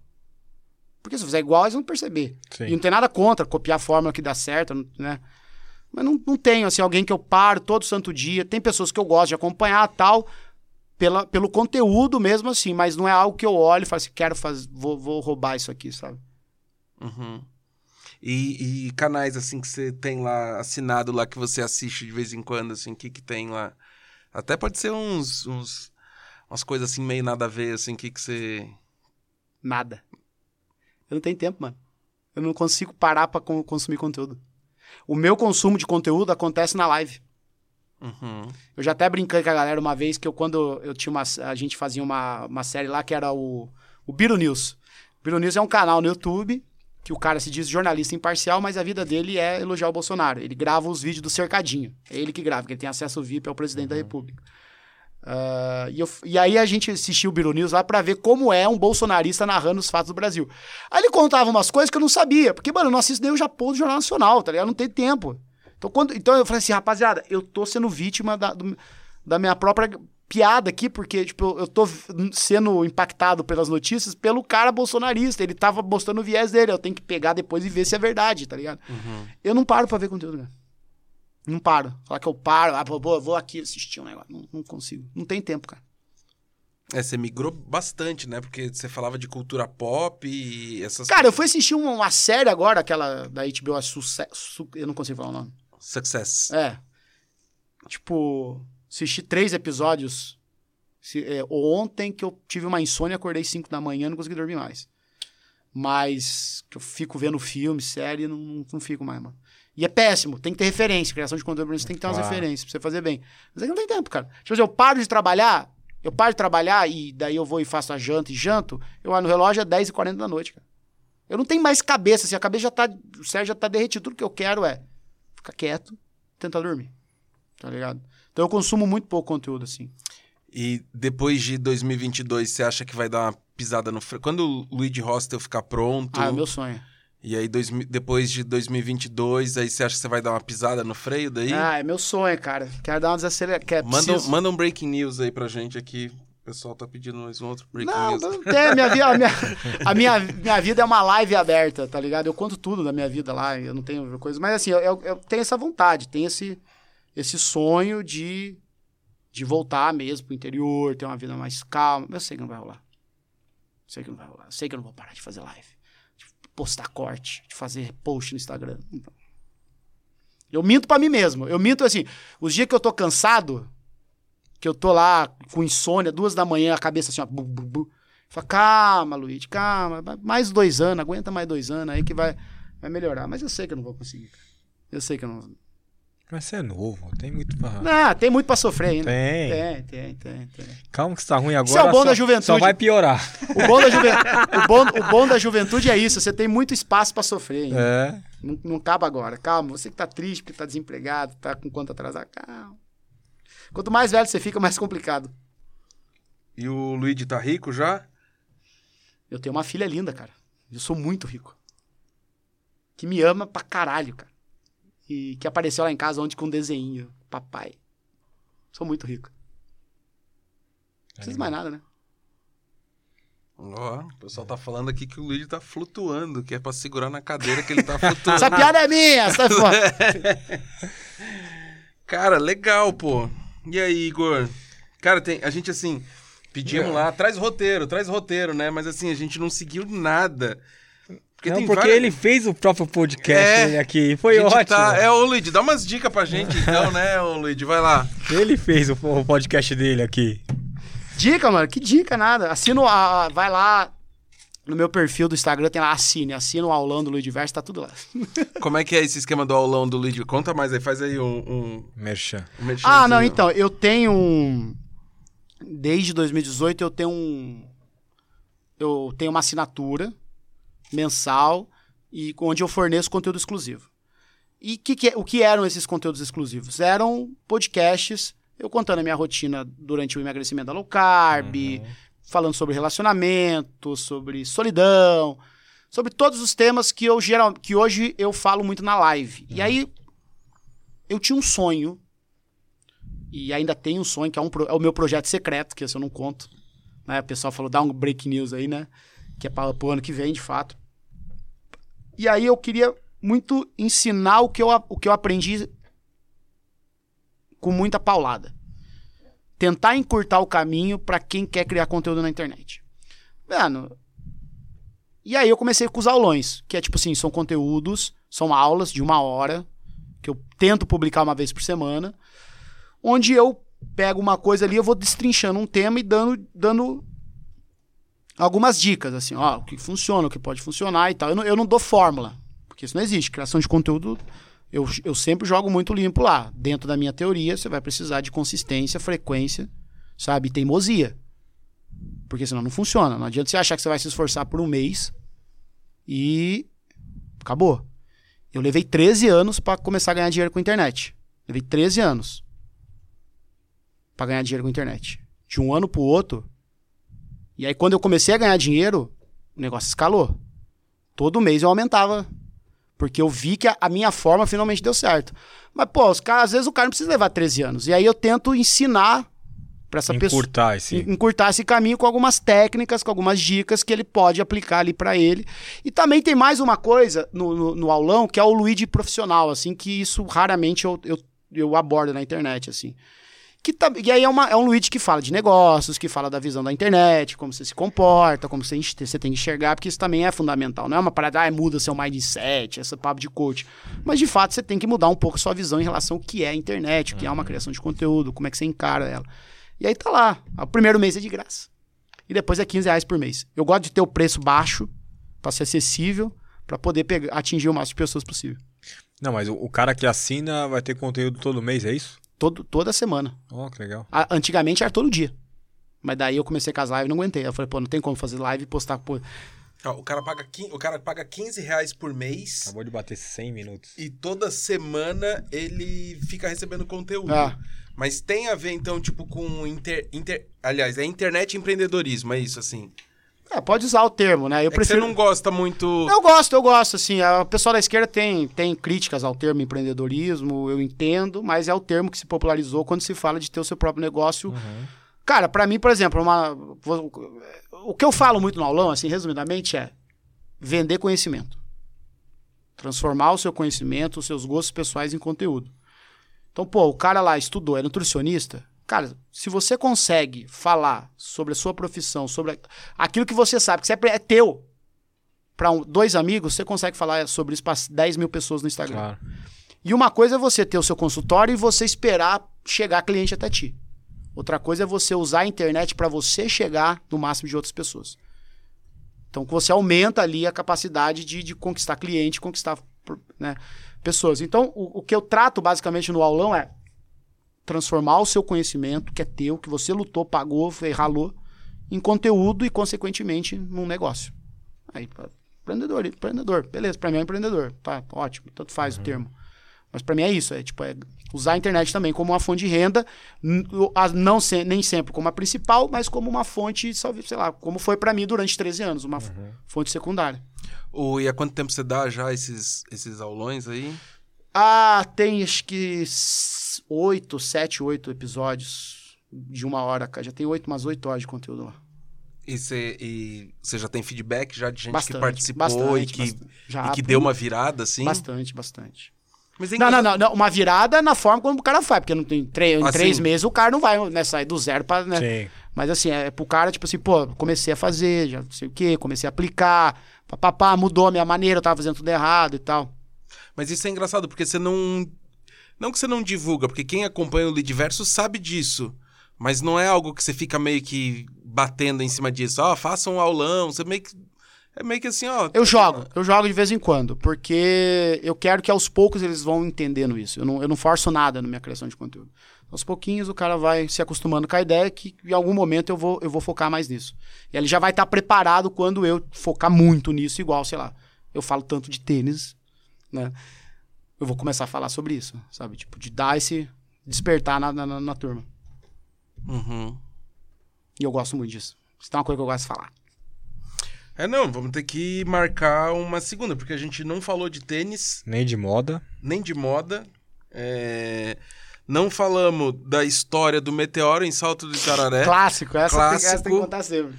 Porque se eu fizer igual, eles vão perceber. Sim. E não tem nada contra copiar a fórmula que dá certo, né? Mas não, não tenho, assim, alguém que eu paro todo santo dia. Tem pessoas que eu gosto de acompanhar tal, pela, pelo conteúdo mesmo assim, mas não é algo que eu olho e falo assim, quero fazer, vou, vou roubar isso aqui, sabe? Uhum. E, e canais, assim, que você tem lá assinado lá, que você assiste de vez em quando, assim, o que que tem lá? Até pode ser uns... uns Umas coisas assim meio nada a ver, assim, que que você... Nada. Eu não tenho tempo, mano. Eu não consigo parar pra con- consumir conteúdo. O meu consumo de conteúdo acontece na live. Uhum. Eu já até brinquei com a galera uma vez que eu, quando eu tinha uma. A gente fazia uma, uma série lá que era o, o Biro News. O Biro News é um canal no YouTube que o cara se diz jornalista imparcial, mas a vida dele é elogiar o Bolsonaro. Ele grava os vídeos do cercadinho. É ele que grava, porque ele tem acesso VIP ao presidente da República. Ah, e, eu- e aí a gente assistiu o Biro News lá pra ver como é um bolsonarista narrando os fatos do Brasil. Aí ele contava umas coisas que eu não sabia, porque, mano, eu não assisto nem o Japão do Jornal Nacional, tá ligado? Não tem tempo. Então, quando, então eu falei assim, rapaziada, eu tô sendo vítima da, do- da minha própria piada aqui, porque, tipo, eu, tô sendo impactado pelas notícias pelo cara bolsonarista. Ele tava mostrando o viés dele. Eu tenho que pegar depois e ver se é verdade, tá ligado? Eu não paro pra ver conteúdo, cara. Não paro. Falar que eu paro, ah, vou, vou- aqui assistir um negócio. Não, não consigo. Não tem tempo, cara. É, você migrou bastante, né? Porque você falava de cultura pop e essas... Cara, eu fui assistir uma, uma série agora, aquela da HBO, a Suce- Su- eu não consigo falar o nome. Success. É. Tipo, assisti três episódios se- é, ontem que eu tive uma insônia, acordei 5 da manhã não consegui dormir mais. Mas que eu fico vendo filme, série, não, não, não fico mais, mano. E é péssimo, tem que ter referência. Criação de conteúdo você tem que ter umas Claro. referências pra você fazer bem. Mas é que não tem tempo, cara. Tipo assim, eu paro de trabalhar, eu paro de trabalhar e daí eu vou e faço a janta e janto, eu olho no relógio é 10h40 da noite, cara. Eu não tenho mais cabeça, assim, a cabeça já tá. O cérebro já tá derretido. Tudo que eu quero é ficar quieto, tentar dormir. Tá ligado? Então eu consumo muito pouco conteúdo, assim. E depois de 2022, você acha que vai dar uma pisada no freio? Quando o Luigi Hostel ficar pronto... Ah, é meu sonho. E aí, dois, depois de 2022, aí você acha que você vai dar uma pisada no freio daí? Ah, é meu sonho, cara. Quero dar uma desacelerada. manda, um- manda um breaking news aí pra gente aqui. O pessoal tá pedindo mais um outro breaking Não, news. não tem. Minha, a minha, a minha, minha vida é uma live aberta, tá ligado? Eu conto tudo da minha vida lá, eu não tenho coisa. Mas assim, eu, eu- eu tenho essa vontade, tenho esse, esse sonho de, de voltar mesmo pro interior, ter uma vida mais calma. Eu sei que não vai rolar. Sei que não vai rolar. Sei que eu não vou parar de fazer live. De postar corte, de fazer post no Instagram. Eu minto pra mim mesmo. Eu minto assim, os dias que eu tô cansado, que eu tô lá com insônia, duas da manhã, a cabeça assim, ó. Bu, bu, bu. Fala, calma, Luiz, calma. Mais dois anos, aguenta mais dois anos aí que vai, vai melhorar. Mas eu sei que eu não vou conseguir. Eu sei que eu não. Mas você é novo, tem muito pra. Não, tem muito pra sofrer ainda. Tem. Tem, tem, tem, tem. Calma que está ruim agora. Isso é o bom só, da juventude. Só vai piorar. O bom da, juven... o bom, o bom da juventude é isso, você tem muito espaço pra sofrer ainda. É. Não, não acaba agora. Calma, você que tá triste porque tá desempregado, tá com conta atrasada, calma. Quanto mais velho você fica, mais complicado. E o Luigi tá rico já? Eu tenho uma filha linda, cara. Eu sou muito rico. Que me ama pra caralho, cara. E que apareceu lá em casa ontem com um desenho. Papai. Sou muito rico. Não precisa de mais nada, né? Ó, o pessoal tá falando aqui que o Luigi tá flutuando, que é pra segurar na cadeira que ele tá flutuando. Essa piada é minha! Sai fora. Cara, legal, pô. E aí, Igor? Cara, tem, a gente assim, pedimos lá, traz roteiro, traz roteiro, né? Mas assim, a gente não seguiu nada. Porque não, tem porque várias- ele fez o próprio podcast É. dele aqui. Foi gente ótimo. tá- É, ô Luigi, dá umas dicas pra gente então, né, ô Luigi? Vai lá. Ele fez o, o podcast dele aqui. Dica, mano. Que dica, nada. Assina, o- a, a- vai lá no meu perfil do Instagram, tem lá, assine. Assina o aulão do Luiz Diverso, tá tudo lá. Como é que é esse esquema do aulão do Luigi? Conta mais aí, faz aí um... um, Merchan. um Ah, não, então, eu tenho um. Desde 2018 eu tenho um. Eu tenho uma assinatura mensal e onde eu forneço conteúdo exclusivo. E que que é- o que eram esses conteúdos exclusivos? Eram podcasts, eu contando a minha rotina durante o emagrecimento da low carb, falando sobre relacionamento, sobre solidão, sobre todos os temas que eu geral, que hoje eu falo muito na live. E aí eu tinha um sonho e ainda tenho um sonho, que é, um é o meu projeto secreto, que esse eu não conto. Né? O pessoal falou, dá um break news aí, né? Que é para o ano que vem, de fato. E aí eu queria muito ensinar o que eu, o que eu aprendi com muita paulada. Tentar encurtar o caminho para quem quer criar conteúdo na internet. Mano, e aí eu comecei com os aulões, que é tipo assim, são conteúdos, são aulas de uma hora, que eu tento publicar uma vez por semana, onde eu pego uma coisa ali, eu vou destrinchando um tema e dando, dando algumas dicas, assim, ó, o que funciona, o que pode funcionar e tal. Eu não, eu não dou fórmula, porque isso não existe. Criação de conteúdo, eu, eu sempre jogo muito limpo lá. Dentro da minha teoria, você vai precisar de consistência, frequência, sabe, e teimosia. Porque senão não funciona. Não adianta você achar que você vai se esforçar por um mês e acabou. Eu levei 13 anos para começar a ganhar dinheiro com a internet. Levei 13 anos para ganhar dinheiro com a internet. De um ano pro outro. E aí, quando eu comecei a ganhar dinheiro, o negócio escalou. Todo mês eu aumentava. Porque eu vi que a, a minha forma finalmente deu certo. Mas, pô, os caras, às vezes o cara não precisa levar 13 anos. E aí eu tento ensinar para essa pessoa Encurtar esse. en- encurtar esse caminho com algumas técnicas, com algumas dicas que ele pode aplicar ali para ele. E também tem mais uma coisa no, no, no aulão, que é o Luigi profissional, assim, que isso raramente eu, eu, eu abordo na internet, assim. Que tá, e aí é, uma, é um Luigi que fala de negócios, que fala da visão da internet, como você se comporta, como você, você tem que enxergar, porque isso também é fundamental. Não é uma parada, ah, muda seu mindset, essa papo de coach. Mas de fato você tem que mudar um pouco a sua visão em relação ao que é a internet, o que é uma criação de conteúdo, como é que você encara ela. E aí tá lá. O primeiro mês é de graça. E depois é 15 reais por mês. Eu gosto de ter o preço baixo, pra ser acessível, pra poder pegar, atingir o máximo de pessoas possível. Não, mas o, o cara que assina vai ter conteúdo todo mês, é isso? Todo, toda semana. Ó, que legal. A- antigamente era todo dia. Mas daí eu comecei com as lives e não aguentei. Eu falei, pô, não tem como fazer live e postar. Pô. O, cara paga, quin- o cara paga 15 reais por mês Acabou de bater 100 minutos. e toda semana ele fica recebendo conteúdo. Ah. Mas tem a ver, então, tipo, com inter, inter- Aliás, é internet e empreendedorismo, é isso, assim. É, pode usar o termo, né? Eu é prefiro. você não gosta muito... Eu gosto, eu gosto, assim. O pessoal da esquerda tem, tem críticas ao termo empreendedorismo, eu entendo, mas é o termo que se popularizou quando se fala de ter o seu próprio negócio. Cara, pra mim, por exemplo, uma, o que eu falo muito no aulão, assim, resumidamente, é vender conhecimento. Transformar o seu conhecimento, os seus gostos pessoais em conteúdo. Então, pô, o cara lá estudou, é nutricionista. Cara, se você consegue falar sobre a sua profissão, sobre aquilo que você sabe, que é, é teu, para dois amigos, você consegue falar sobre isso para 10 mil pessoas no Instagram. Claro. E uma coisa é você ter o seu consultório e você esperar chegar cliente até ti. Outra coisa é você usar a internet para você chegar no máximo de outras pessoas. Então você aumenta ali a capacidade de, de conquistar cliente, conquistar né, pessoas. Então o, o que eu trato basicamente no aulão é transformar o seu conhecimento, que é teu, que você lutou, pagou, ralou, em conteúdo e, consequentemente, num negócio. Aí, empreendedor, empreendedor, beleza, pra mim é um empreendedor, tá, ótimo, tanto faz o termo. Mas pra mim é isso, é tipo, é usar a internet também como uma fonte de renda, não se- nem sempre como a principal, mas como uma fonte, só- sei lá, como foi pra mim durante 13 anos, uma f- fonte secundária. Ô, e há quanto tempo você dá já esses, esses aulões aí? Ah, tem acho que oito, sete, oito episódios de uma hora, cara. Já tem oito, umas oito horas de conteúdo lá. E você, já tem feedback já de gente Bastante, que participou bastante, e que, bastante. Já, e que deu uma virada, assim? Bastante, bastante. Mas é Não, não, não, não, Uma virada na forma como o cara faz, porque não tem três, em Ah, três meses o cara não vai né, sair do zero pra. Né? Sim. Mas assim, é pro cara, tipo assim, pô, comecei a fazer, já não sei o quê, comecei a aplicar, papapá, mudou a minha maneira, eu tava fazendo tudo errado e tal. Mas isso é engraçado, porque você não. Não que você não divulga, porque quem acompanha o Lidverso sabe disso. Mas não é algo que você fica meio que batendo em cima disso. Ó, faça um aulão. Você meio que. É meio que assim, ó. Eu jogo, eu jogo de vez em quando, porque eu quero que aos poucos eles vão entendendo isso. Eu não, eu não forço nada na minha criação de conteúdo. Aos pouquinhos o cara vai se acostumando com a ideia que em algum momento eu vou, eu vou focar mais nisso. E ele já vai estar preparado quando eu focar muito nisso, igual, sei lá, eu falo tanto de tênis, né? Eu vou começar a falar sobre isso, sabe? Tipo, de dar esse despertar na, na, na- na turma. Uhum. E eu gosto muito disso. Isso é uma coisa que eu gosto de falar. É, não, vamos ter que marcar uma segunda, porque a gente não falou de tênis, Nem de moda. nem de moda. é, Não falamos da história do meteoro em Salto do Itararé, Clássico, essa, Tem, essa tem Clássico. que contar sempre.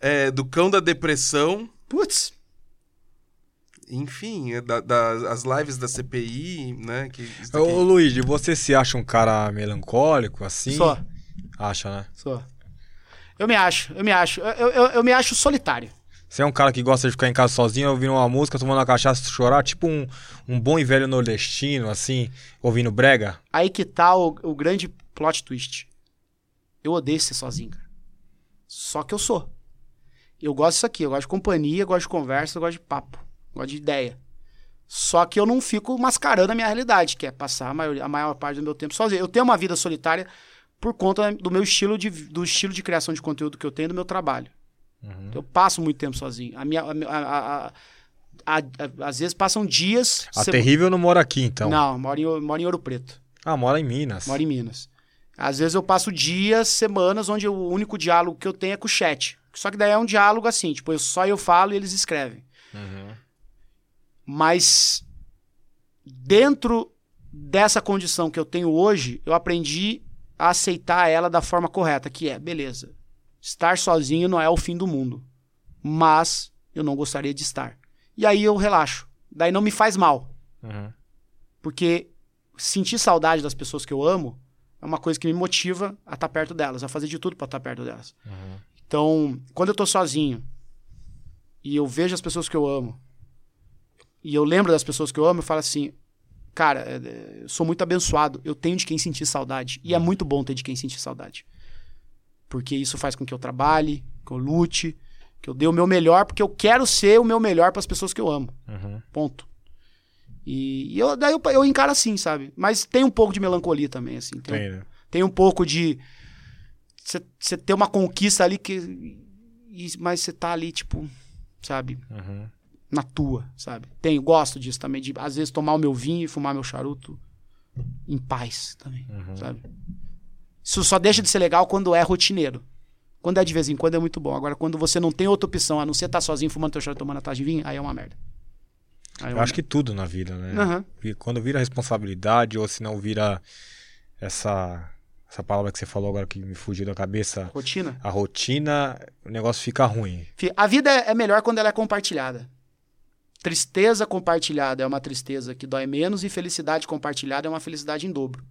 é, do cão da depressão, Putz, enfim, é da- da- as lives da CPI, né? Que daqui- Ô, Luigi, você se acha um cara melancólico assim? só. Acha, né? Sou. Eu me acho, eu me acho. Eu, eu, eu me acho solitário. Você é um cara que gosta de ficar em casa sozinho, ouvindo uma música, tomando uma cachaça e chorar, tipo um, um bom e velho nordestino, assim, ouvindo brega? Aí que tá o, o grande plot twist. Eu odeio ser sozinho, cara. Só que eu sou. Eu gosto disso aqui, eu gosto de companhia, eu gosto de conversa, eu gosto de papo, gosto de ideia. Só que eu não fico mascarando a minha realidade, que é passar a, maioria, a maior parte do meu tempo sozinho. Eu tenho uma vida solitária por conta do meu estilo de, do estilo de criação de conteúdo que eu tenho do meu trabalho. Uhum. Eu passo muito tempo sozinho. A minha, a, a- às vezes passam dias. A se- terrível não mora aqui, então. Não, moro em, moro em Ouro Preto. Ah, mora em Minas. Moro em Minas. Às vezes eu passo dias, semanas, onde o único diálogo que eu tenho é com o chat. Só que daí é um diálogo assim, tipo, eu, só eu falo e eles escrevem. Uhum. Mas dentro dessa condição que eu tenho hoje, eu aprendi a aceitar ela da forma correta, que é, beleza, estar sozinho não é o fim do mundo, mas eu não gostaria de estar. E aí eu relaxo. Daí não me faz mal, Uhum. porque sentir saudade das pessoas que eu amo é uma coisa que me motiva a estar perto delas, a fazer de tudo para estar perto delas. Uhum. Então, quando eu tô sozinho e eu vejo as pessoas que eu amo e eu lembro das pessoas que eu amo, eu falo assim, cara, é, é, eu sou muito abençoado, eu tenho de quem sentir saudade. E é muito bom ter de quem sentir saudade. Porque isso faz com que eu trabalhe, que eu lute, que eu dê o meu melhor, porque eu quero ser o meu melhor para as pessoas que eu amo. Uhum. Ponto. E, e eu, daí eu, eu encaro assim, sabe? Mas tem um pouco de melancolia também, assim. Tem, um- Tem, né? tem um pouco de você ter uma conquista ali que e- mas você tá ali tipo sabe Uhum. Na tua sabe tenho gosto disso também de às vezes tomar o meu vinho e fumar meu charuto em paz também Uhum. sabe isso só deixa de ser legal quando é rotineiro quando é de vez em quando é muito bom agora quando você não tem outra opção a não ser estar sozinho fumando teu charuto tomando a taça de vinho aí é uma merda Aí é Eu uma acho que tudo na vida, né? merda. Vi- Quando vira responsabilidade, ou se não vira essa, essa palavra que você falou agora que me fugiu da cabeça, rotina a rotina, o negócio fica ruim. A vida é é melhor quando ela é compartilhada. Tristeza compartilhada é uma tristeza que dói menos e felicidade compartilhada é uma felicidade em dobro.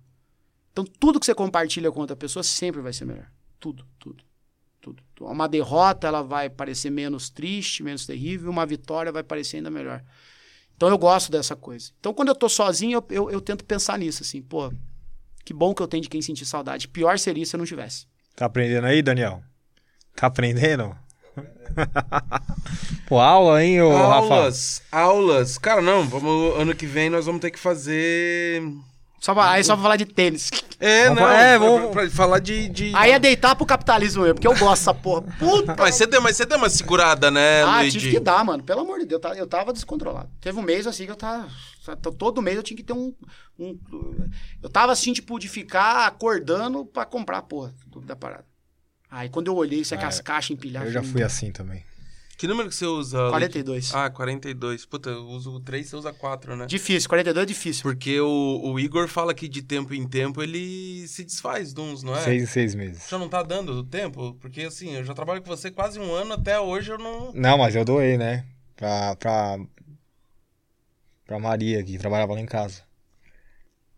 Então tudo que você compartilha com outra pessoa sempre vai ser melhor. Tudo, tudo, tudo. Uma derrota ela vai parecer menos triste, menos terrível, uma vitória vai parecer ainda melhor. Então eu gosto dessa coisa. Então quando eu tô sozinho, eu, eu, eu tento pensar nisso, assim, pô, que bom que eu tenho de quem sentir saudade. Pior seria se eu não tivesse. Tá aprendendo aí, Daniel? Tá aprendendo? Pô, aula, hein, ô Rafa? aulas, aulas. Cara, não, vamos, ano que vem nós vamos ter que fazer. Só pra, aí só pra falar de tênis. É, não, é, pra- vamos- pra, falar de. de... Aí é deitar pro capitalismo mesmo, porque eu gosto dessa porra. Puta! Mas você deu, mas você deu uma segurada, né, ah, Luigi? tive que dar, mano. Pelo amor de Deus, eu tava, eu tava descontrolado. Teve um mês assim que eu tava. Todo mês eu tinha que ter um. um- eu tava assim, tipo, de ficar acordando pra comprar a porra da parada. Aí quando eu olhei, isso é que as caixas empilhadas. Eu já fui assim também. Que número que você usa? Luigi? 42. Ah, 42. Puta, eu uso o 3, você usa 4, né? Difícil, 42 é difícil. Porque o, o Igor fala que de tempo em tempo ele se desfaz de uns, não é? Seis em seis meses. Já não tá dando o tempo? Porque assim, eu já trabalho com você quase um ano, até hoje eu não. Não, mas eu doei, né? Pra, pra, pra Maria, que trabalhava lá em casa.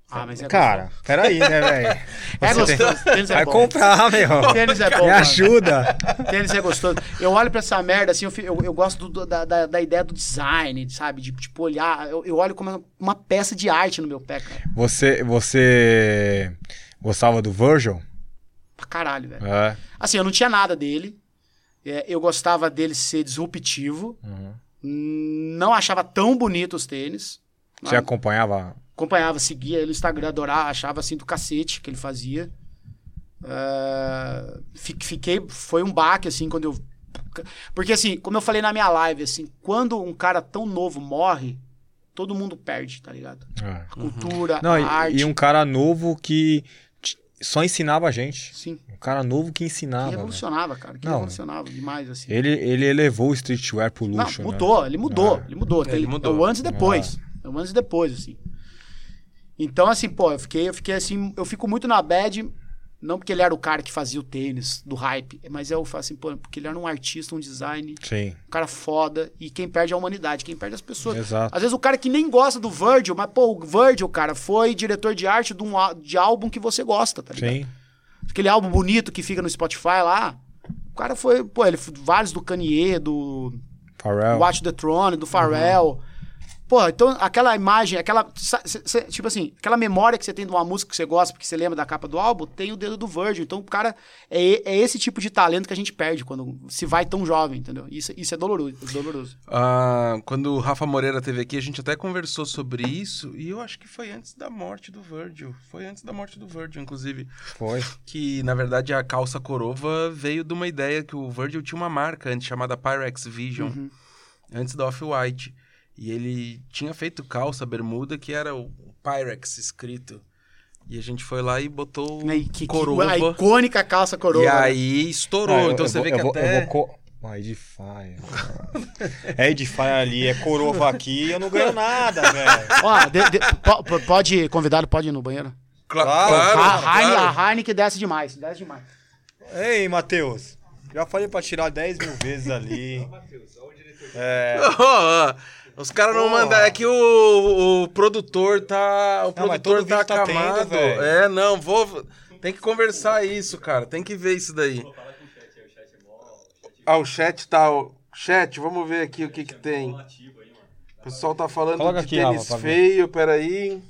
Ah, mas é Cara, peraí, né, velho? É Você tem- gostoso. Tênis é Vai bom. comprar, meu. Tênis é bom. Me ajuda. Tênis é gostoso. Eu olho pra essa merda, assim, eu, eu, eu gosto do- da, da, da ideia do design, sabe? De, tipo, olhar. Eu, eu olho como uma, uma peça de arte no meu pé, cara. Você, você gostava do Virgil? Pra caralho, velho. É. Assim, eu não tinha nada dele. É, eu gostava dele ser disruptivo. Uhum. Não achava tão bonito os tênis. Você acompanhava? Acompanhava, seguia ele no Instagram, adorava, achava assim do cacete que ele fazia. É, fi- fiquei, foi um baque assim quando eu porque assim, como eu falei na minha live, assim, quando um cara tão novo morre, todo mundo perde, tá ligado? É. A cultura, Não, a e, arte. e um cara novo que só ensinava a gente. Sim, Um cara novo que que ensinava. velho. revolucionava, cara, que Não. revolucionava demais assim. Ele, ele elevou o streetwear pro Não, luxo, né? mudou, ele mudou, É. ele mudou. Ele mudou. É o antes e depois. É o antes e depois, assim. Então, assim, pô, eu fiquei, eu fiquei assim, eu fico muito na bad, não porque ele era o cara que fazia o tênis do hype, mas eu falo assim, pô, porque ele era um artista, um design, Sim, um cara foda, e quem perde é a humanidade, quem perde é as pessoas. exato. Às vezes o cara que nem gosta do Virgil, mas, pô, o Virgil, cara, foi diretor de arte de um de álbum que você gosta, tá ligado? Sim. Aquele álbum bonito que fica no Spotify lá. O cara foi, pô, ele vários do Kanye, do Pharrell. Watch the Throne, do Pharrell. Pô, então aquela imagem, aquela. tipo assim, aquela memória que você tem de uma música que você gosta, porque você lembra da capa do álbum, tem o dedo do Virgil. Então o cara. É, e- é esse tipo de talento que a gente perde quando se vai tão jovem, entendeu? Isso, isso é doloroso. doloroso. Ah, quando o Rafa Moreira teve aqui, a gente até conversou sobre isso, e eu acho que foi antes da morte do Virgil. Foi antes da morte do Virgil, inclusive. Foi. Que, na verdade, a calça corova veio de uma ideia que o Virgil tinha uma marca antes chamada Pyrex Vision, Uhum. antes da Off-White. E ele tinha feito calça, bermuda, que era o Pyrex escrito. E a gente foi lá e botou e que- que- corova. a icônica calça coroa. e né? aí estourou. Ah, eu- então eu você vou- vê eu que vou- até... Eu vou co... Ah, Edifier. é Edifier ali, é Corova aqui, eu não ganho nada, velho. Ó, de- de- po- po- pode, convidado pode ir no banheiro. Cla- Claro, claro, a, Heine, claro. a Heineken desce demais, desce demais. Ei, Matheus. Já falei pra tirar 10 mil vezes ali. É. Ó, ó, os caras não mandam. É que o, o produtor tá. O Não, produtor tá tá tendo, acamado. velho. é, não, vou. Tem que conversar isso, cara. Tem que ver isso daí. Fala com o chat aí, o chat é mó. O chat Ah, o chat tá. o- Chat, vamos ver aqui o que que é tem. ativo aí. O pessoal tá falando Coloca de aqui, tênis ver. feio, peraí.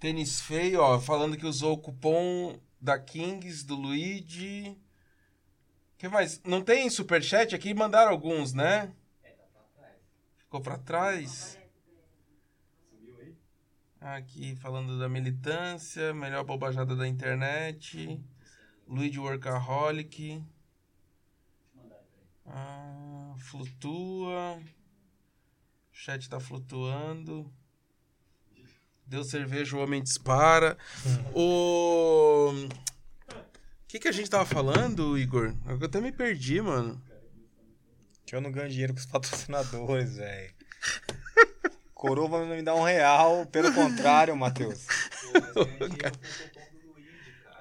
Tênis feio, ó. Falando que usou o cupom da Kings, do Luigi. que mais? Não tem superchat aqui? Mandaram alguns, né? Ficou pra trás. Aqui falando da militância, melhor bobajada da internet. Luigi Workaholic. Ah, flutua. O chat tá flutuando. Deu cerveja, o homem dispara. O. O que, que a gente tava falando, Igor? Eu até me perdi, mano. Eu não ganho dinheiro com os patrocinadores, velho. Corova não me dá um real, pelo contrário, Matheus.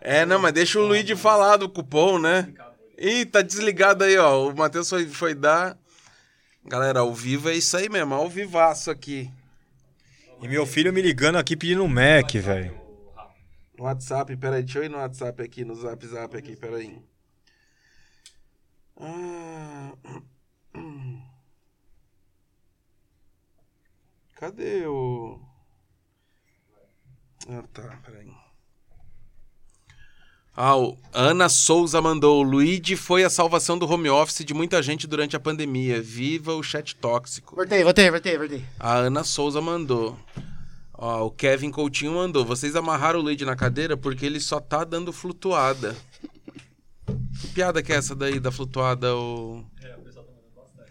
É, não, mas deixa o Luigi falar do cupom, né? Ih, tá desligado aí, ó. O Matheus foi, foi dar. Galera, ao vivo é isso aí mesmo, ao vivaço aqui. E meu filho me ligando aqui pedindo um Mac, velho. No WhatsApp, peraí, deixa eu ir no WhatsApp aqui, no Zap Zap aqui, peraí. Ah, Cadê o. Ah, tá, peraí. Ah, o Ana Souza mandou. Luigi foi a salvação do home office de muita gente durante a pandemia. Viva o chat tóxico. Voltei, voltei, voltei, voltei. A Ana Souza mandou. Ó, o Kevin Coutinho mandou. Vocês amarraram o Luigi na cadeira porque ele só tá dando flutuada. Que piada que é essa daí da flutuada? O...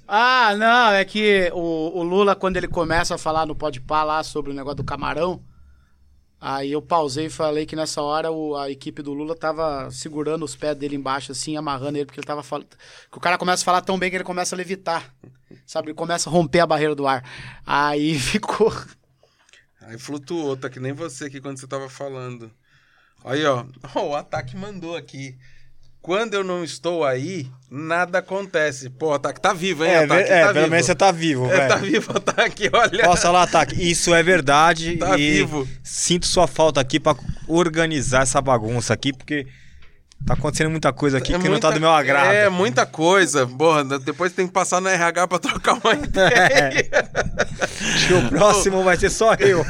Ah, não, é que o, o Lula, quando ele começa a falar no Podpah lá sobre o negócio do camarão, aí eu pausei e falei que nessa hora o- a equipe do Lula tava segurando os pés dele embaixo, assim, amarrando ele, porque ele tava falando. Que o cara começa a falar tão bem que ele começa a levitar. Sabe? Ele começa a romper a barreira do ar. Aí ficou. Aí flutuou, tá que nem você aqui quando você tava falando. Aí, ó. Ó, o ataque mandou aqui. Quando eu não estou aí, nada acontece. Pô, ataque tá vivo, hein? É, ataque, é tá pelo vivo. menos você tá vivo, É, tá vivo ataque, olha. Posso falar, Ataque? Isso é verdade. Tá vivo. Sinto sua falta aqui pra organizar essa bagunça aqui, porque tá acontecendo muita coisa aqui É que não muita- tá do meu agrado. É, muita coisa. Porra, depois tem que passar no RH pra trocar uma ideia. Que o próximo vai ser só eu.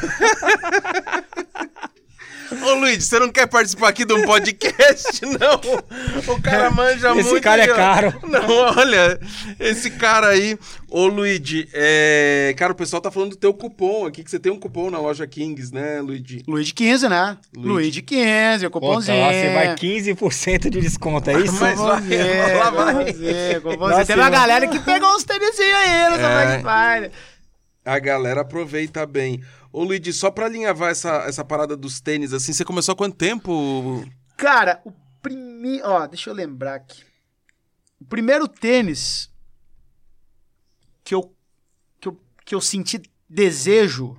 Ô, Luiz, você não quer participar aqui de um podcast, não? O cara manja Esse muito. cara é caro. Não, olha, esse cara aí. Ô, Luigi, é... cara, o pessoal tá falando do teu cupom aqui, que você tem um cupom na loja Kings, né, Luigi? Luigi 15, né? Luigi. Luigi 15, o Puta, cupomzinho. lá você vai 15% de desconto, é isso? Mas vai, Cupomzinho, lá vai. cupomzinho, Teve uma galera que pegou uns tênisinhos aí nessa É. Black Friday. A galera aproveita bem. Ô, Luigi, só pra alinhavar essa, essa parada dos tênis, assim, você começou há quanto tempo? Cara, o primeiro. Ó, deixa eu lembrar aqui. O primeiro tênis que eu, que eu, que eu senti desejo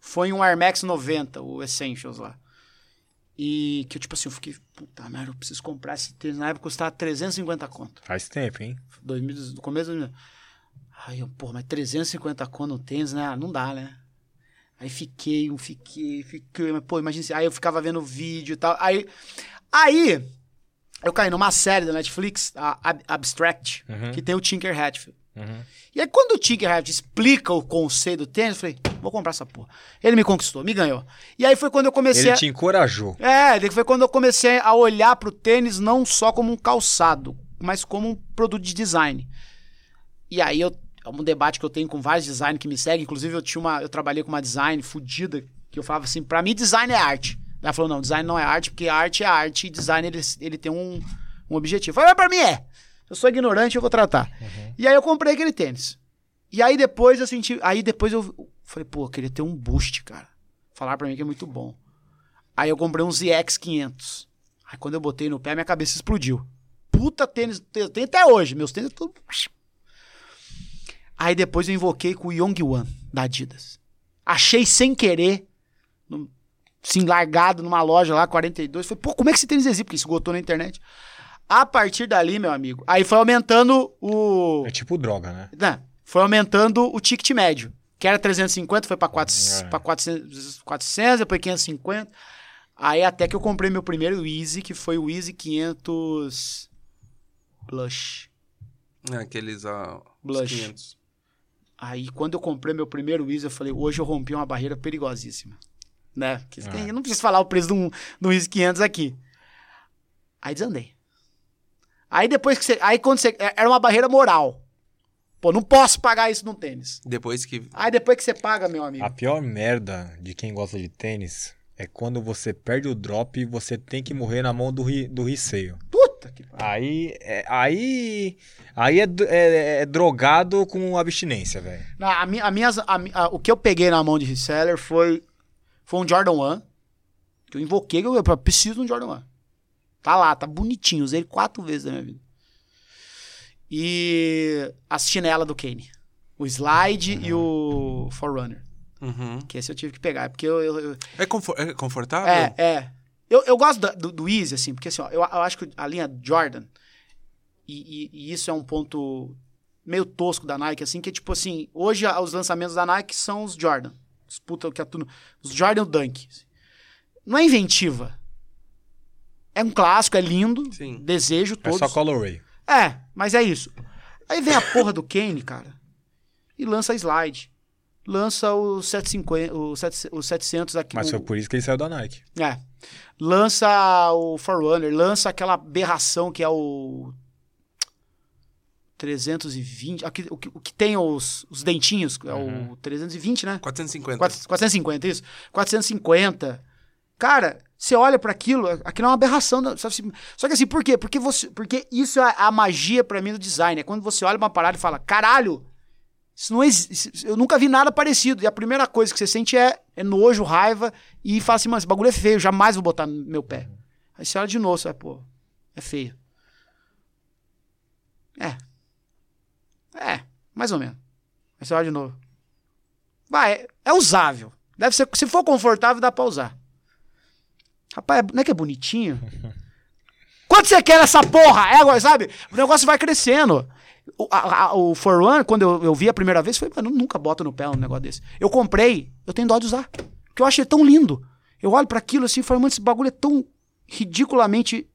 foi um Air Max 90, o Essentials lá. E que eu, tipo assim, eu fiquei, puta merda, eu preciso comprar esse tênis. Na época custava 350 conto. Faz tempo, hein? 2000, no começo do 2000. Aí eu, pô, mas 350 conto no tênis, né? Ah, Não dá, né? Aí fiquei, fiquei, fiquei, mas pô, imagina, se- aí eu ficava vendo vídeo e tal. Aí, aí eu caí numa série da Netflix, a Ab- Abstract, Uhum. que tem o Tinker Hatfield. Uhum. E aí, quando o Tinker Hatfield explica o conceito do tênis, eu falei, vou comprar essa porra. Ele me conquistou, me ganhou. E aí foi quando eu comecei Ele a... te encorajou. É, foi quando eu comecei a olhar pro tênis não só como um calçado, mas como um produto de design. E aí eu é um debate que eu tenho com vários designers que me seguem, inclusive eu tinha uma eu trabalhei com uma design fodida que eu falava assim, pra mim design é arte. Ela falou não, design não é arte, porque arte é arte e design ele, ele tem um, um objetivo. Falei, mas pra mim é. Eu sou ignorante, eu vou tratar. E aí eu comprei aquele tênis. E aí depois eu senti, aí depois eu falei, pô, eu queria ter um boost, cara. Falar pra mim que é muito bom. Aí eu comprei um ZX 500. Aí quando eu botei no pé, minha cabeça explodiu. Puta tênis, eu tenho até hoje, meus tênis tudo. Aí depois eu invoquei com o Young One da Adidas. Achei sem querer, no, assim, largado numa loja lá, 42. Falei, pô, como é que esse tênis existe? Porque esgotou na internet. A partir dali, meu amigo, aí foi aumentando o. É tipo droga, né? Não, foi aumentando o ticket médio. Que era 350, foi pra, 400, É. pra 400, 400, depois 550. Aí até que eu comprei meu primeiro Easy, que foi o Easy 500 Blush. É, Aqueles ah, os Blush. 500. Aí quando eu comprei meu primeiro Easy, eu falei, hoje eu rompi uma barreira perigosíssima. Né? Que Ah. tem- eu não preciso falar o preço de um, de um Easy 500 aqui. Aí desandei. Aí depois que você... Aí quando você... Era uma barreira moral. Pô, não posso pagar isso num tênis. Depois que. Aí depois que você paga, meu amigo. A pior merda de quem gosta de tênis é quando você perde o drop e você tem que morrer na mão do, ri, do riceio. Puta que pariu. Aí é, aí, aí é, é- é drogado com abstinência, velho. A a minhas, a a- o que eu peguei na mão de reseller foi, foi um Jordan 1. Que eu invoquei, que eu, eu preciso de um Jordan 1. Tá lá, tá bonitinho. Usei ele quatro vezes na minha vida. E a chinela do Kane. O Slide e o Forerunner. Uhum. Que esse eu tive que pegar. Porque eu. eu- eu- É, é confortável? é, é. Eu, eu gosto da- do, do Easy, assim, porque assim, ó, eu, eu acho que a linha Jordan, e, e- e isso é um ponto meio tosco da Nike, assim, que é tipo assim, hoje os lançamentos da Nike são os Jordan. Os puta que é tudo. Os Jordan Dunk. Não é inventiva. É um clássico, é lindo. Sim. Desejo É todos. só colorway. É, mas é isso. Aí vem a porra do Kane, cara, e lança slide. Lança o 750, o, 7, o 700 aqui. Mas o- foi por isso que ele saiu da Nike. é. Lança o Forerunner, lança aquela aberração que é o 320, aqui, o, que, o que tem os, os dentinhos, é o 320, né? 450. 4- 450, isso. 450. Cara, você olha pra aquilo, aquilo é uma aberração. da- Só, que assim, por quê? Porque, você, porque isso é a magia pra mim do design. É quando você olha uma parada e fala, caralho, isso não existe. Eu nunca vi nada parecido. E a primeira coisa que você sente é, é nojo, raiva, e fala assim, mano, esse bagulho é feio, jamais vou botar no meu pé. Aí você olha de novo, você vai, pô, é feio. É. É, mais ou menos. Aí você olha de novo. Vai, é, é usável. Deve ser, se for confortável, dá pra usar. Rapaz, é- não é que é bonitinho? Quanto você quer essa porra? É agora, sabe? O negócio vai crescendo. O, a, a, o Forerunner, quando eu, eu vi a primeira vez, foi, mano, nunca boto no pé um negócio desse. Eu comprei, eu tenho dó de usar. Porque eu achei tão lindo. Eu olho pra aquilo assim e falo, mano, esse bagulho é tão ridiculamente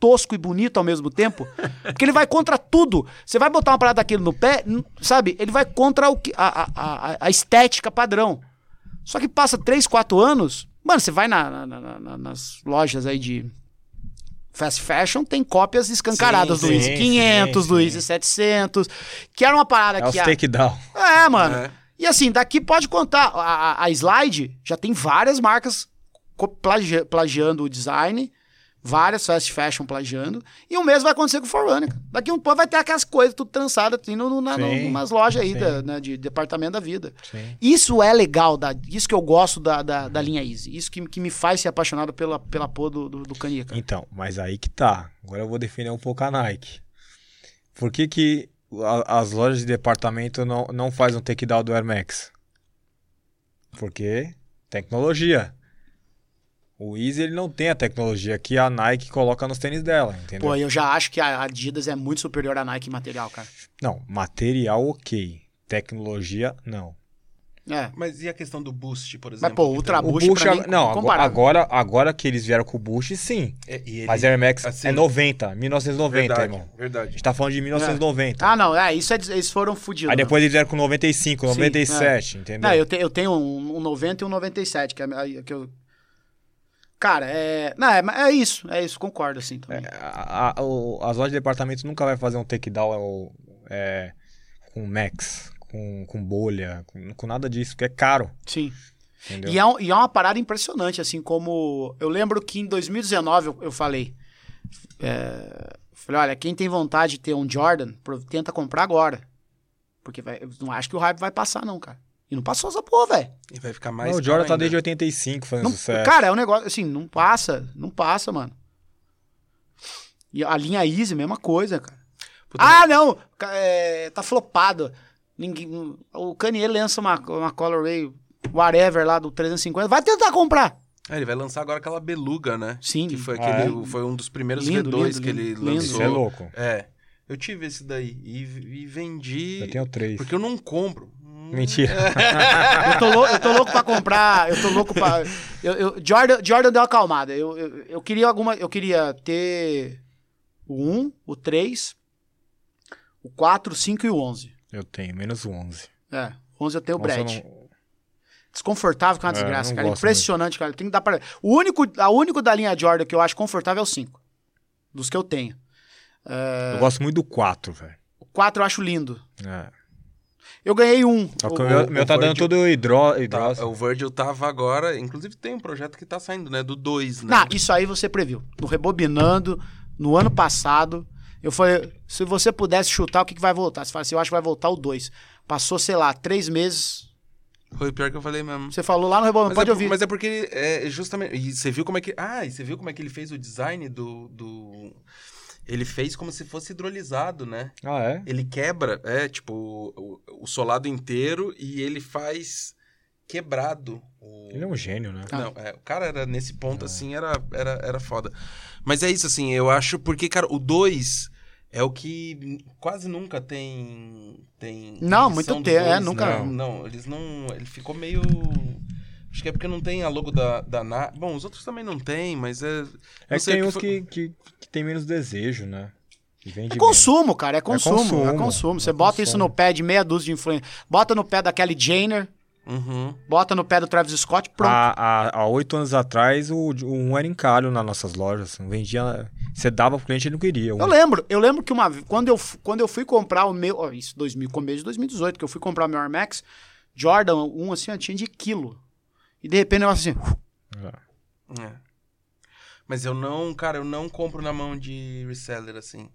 tosco e bonito ao mesmo tempo. Porque ele vai contra tudo. Você vai botar uma parada daquele no pé, sabe? Ele vai contra o que, a, a, a, estética padrão. Só que passa 3, 4 anos, mano, você vai na- na- na- nas lojas aí de fast fashion, tem cópias escancaradas Sim, do Easy 500, sim, do. Easy 700, que era uma parada É os que... a- takedown. é, mano. É. E assim, daqui pode contar. A, a- a Slide já tem várias marcas plagi- plagiando o design, várias fast fashion plagiando. E o mesmo vai acontecer com o Forerunner. Daqui um pouco vai ter aquelas coisas tudo trançadas assim, no, no, na, no, Sim, numas lojas aí da- né, de departamento da vida. Sim. Isso é legal, da, isso que eu gosto da, da, da linha Easy. Isso que, que me faz ser apaixonado pela, pela porra do, do, do cara. Então, mas aí que tá. Agora eu vou defender um pouco a Nike. Por que, que a- as lojas de departamento não, não fazem um takedown do Air Max? Porque tecnologia. O Easy ele não tem a tecnologia que a Nike coloca nos tênis dela, entendeu? Pô, eu já acho que a Adidas é muito superior à Nike em material, cara. Não, material ok. Tecnologia, não. É. Mas e a questão do boost, por exemplo? Mas, pô, o Ultra tem- O Boost, Boost, mim, ag- não, agora, agora, agora que eles vieram com o Boost, sim. É, e ele- Mas Air Max assim, é 90, 1990, verdade, irmão. A verdade. gente tá falando de 1990. Ah, não, é, isso é, eles foram fudidos. Aí depois eles vieram com 95, Sim, 97, entendeu? Não, eu, te- eu tenho um, um 90 e um 97, que é a- que eu... Cara, é... Não, é, é isso, é isso, concordo, assim, também. A- a- o- as lojas de departamento nunca vai fazer um takedown é, com Max, com, com bolha, com, com nada disso, porque é caro, Sim. entendeu? E é, um- e é uma parada impressionante, assim, como... Eu lembro que em 2019 eu, eu falei... é, falei, olha, quem tem vontade de ter um Jordan, tenta comprar agora. Porque vai, eu não acho que o hype vai passar, não, cara. E não passou essa porra, velho. E vai ficar mais Não, o Jordan tá desde 85 fazendo Não- sucesso. Cara, é um negócio, assim, não passa, não passa, mano. E a linha Easy, mesma coisa, cara. Puta, ah, não! é, tá flopado. Ninguém, o Kanye lança uma, uma colorway whatever lá do 350. Vai tentar comprar. É, ele vai lançar agora aquela beluga, né? Sim. Que foi, Ah, aquele, foi um dos primeiros Lindo, V2 lindo, que ele lindo, lançou. Isso é louco. É. Eu tive esse daí e, e vendi. Eu tenho três. Porque eu não compro. Mentira. Eu tô, lou- eu tô louco pra comprar. Eu tô louco pra. Eu, eu- Jordan, Jordan deu uma acalmada. Eu, eu, eu queria alguma. Eu queria ter o 1, o 3, o 4, o 5 e o 11. Eu tenho, menos o 11. É, 11 eu tenho o Brett. não- Desconfortável com uma É, desgraça, não cara. Impressionante, cara. Tem que dar pra... O único, a único da linha Jordan que eu acho confortável é o 5. Dos que eu tenho. É, Eu gosto muito do 4, velho. O 4 eu acho lindo. É. Eu ganhei um. Só que O- o meu, o- meu tá dando Virgil- tudo hidro, Tá, hidrose. o Virgil tava agora. Inclusive tem um projeto que tá saindo, né? Do 2, né? Não, isso aí você previu. No Rebobinando, no ano passado, eu falei, se você pudesse chutar, o que, que vai voltar? Você fala assim, eu acho que vai voltar o 2. Passou, sei lá, três meses. Foi o pior que eu falei mesmo. Você falou lá no Rebobinando, Mas, pode é, ouvir. mas é porque é justamente. E você viu como é que. Ah, e você viu como é que ele fez o design do. do... Ele fez como se fosse hidrolisado, né? Ah, é? Ele quebra, é, tipo, o, o solado inteiro e ele faz quebrado. O... Ele é um gênio, né? Não, é, o cara era nesse ponto, assim, era, era, era foda. Mas é isso, assim, eu acho, porque, cara, o 2 é o que quase nunca tem. tem Não, muito tempo, é, nunca- Não, não, eles não. Ele ficou meio. Acho que é porque não tem a logo da, da Na... Bom, os outros também não tem, mas é. É não que sei, tem o uns foi- que, que, que tem menos desejo, né? É consumo, cara, é consumo. É consumo. consumo, Você é bota isso no pé de meia dúzia de influência. Bota no pé da Kelly Jenner, Uhum. bota no pé do Travis Scott, pronto. Há, oito anos atrás, o, o um era encalho nas nossas lojas. Não vendia. Você dava pro cliente, ele não queria. Eu lembro, eu lembro que uma vez, quando eu, quando eu fui comprar o meu, ó, isso 2000, começo de 2018, que eu fui comprar o meu Air Max, Jordan, um assim, tinha de quilo. E de repente eu assim, É. Mas eu não, cara, eu não compro na mão de reseller, assim.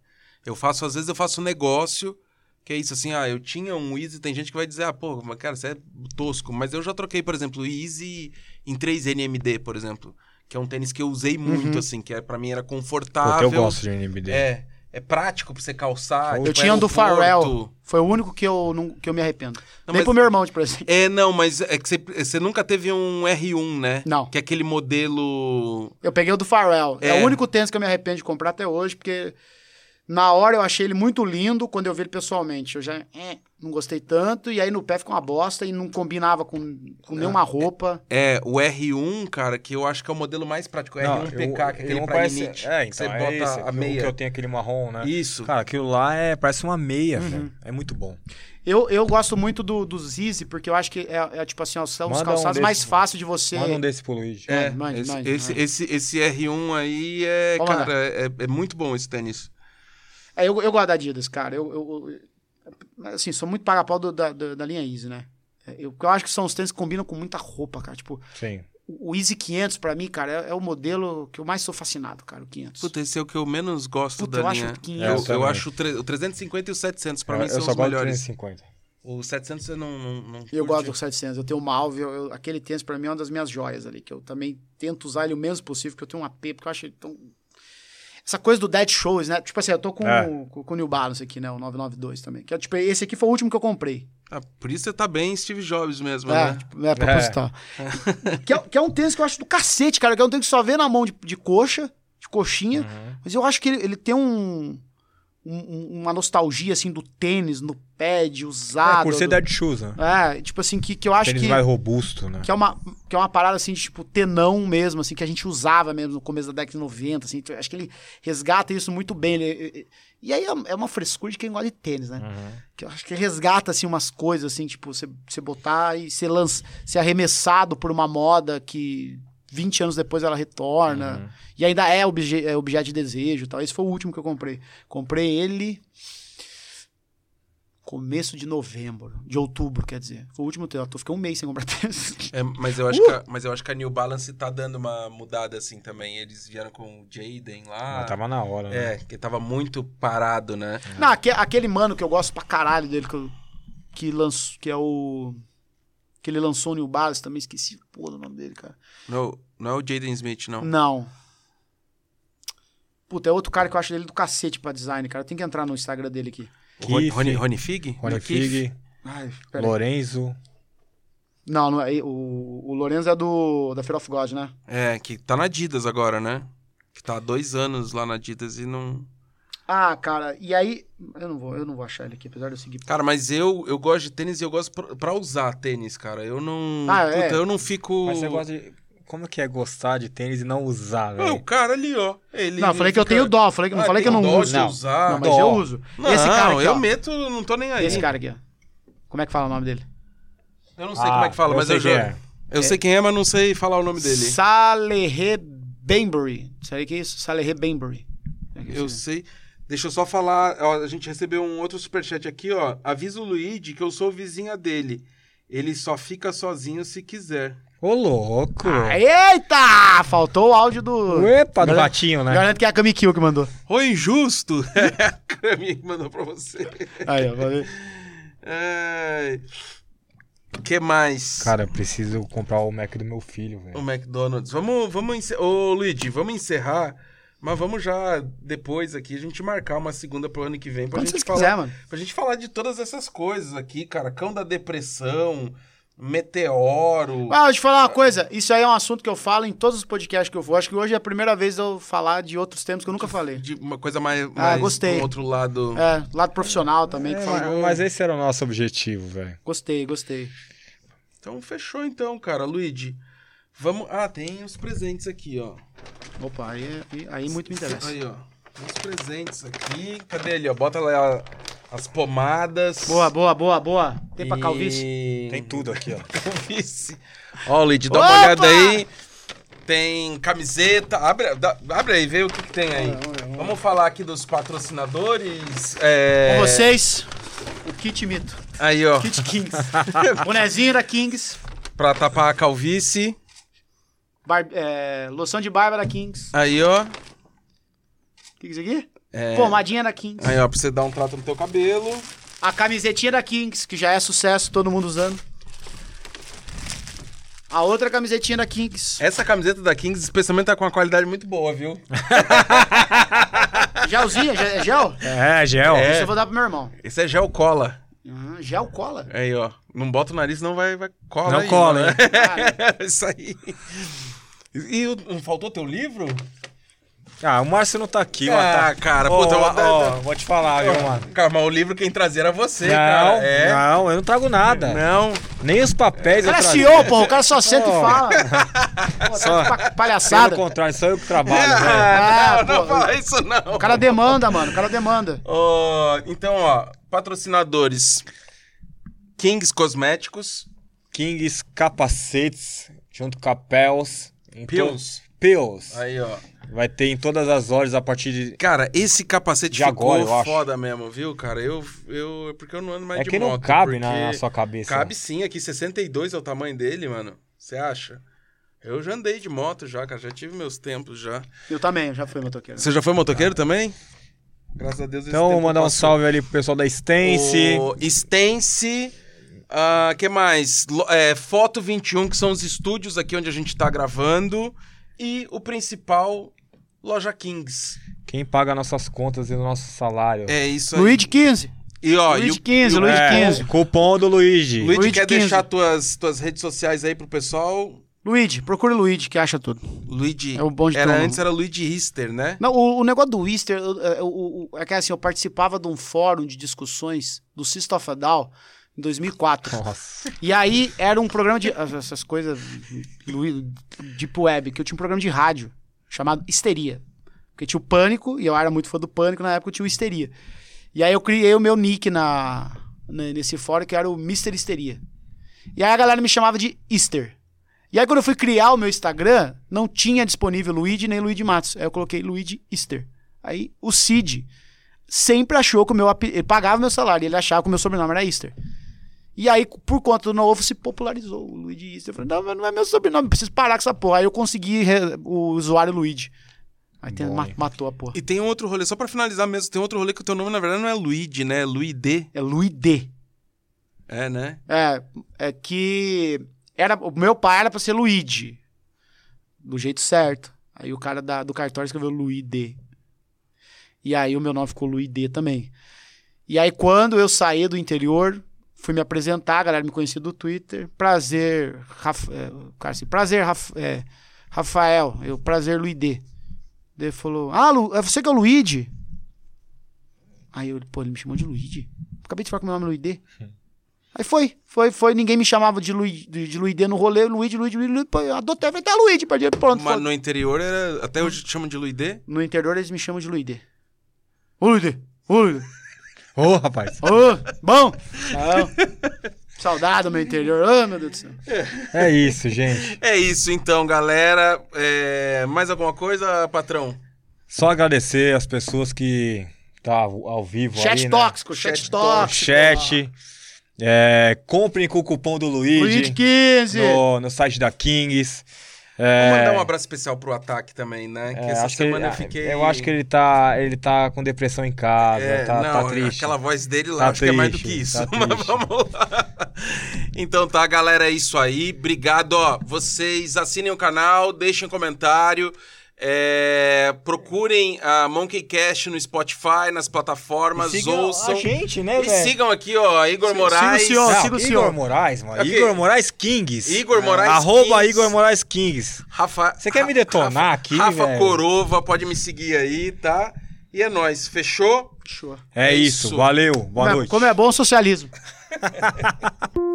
Eu faço, às vezes eu faço um negócio, que é isso, assim, ah, eu tinha um Easy, tem gente que vai dizer, ah, pô, mas, cara, você é tosco. Mas eu já troquei, por exemplo, o Easy em 3 NMD, por exemplo. Que é um tênis que eu usei muito, assim, que é, pra mim era Porque confortável. eu gosto de NBD. É, é prático pra você calçar. Eu eu pro tinha um do. Farrell. Foi o único que eu, não, que eu me arrependo. Não, Nem mas- pro meu irmão, tipo assim. É, não, mas é que você, você nunca teve um R1, né? Não. Que é aquele modelo... Eu peguei o do Farrell. É. É. o único tênis que eu me arrependo de comprar até hoje, porque na hora eu achei ele muito lindo quando eu vi ele pessoalmente. Eu já eh, não gostei tanto, e aí no pé ficou uma bosta e não combinava com, com nenhuma roupa. É, o R1, cara, que eu acho que é o modelo mais prático. O Não, R1 PK, eu- que é aquele pra parece-. É, que você então, bota é esse, a meia. que eu tenho aquele marrom, né? Isso. Cara, aquilo lá é, parece uma meia, velho. É muito bom. Eu, eu gosto muito do, do Zizi, porque eu acho que é, é, tipo assim, ó, são os Manda um calçados desse- mais fáceis de você. Manda um desse pro Luigi. É, Mande, esse, mande, esse, mande. esse, esse R1 aí é, Vamos cara, é, é muito bom esse tênis. É, eu, eu gosto da Adidas, cara. Eu, eu- eu- assim, sou muito paga-pau da, da, da linha Easy, né? É, Eu, eu acho que são os tênis que combinam com muita roupa, cara. Tipo, Sim. o o Easy 500, pra mim, cara, é, é o modelo que eu mais sou fascinado, cara, o 500. Puta, esse é o que eu menos gosto Puta, da eu acho linha. o 500. eu, É, eu eu também. acho o, tre- o 350 e o 700 pra eu mim eu são só os gosto melhores. 350. O 700 você não, não, não eu gosto do 700. Eu tenho o Malve, eu- eu- aquele tênis pra mim é uma das minhas joias ali, que eu também tento usar ele o menos possível, que eu tenho um AP, porque eu acho ele tão... Essa coisa do Dead Shows, né? Tipo assim, eu tô com, É. com, com o New Balance aqui, né? O 992 também. Que é, tipo, esse aqui foi o último que eu comprei. Ah, por isso você tá bem Steve Jobs mesmo, É, né? tipo, é proposital. que, é, que é um tênis que eu acho do cacete, cara. Que é um tênis que só vê na mão de, de coxa, de coxinha. Uhum. Mas eu acho que ele, ele tem um, um- um- uma nostalgia, assim, do tênis, no pad, usado. É, por ser do- dead shoes, né? É, tipo assim, que, que eu acho Tênis que, mais robusto, né? que, é uma, que é uma parada, assim, de, tipo, tenão mesmo, assim, que a gente usava mesmo no começo da década de 90, assim. Acho que ele resgata isso muito bem. ele- e aí é- é uma frescura de quem gosta de tênis, né? Uhum. Que eu acho que resgata, assim, umas coisas, assim, tipo, você, você botar e ser, lanç, ser arremessado por uma moda que 20 anos depois ela retorna. Uhum. E ainda é, obje, é objeto de desejo e tal. Esse foi o último que eu comprei. Comprei ele começo de novembro, de outubro, quer dizer. Foi o último teu. Eu fiquei um mês sem comprar tênis. É, mas, eu acho Uh! que a, mas eu acho que a New Balance tá dando uma mudada assim também. Eles vieram com o Jaden lá. Ah, tava na hora, né? É, que tava muito parado, né? Não, aque- aquele mano que eu gosto pra caralho dele, que, eu- que, lançou, que é o... Que ele lançou o New Balance também, esqueci pô, do nome dele, cara. Não, não é o Jaden Smith, não. Não. Puta, é outro cara que eu acho dele do cacete pra design, cara. Tenho que entrar no Instagram dele aqui. O Rony, Keith. Rony, Rony Fig? Rony? Fig, Ai. Lorenzo. Não, não é, o, o Lorenzo é do da Fear of God, né? É, que tá na Adidas agora, né? Que tá há dois anos lá na Adidas e não. Ah, cara, e aí. Eu não vou, eu não vou achar ele aqui, apesar de eu seguir. Cara, mas eu, eu gosto de tênis e eu gosto pra, pra usar tênis, cara. Eu não. Ah, é? Puta, eu não fico. Mas você gosta de. Como que é gostar de tênis e não usar, velho? o cara ali, ó. Ele Não, eu falei que eu fica- tenho dó, falei que, não Ah, falei que eu não dó uso. de Não, usar? não mas Dó. eu uso. Não, Esse cara aqui, eu ó. meto, não tô nem aí. Esse cara aqui, ó. Como é que fala o nome dele? Eu não sei Ah, como é que fala, eu mas sei eu já. é. Eu sei quem é, mas não sei falar o nome dele. Salehe Bembury. Sabe o que é isso? Salehe Bembury. É que Eu isso? sei. Deixa eu só falar. ó, a gente recebeu um outro superchat aqui, ó. Avisa o Luigi que eu sou vizinha dele. Ele só fica sozinho se quiser. Ô, louco! Ah, Eita! Faltou o áudio do. Epa, do ratinho, né? Garanto que é a Kamikyo que mandou. Ô, injusto! É a Cami que mandou pra você. Aí, ó. valeu. O que mais? Cara, eu preciso comprar o Mac do meu filho, O velho. McDonald's. Vamos, vamos encerrar. Ô, Luigi, vamos encerrar. Mas vamos já, depois aqui, a gente marcar uma segunda pro ano que vem pra Quando gente falar. quiser, mano. Pra gente falar de todas essas coisas aqui, cara. Cão da depressão, meteoro. Ah, deixa eu te falar uma coisa. Isso aí é um assunto que eu falo em todos os podcasts que eu vou. Acho que hoje é a primeira vez de eu falar de outros temas que eu nunca falei. De uma coisa mais, mais gostei. do outro lado. É, lado profissional também, que É, mas esse era o nosso objetivo, velho. Gostei, gostei. Então fechou então, cara. Luigi, vamos... Ah, tem os presentes aqui, ó. Opa, aí, aí, aí muito me interessa. Aí, ó. Tem os presentes aqui. Cadê ele, ó? Bota lá as pomadas. Boa, boa, boa, boa. Tem pra E- calvície? Tem tudo aqui, ó. Calvície. Ó, Luigi, dá uma Opa! olhada aí. Tem camiseta. Abre, dá- abre aí, vê o que, que tem aí. Vamos falar aqui dos patrocinadores. É... Com vocês, o Kit Mito. Aí, ó. Kit Kings. Bonezinho da Kings. Pra tapar a calvície. Bar- é, loção de barba da Kings. Aí, ó. O que, que é isso aqui? É... Pomadinha da Kings. Aí, ó, pra você dar um trato no teu cabelo. A camisetinha da Kings, que já é sucesso, todo mundo usando. A outra camisetinha da Kings. Essa camiseta da Kings, especialmente, tá com uma qualidade muito boa, viu? Gelzinha, ge- é gel? É, gel. É. Isso eu vou dar pro meu irmão. Esse é gel cola. Ah, gel cola. Aí, ó. Não bota o nariz, não vai, vai cola Não aí, cola, né? hein? Isso aí. E o- não faltou teu livro? Ah, o Márcio não tá aqui, ó. Ah, Tá... cara, Ô, puta, eu- ó, vou te falar, viu, mano? Cara, mas o livro quem trazia era você, Não, cara. É. não, eu não trago nada. Não. Nem os papéis O cara é. CEO, porra. O cara só senta Ó. e fala. Pô, Só- tá Pelo palhaçada. contrário, só eu que trabalho, velho. Ah, Ah, não, não pô, fala isso não. O cara demanda, mano. O cara demanda. Ó, então, ó, patrocinadores. Kings Cosméticos. Kings capacetes, junto com a Pels. em to- Pills. Pills. Aí, ó. Vai ter em todas as lojas a partir de. Cara, esse capacete De ficou agora, eu acho. foda mesmo, viu, cara? Eu, eu, porque eu não ando mais É de que moto. não cabe na, na sua cabeça. Cabe sim, aqui 62 é o tamanho dele, mano. Você acha? Eu já andei de moto já, cara, já tive meus tempos já. Eu também, já fui motoqueiro. Você já foi motoqueiro também? Graças a Deus esse Então, tempo vou mandar um salve ali pro pessoal da Stance. O Stance. Ah, que mais? É, Foto 21, que são os estúdios aqui onde a gente tá gravando. E o principal, Loja Kings. Quem paga nossas contas e o nosso salário. É isso aí. Luigi 15. E ó, Luigi e o- 15, e o- Luigi É, 15. Cupom do Luigi. Luigi, Luigi quer 15. deixar tuas, tuas redes sociais aí pro pessoal? Luigi, procure Luigi, que acha tudo. Luigi. É o bom de era antes era Luigi Hister, né? Não, o, o negócio do Easter é que assim, eu participava de um fórum de discussões do a Down em 2004. Nossa. E aí era um programa de. Essas coisas. Deep Web, que eu tinha um programa de rádio chamado Histeria. Porque tinha o Pânico, e eu era muito fã do Pânico, na época eu tinha o Histeria. E aí eu criei o meu nick na, nesse fórum, que era o Mr. Histeria. E aí a galera me chamava de Easter. E aí quando eu fui criar o meu Instagram, não tinha disponível Luigi nem Luigi Matos. Aí eu coloquei Luigi Easter. Aí o Cid sempre achou que o meu ele pagava meu salário, ele achava que o meu sobrenome era Easter. E aí, por conta do novo, se popularizou o Luigi Easter. Eu falei, não, mas não é meu sobrenome, preciso parar com essa porra. Aí eu consegui re- o usuário Luigi. Aí tem- matou a porra. E tem um outro rolê, só pra finalizar mesmo, tem outro rolê que o teu nome na verdade não é Luigi, né? É Luide. É Luide. É, né? É, é que era, o meu pai era pra ser Luigi. Do jeito certo. Aí o cara da- do cartório escreveu Luide. E aí o meu nome ficou Luide também. E aí quando eu saí do interior, fui me apresentar, a galera me conhecia do Twitter. Prazer, Raf, é, o cara assim, prazer, Raf- é, Rafael. Eu, prazer, Luide. Daí ele falou, ah, Lu, é você que é o Luigi? Aí eu, pô, ele me chamou de Luigi. Acabei de falar que meu nome Luide. Aí foi, foi, foi. Ninguém me chamava de, Luigi, de, de Luide no rolê. Luigi, Luigi. Luigi pô, eu adotei, falei, tá Luigi, perdi, pronto. Mas foi. no interior era. Até hoje te chamam de Luide? No interior eles me chamam de Luide. Ô, Luide, ô, Luide. Ô, rapaz. Ô, bom? Não. Saudade do meu interior. Ô, meu Deus do céu. É isso, gente. É isso então, galera. É, Mais alguma coisa, patrão? Só agradecer as pessoas que tá ao vivo Chat aí, né? tóxico, chat, Chat tóxico. Chat. É, comprem com o cupom do Luigi, Luigi 15. no, no site da Kings. Vou É, mandar um abraço especial pro ataque também, né? Que é, essa acho que ele- semana eu fiquei. eu acho que ele tá, ele tá com depressão em casa, É, tá, não, tá triste. aquela voz dele lá, Tá acho que é mais do que triste, isso. tá Mas triste. vamos lá. Então tá, galera, é isso aí. Obrigado, ó. Vocês assinem o canal, deixem comentário. É, procurem a Monkey Cash no Spotify, nas plataformas, Siga ouçam. a gente, né, E velho? sigam aqui, ó, Igor Moraes. siga o senhor. Siga o Igor senhor. Moraes, mano. Ok. Igor Moraes Kings. Igor Moraes Arroba Kings. Igor Moraes Kings. Rafa, Você quer me detonar Rafa- aqui, Rafa velho? Corova, pode me seguir aí, tá? E é nóis, fechou? Show. É, É isso. isso. valeu. Boa como, é, noite. como é bom o socialismo.